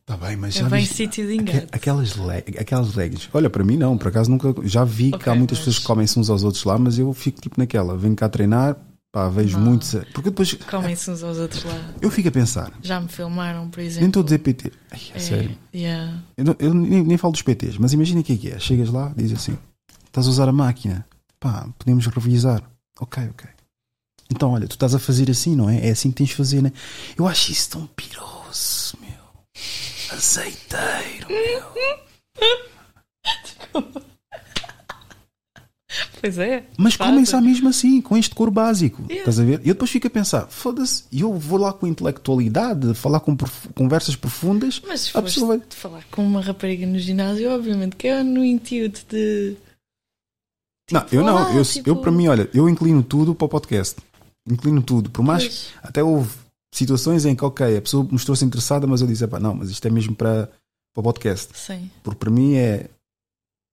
Está bem, mas é já bem sítio de engate. Aquelas, leg, aquelas leggings. Olha, para mim não, por acaso nunca. Já vi que Ok, há muitas mas- pessoas que comem-se uns aos outros lá, mas eu fico tipo naquela. Venho cá treinar, pá, vejo muitos. Porque depois. Comem-se uns aos outros lá. Eu fico a pensar, Já me filmaram, por exemplo. nem estou a dizer PT. Ai, é É, sério. yeah. Eu, não- eu nem, nem falo dos PTs, mas imagina o que é que é. Chegas lá, diz assim: estás a usar a máquina, pá, podemos revisar. Ok, ok. Então, olha, tu estás a fazer assim, não é? É assim que tens de fazer, né? Eu acho isso tão piroso, meu. Azeiteiro, meu. <laughs> Pois é. Mas Fazem. comem-se à mesma assim, com este cor básico. Yeah. Estás a ver? E eu depois fico a pensar: foda-se, eu vou lá com intelectualidade, falar com prof- conversas profundas. Mas se foste vai- falar com uma rapariga no ginásio, obviamente que é no intuito de. não, eu não. ah, eu, tipo- eu, para mim, olha, eu inclino tudo para o podcast. Inclino tudo. Por mais Pois. Até houve situações em que, ok, a pessoa mostrou-se interessada, mas eu disse, "Epá, não, mas isto é mesmo para, para o podcast. Sim. Porque para mim é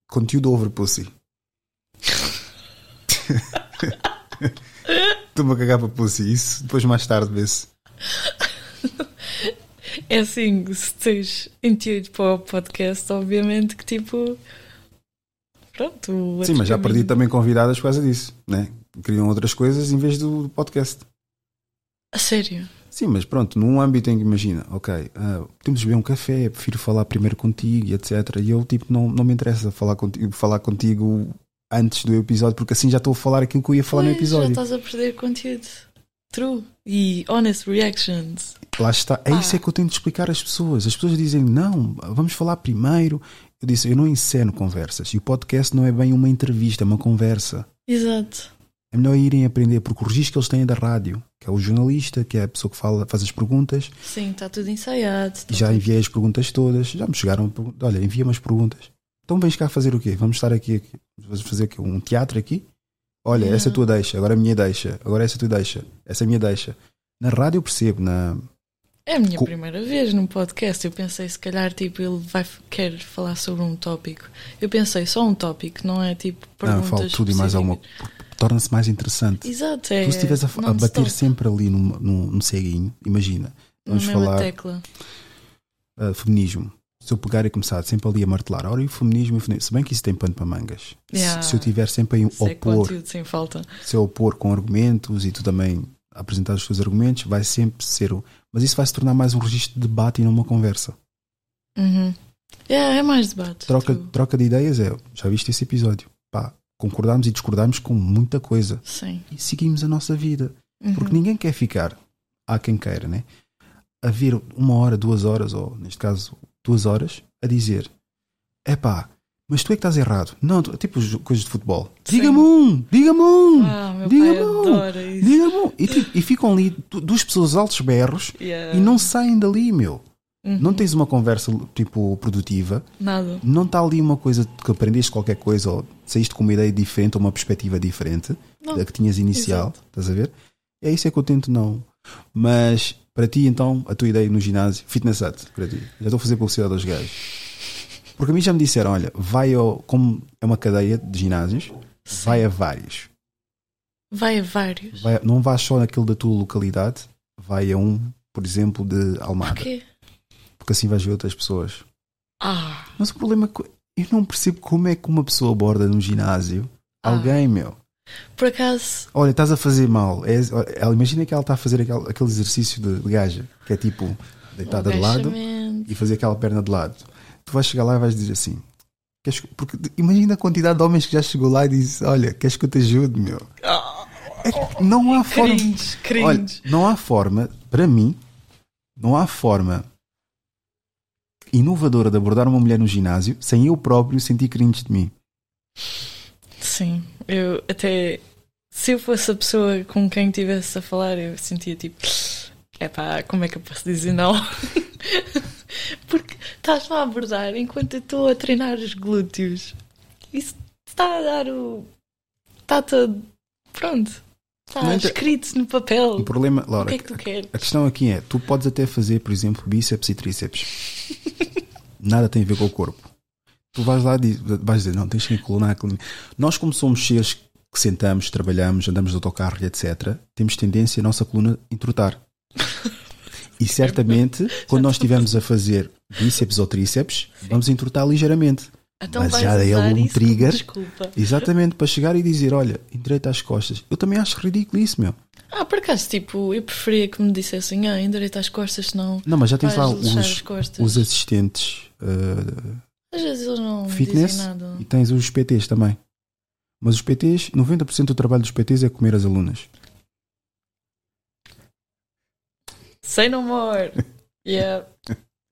conteúdo over pussy. <laughs> Estou-me a cagar para pussy. Isso depois mais tarde vê-se. É assim, se tens intuito para o podcast, obviamente que tipo. Pronto. Sim, mas já perdi também convidadas por causa disso, né? Queriam outras coisas em vez do podcast. A sério? Sim, mas pronto, num âmbito em que imagina, ok, ah, podemos beber um café, prefiro falar primeiro contigo e etc. E eu, tipo, não, não me interessa falar contigo, falar contigo antes do episódio, porque assim já estou a falar aquilo que eu ia falar no Pois, episódio. Já estás a perder conteúdo. True. E honest reactions. Lá está, é isso Ah. é que eu tenho de explicar às pessoas. As pessoas dizem, não, vamos falar primeiro. Eu disse, eu não enceno conversas. E o podcast não é bem uma entrevista, é uma conversa. Exato. É melhor irem aprender, porque o registro que eles têm é da rádio, que é o jornalista, que é a pessoa que fala, faz as perguntas. Sim, está tudo ensaiado. tá Já tudo- enviei as perguntas todas, já me chegaram. Olha, envia-me as perguntas. Então vens cá fazer o quê? Vamos estar aqui, aqui vamos fazer aqui, um teatro aqui? Olha, essa é a tua deixa, agora a minha deixa, agora essa é a tua deixa, essa é a minha deixa. Na rádio eu percebo, na. É a minha Co- primeira vez num podcast. Eu pensei, se calhar, tipo, ele vai querer falar sobre um tópico. Eu pensei, só um tópico, não é tipo Não, perguntas. eu falo tudo e mais alguma. Torna-se mais interessante. Exato, é. tu se estiveres a, a bater sempre ali num, num, num ceguinho, imagina, na vamos falar tecla. uh, feminismo. Se eu pegar e começar sempre ali a martelar, e o feminismo, o feminismo, se bem que isso tem pano para mangas. Se- Yeah. Se, eu tiver sempre a é opor, sem falta. se eu opor com argumentos e tu também apresentar os teus argumentos, vai sempre ser. o- Mas isso vai se tornar mais um registro de debate e não uma conversa. Uhum. É, é mais debate. Troca, tu- troca de ideias é. Já viste esse episódio? Pá, concordámos e discordámos com muita coisa. Sim. E seguimos a nossa vida. Porque Uhum. ninguém quer ficar, há quem queira, né? A ver uma hora, duas horas, ou neste caso duas horas, a dizer: é pá, mas tu é que estás errado. Não, tu- tipo as coisas de futebol. Diga-me um, diga-me um, Ah, diga-me um, diga-me um. E, tipo, e ficam ali du- duas pessoas altos berros Yeah. e não saem dali, meu. Uhum. Não tens uma conversa tipo produtiva, Nada. não está ali uma coisa que aprendeste qualquer coisa ou saíste com uma ideia diferente ou uma perspectiva diferente Não. da que tinhas inicial, Exato. estás a ver? É isso é que eu tento não. Mas para ti então, a tua ideia no ginásio, fitness hut, para ti, já estou a fazer publicidade aos gajos. Porque a mim já me disseram, olha, vai ao, como é uma cadeia de ginásios, vai a vários. Vai a vários. Vai- não vais só naquele da tua localidade, vai a um, por exemplo, de Almada. Porquê? Porque assim vais ver outras pessoas. Ah, Mas o problema é que eu não percebo como é que uma pessoa aborda num ginásio Ah. alguém, meu. Por acaso, Olha, estás a fazer mal. É, ela, imagina que ela está a fazer aquele, aquele exercício de, de gaja, que é tipo deitada de lado e fazer aquela perna de lado. Tu vais chegar lá e vais dizer assim. "Queres que-" porque imagina a quantidade de homens que já chegou lá e disse: Olha, queres que eu te ajude, meu? É não há forma. Cringe, cringe. Olha, não há forma, para mim, não há forma inovadora de abordar uma mulher no ginásio sem eu próprio sentir cringe de mim. Sim, eu até. Se eu fosse a pessoa com quem estivesse a falar, eu sentia tipo. Epá, como é que eu posso dizer não? <laughs> Porque estás-me a abordar enquanto eu estou a treinar os glúteos. Isso está a dar o. Está todo. Pronto. Está escrito no papel. O problema, O Laura, que é que tu queres? a questão aqui é: tu podes até fazer, por exemplo, bíceps e tríceps. <laughs> Nada tem a ver com o corpo. Tu vais lá e vais dizer: Não, tens que incluir a coluna. Nós, como somos seres que sentamos, trabalhamos, andamos de autocarro e etc., temos tendência a nossa coluna entrotar. <laughs> E certamente, quando nós estivermos a fazer bíceps ou tríceps, vamos entrotar ligeiramente. Então Mas já dei usar algum isso como trigger. Desculpa. Exatamente, para chegar e dizer: Olha, endireita as costas. Eu também acho ridículo isso, meu. Ah, por acaso, tipo, eu preferia que me dissessem, ah, endireita as costas, senão Não, mas já tens lá os, os assistentes uh, Às vezes eles não fitness dizem nada. e tens os PTs também. Mas os PTs, 90% do trabalho dos PTs é comer as alunas. Say no more. <laughs> Yeah.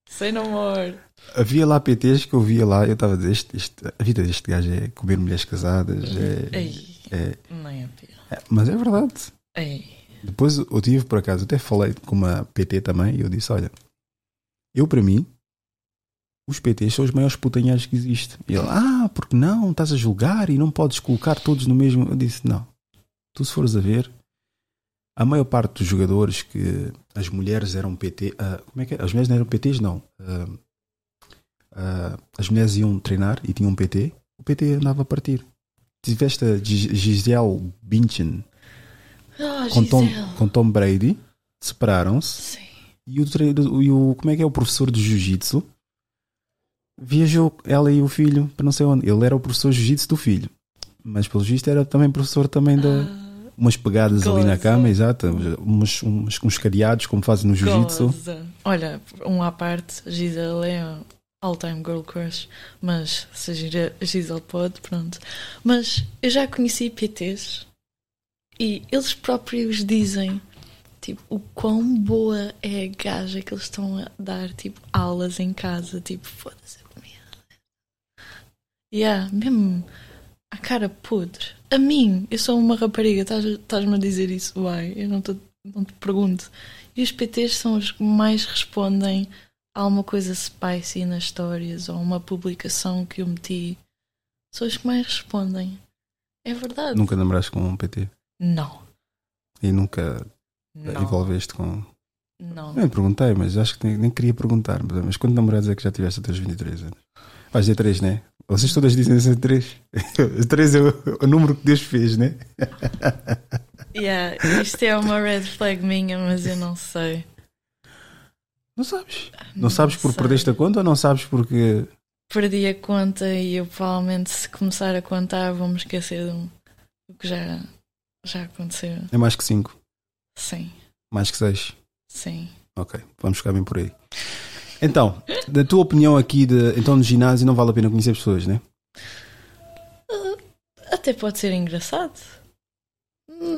Say no more. Havia lá PTs que eu via lá, eu estava a dizer: este, este- a vida deste gajo é comer mulheres casadas. É, Ei, é- é é- mas é verdade. Ei. Depois eu tive, por acaso, até falei com uma PT também e eu disse: Olha, eu para mim, os PTs são os maiores putanhados que existe. E ele: Ah, porque não? Estás a julgar e não podes colocar todos no mesmo. Eu disse: Não. Tu, se fores a ver, a maior parte dos jogadores que as mulheres eram PT. ah, como é que é? As mulheres não eram PTs, não. Ah, ah, as mulheres iam treinar e tinham um PT, o PT andava a partir. Tiveste a Gis- Gisele Bündchen Ah, com Tom, com Tom Brady, separaram-se Sim. e o, e o como é que é o professor de jiu-jitsu viajou ela e o filho para não sei onde. Ele era o professor de jiu-jitsu do filho, mas pelo visto era também professor também da Ah, umas pegadas ali na goza. cama, exato, uns, uns, uns cadeados como fazem no jiu-jitsu. goza. Olha, um à parte, Gisele é all-time girl crush, mas se Gisele pode, pronto. Mas eu já conheci PTs e eles próprios dizem tipo, o quão boa é a gaja que eles estão a dar tipo, aulas em casa, tipo, foda-se. Yeah, mesmo a cara podre. A mim, eu sou uma rapariga, estás- estás-me a dizer isso, uai, eu não, tô- não te pergunto. E os PTs são os que mais respondem a alguma coisa spicy nas histórias ou uma publicação que eu meti. São os que mais respondem. É verdade. Nunca namoraste com um PT Não. e nunca Não. envolveste com. Não. Nem perguntei, mas acho que nem, nem queria perguntar. Mas, mas quantos namorados é que já tiveste até os 23 anos? Vais dizer 3, né? Vocês todas dizem ser 3. 3 <laughs> é o, o número que Deus fez, né? Yeah, isto é uma red flag minha, mas eu não sei. Não sabes. Não, sabes por sei. perdeste a conta ou não sabes porque. Perdi a conta e eu provavelmente se começar a contar vou-me esquecer do, do que já, já aconteceu. É mais que 5, Sim, mais que 6. sim. Ok, vamos ficar bem por aí. Então, da tua opinião aqui, de, então no ginásio não vale a pena conhecer pessoas, né? Até pode ser engraçado.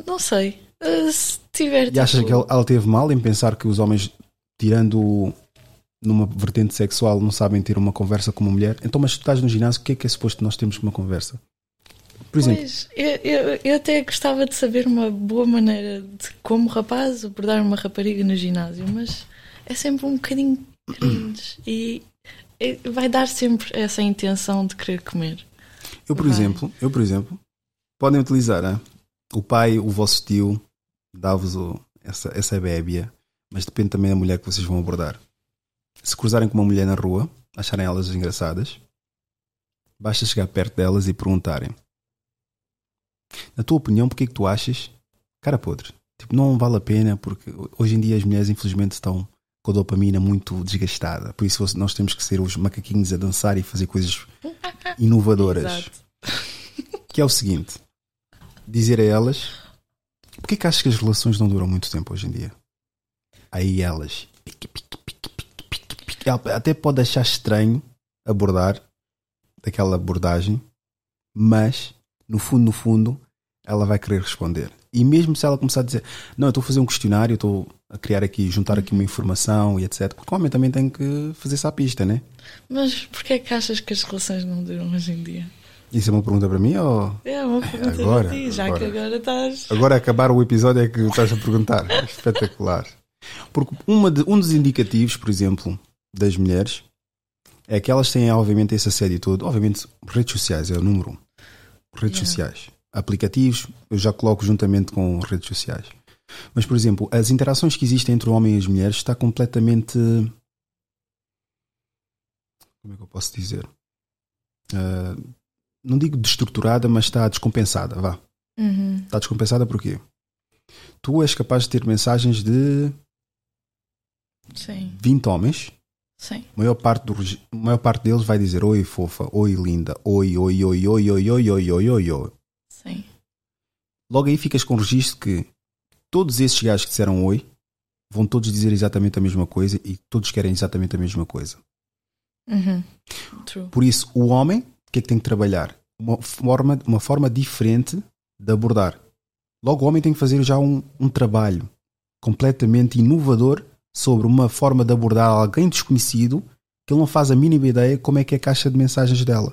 Não sei. Uh, Se tiver E achas tipo, que ela, ela teve mal em pensar que os homens, tirando numa vertente sexual, não sabem ter uma conversa com uma mulher? Então, mas tu estás no ginásio, o que é que é suposto nós termos uma conversa? Por exemplo, Pois, eu, eu, eu até gostava de saber uma boa maneira de como rapaz abordar uma rapariga no ginásio, mas é sempre um bocadinho E, vai dar sempre essa intenção de querer comer. Eu, por Vai. exemplo, eu, por exemplo, podem utilizar hein? o pai, o vosso tio, dá-vos essa, essa bébia, mas depende também da mulher que vocês vão abordar. Se cruzarem com uma mulher na rua, acharem elas engraçadas, basta chegar perto delas e perguntarem: Na tua opinião, porque é que tu achas cara podre? Tipo, não vale a pena, porque hoje em dia as mulheres, infelizmente, estão com a dopamina muito desgastada. Por isso, nós temos que ser os macaquinhos a dançar e fazer coisas inovadoras <laughs> que é o seguinte: dizer a elas porque que achas que as relações não duram muito tempo hoje em dia? Aí elas pique, pique, pique, pique, pique, pique. Ela até pode achar estranho abordar daquela abordagem, mas no fundo, no fundo, ela vai querer responder. E mesmo se ela começar a dizer, não, eu estou a fazer um questionário, estou a criar aqui, juntar aqui uma informação e etc. Porque o homem também tem que fazer essa pista, né? Mas porquê é que achas que as relações não duram hoje em dia? Isso é uma pergunta para mim ou É uma pergunta Agora, para ti, já agora. que agora estás. Agora a acabar o episódio é que estás a perguntar. É <laughs> Espetacular. Porque uma de- um dos indicativos, por exemplo, das mulheres é que elas têm, obviamente, esse assédio todo. Obviamente, redes sociais é o número um. Redes Yeah. sociais. Aplicativos, eu já coloco juntamente com redes sociais. Mas, por exemplo, as interações que existem entre o homem e as mulheres está completamente. Como é que eu posso dizer? Ah, não digo destruturada, mas está descompensada. Vá. Uhum. Está descompensada porquê? Tu és capaz de ter mensagens de Sim, 20 homens, sim. a maior parte, do, maior parte deles vai dizer oi fofa, oi linda, oi, oi, oi, oi, oi, oi, oi, oi, oi, oi. Sim. Logo aí ficas com o registro que todos esses gajos que disseram oi vão todos dizer exatamente a mesma coisa e todos querem exatamente a mesma coisa. Uhum. Por isso, o homem, o que é que tem que trabalhar? Uma forma, uma forma diferente de abordar. Logo, o homem tem que fazer já um, um trabalho completamente inovador sobre uma forma de abordar alguém desconhecido que ele não faz a mínima ideia como é que é a caixa de mensagens dela.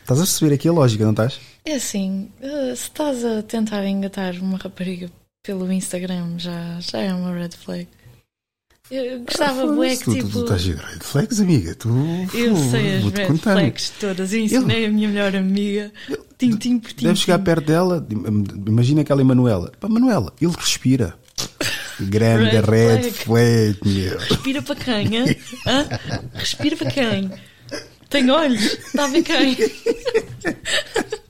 Estás a perceber aqui a lógica, não estás? É assim, eh, se estás a tentar engatar uma rapariga pelo Instagram, já, já é uma red flag. Eu gostava, bué, que tu, tu, tipo. tu estás a ver red flags, amiga. Tu, Eu sei as red contar. flags todas. Eu ensinei a minha melhor amiga. Tintim por tintim. Deve chegar perto dela, imagina aquela Emanuela. Pá, Manuela, ele respira. Grande Red red, flag. flag, meu. Respira para quem? Hã? Respira para quem? Tem olhos? Está a ver quem? <laughs>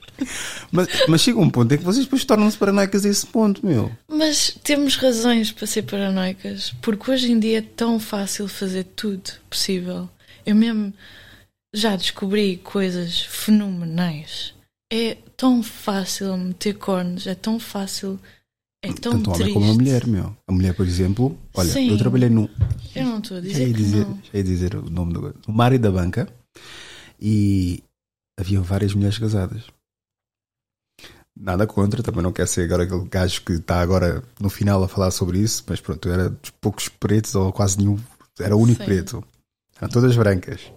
Mas, mas chega um ponto em que vocês depois tornam-se paranoicas a esse ponto, meu. Mas temos razões para ser paranoicas, porque hoje em dia é tão fácil fazer tudo possível. Eu mesmo já descobri coisas fenomenais. É tão fácil meter cornos, é tão fácil, é tão Tanto um homem triste. como uma mulher, meu. A mulher, por exemplo, olha, Sim. eu trabalhei no. Eu não estou a Já dizer ia que dizer, não. já ia dizer o nome do. No Mário da Banca e havia várias mulheres casadas. Nada contra, também não quero ser agora aquele gajo que está agora no final a falar sobre isso, mas pronto, eu era dos poucos pretos ou quase nenhum, era o único Sim. preto. Eram todas brancas.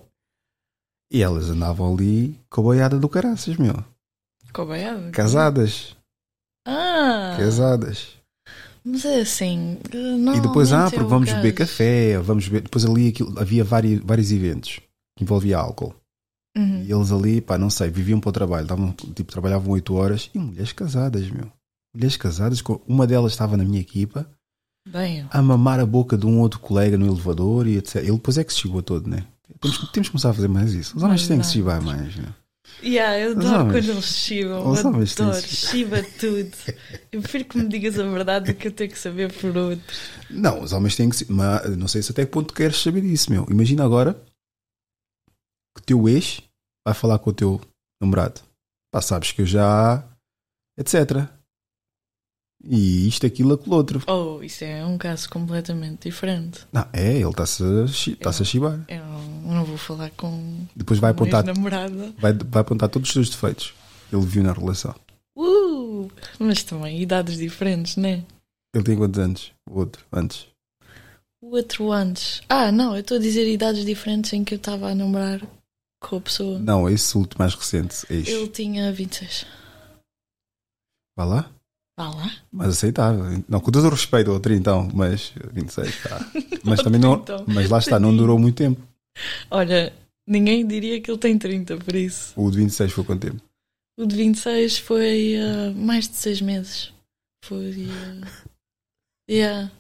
E elas andavam ali com a boiada do caraças, meu. Cobaiado? Casadas. Ah! Casadas. Mas é assim. Não, e depois, ah, é porque vamos beber caso. café, vamos beber. Depois ali aquilo- havia vários, vários eventos que envolvia álcool. Uhum. E eles ali, pá, não sei, viviam para o trabalho, davam, tipo, trabalhavam 8 horas e mulheres casadas, meu. Mulheres casadas, uma delas estava na minha equipa Bem, a mamar a boca de um outro colega no elevador e etc. Ele depois é que se chegou todo, né? Temos, temos que começar a fazer mais isso. Os homens têm que se chivar mais, né? Yeah, eu adoro quando eles chivam. os homens adoro, chiva tudo. Eu prefiro que me digas a verdade do que eu ter que saber por outro. Não, os homens têm que se. Mas não sei se até que ponto queres saber disso, meu. Imagina agora que o teu ex vai falar com o teu namorado. Pá, sabes que eu já. etc. E isto, aquilo, aquilo outro. Oh, isso é um caso completamente diferente. Não, é, ele está-se a, chibar. Eu não vou falar com Depois vai com apontar, ex-namorada. vai, vai apontar todos os seus defeitos. Ele viu na relação. Uh, mas também idades diferentes, né? Ele tem quantos anos? O outro, antes. O outro antes. Ah, não, eu estou a dizer idades diferentes em que eu estava a namorar com a pessoa. Não, esse último mais recente, ex. Ele tinha 26. Vá lá. Vá lá. Mas aceitável. Não, com todo o respeito ao 30, então, mas 26, tá. <laughs> Mas também não. Trintão. Mas lá está, não durou muito tempo. Olha, ninguém diria que ele tem 30, por isso. O de 26 foi quanto tempo? O de 26 foi ah, mais de 6 meses. Foi. ah, <laughs> yeah.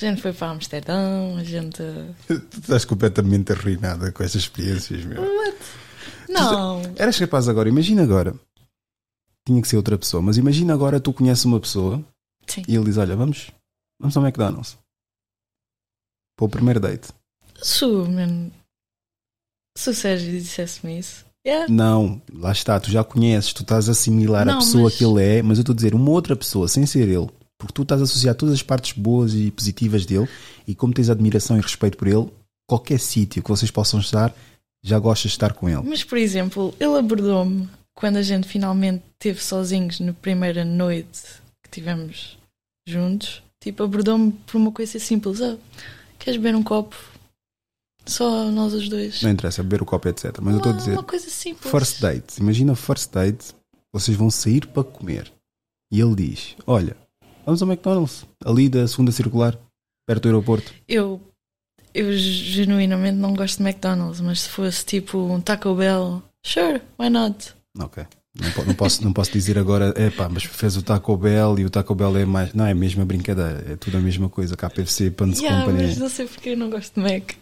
A gente foi para Amsterdão, a gente. Tu estás completamente arruinada com estas experiências, meu. Não! Eras capaz agora, imagina agora. Tinha que ser outra pessoa, mas imagina agora tu conheces uma pessoa Sim. e ele diz: Olha, vamos, vamos ao McDonald's. Para o primeiro date. Se o, man, se o Sérgio dissesse-me isso. Yeah. Não, lá está, tu já conheces, tu estás a assimilar a Não, pessoa mas- que ele é, mas eu estou a dizer uma outra pessoa, sem ser ele, porque tu estás a associar todas as partes boas e positivas dele, e como tens admiração e respeito por ele, qualquer sítio que vocês possam estar, já gostas de estar com ele. Mas, por exemplo, ele abordou-me quando a gente finalmente esteve sozinhos na primeira noite que tivemos juntos. Tipo, abordou-me por uma coisa simples: ah, queres beber um copo? Só nós os dois. Não interessa, beber o copo, etc. Mas eu estou a Uma- dizer, Uma coisa simples. first date, imagina first date, vocês vão sair para comer, e ele diz: Olha, vamos ao McDonald's, ali da segunda circular, perto do aeroporto. Eu, eu genuinamente não gosto de McDonald's, mas se fosse tipo um Taco Bell, sure, why not? Ok. Não, não posso, não posso dizer agora, é pá, mas fez o Taco Bell e o Taco Bell é mais. Não, é a mesma brincadeira, é tudo a mesma coisa. KFC, Pans Yeah, Company. mas não sei porque eu não gosto de Mac.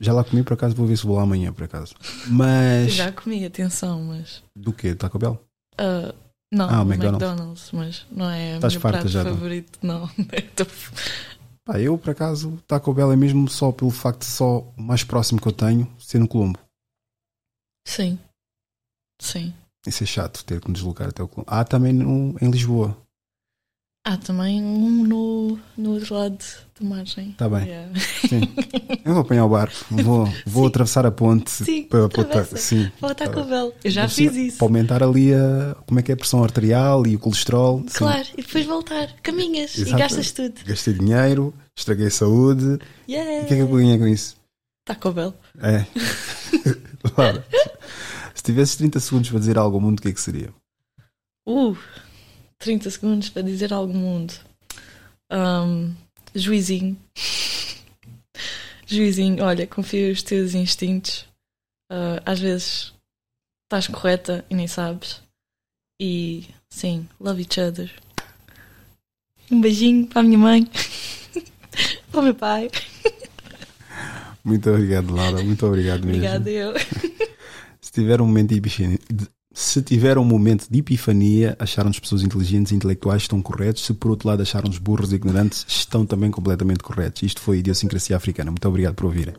Já lá comi, por acaso, vou ver se vou lá amanhã, por acaso. <laughs> Mas. já comi, atenção, mas. Do quê? Taco Bell? ah, não, Ah, o McDonald's. McDonald's. mas não é o Estás meu prato já, não? favorito, não. <laughs> Eu tô- Pá, eu, por acaso, Taco Bell é mesmo só pelo facto de só o mais próximo que eu tenho ser no Colombo. Sim. Sim. Isso é chato, ter que me deslocar até o Colombo. Há também no, em Lisboa. Há também um no, no outro lado da margem. Tá bem. Yeah. Sim. Eu vou apanhar o barco, vou, vou Sim. atravessar a ponte Sim, para, para, atravessa. sim, Vou tá Taco bem. Bell. Eu já fiz isso. Para aumentar ali a, como é que é a pressão arterial e o colesterol. sim. Claro, e depois voltar. Caminhas Exato. e gastas tudo. Gastei dinheiro, estraguei a saúde. E Yeah. o que é que eu ganhei com isso? Taco Bell. É. <laughs> Laura, se tivesses 30 segundos para dizer algo ao mundo, o que é que seria? Uh, 30 segundos para dizer algo mundo. Um, juizinho. Juizinho, olha, confia os teus instintos. Uh, às vezes estás correta e nem sabes. E sim, love each other. Um beijinho para a minha mãe, <laughs> para o meu pai. Muito obrigado, Laura. Muito obrigado mesmo. Obrigada, eu. Se tiver um momento se tiver um momento de epifania, acharam-nos pessoas inteligentes e intelectuais estão corretos. Se por outro lado acharam-nos burros e ignorantes, estão também completamente corretos. Isto foi Idiosincrasia Africana. Muito obrigado por ouvirem.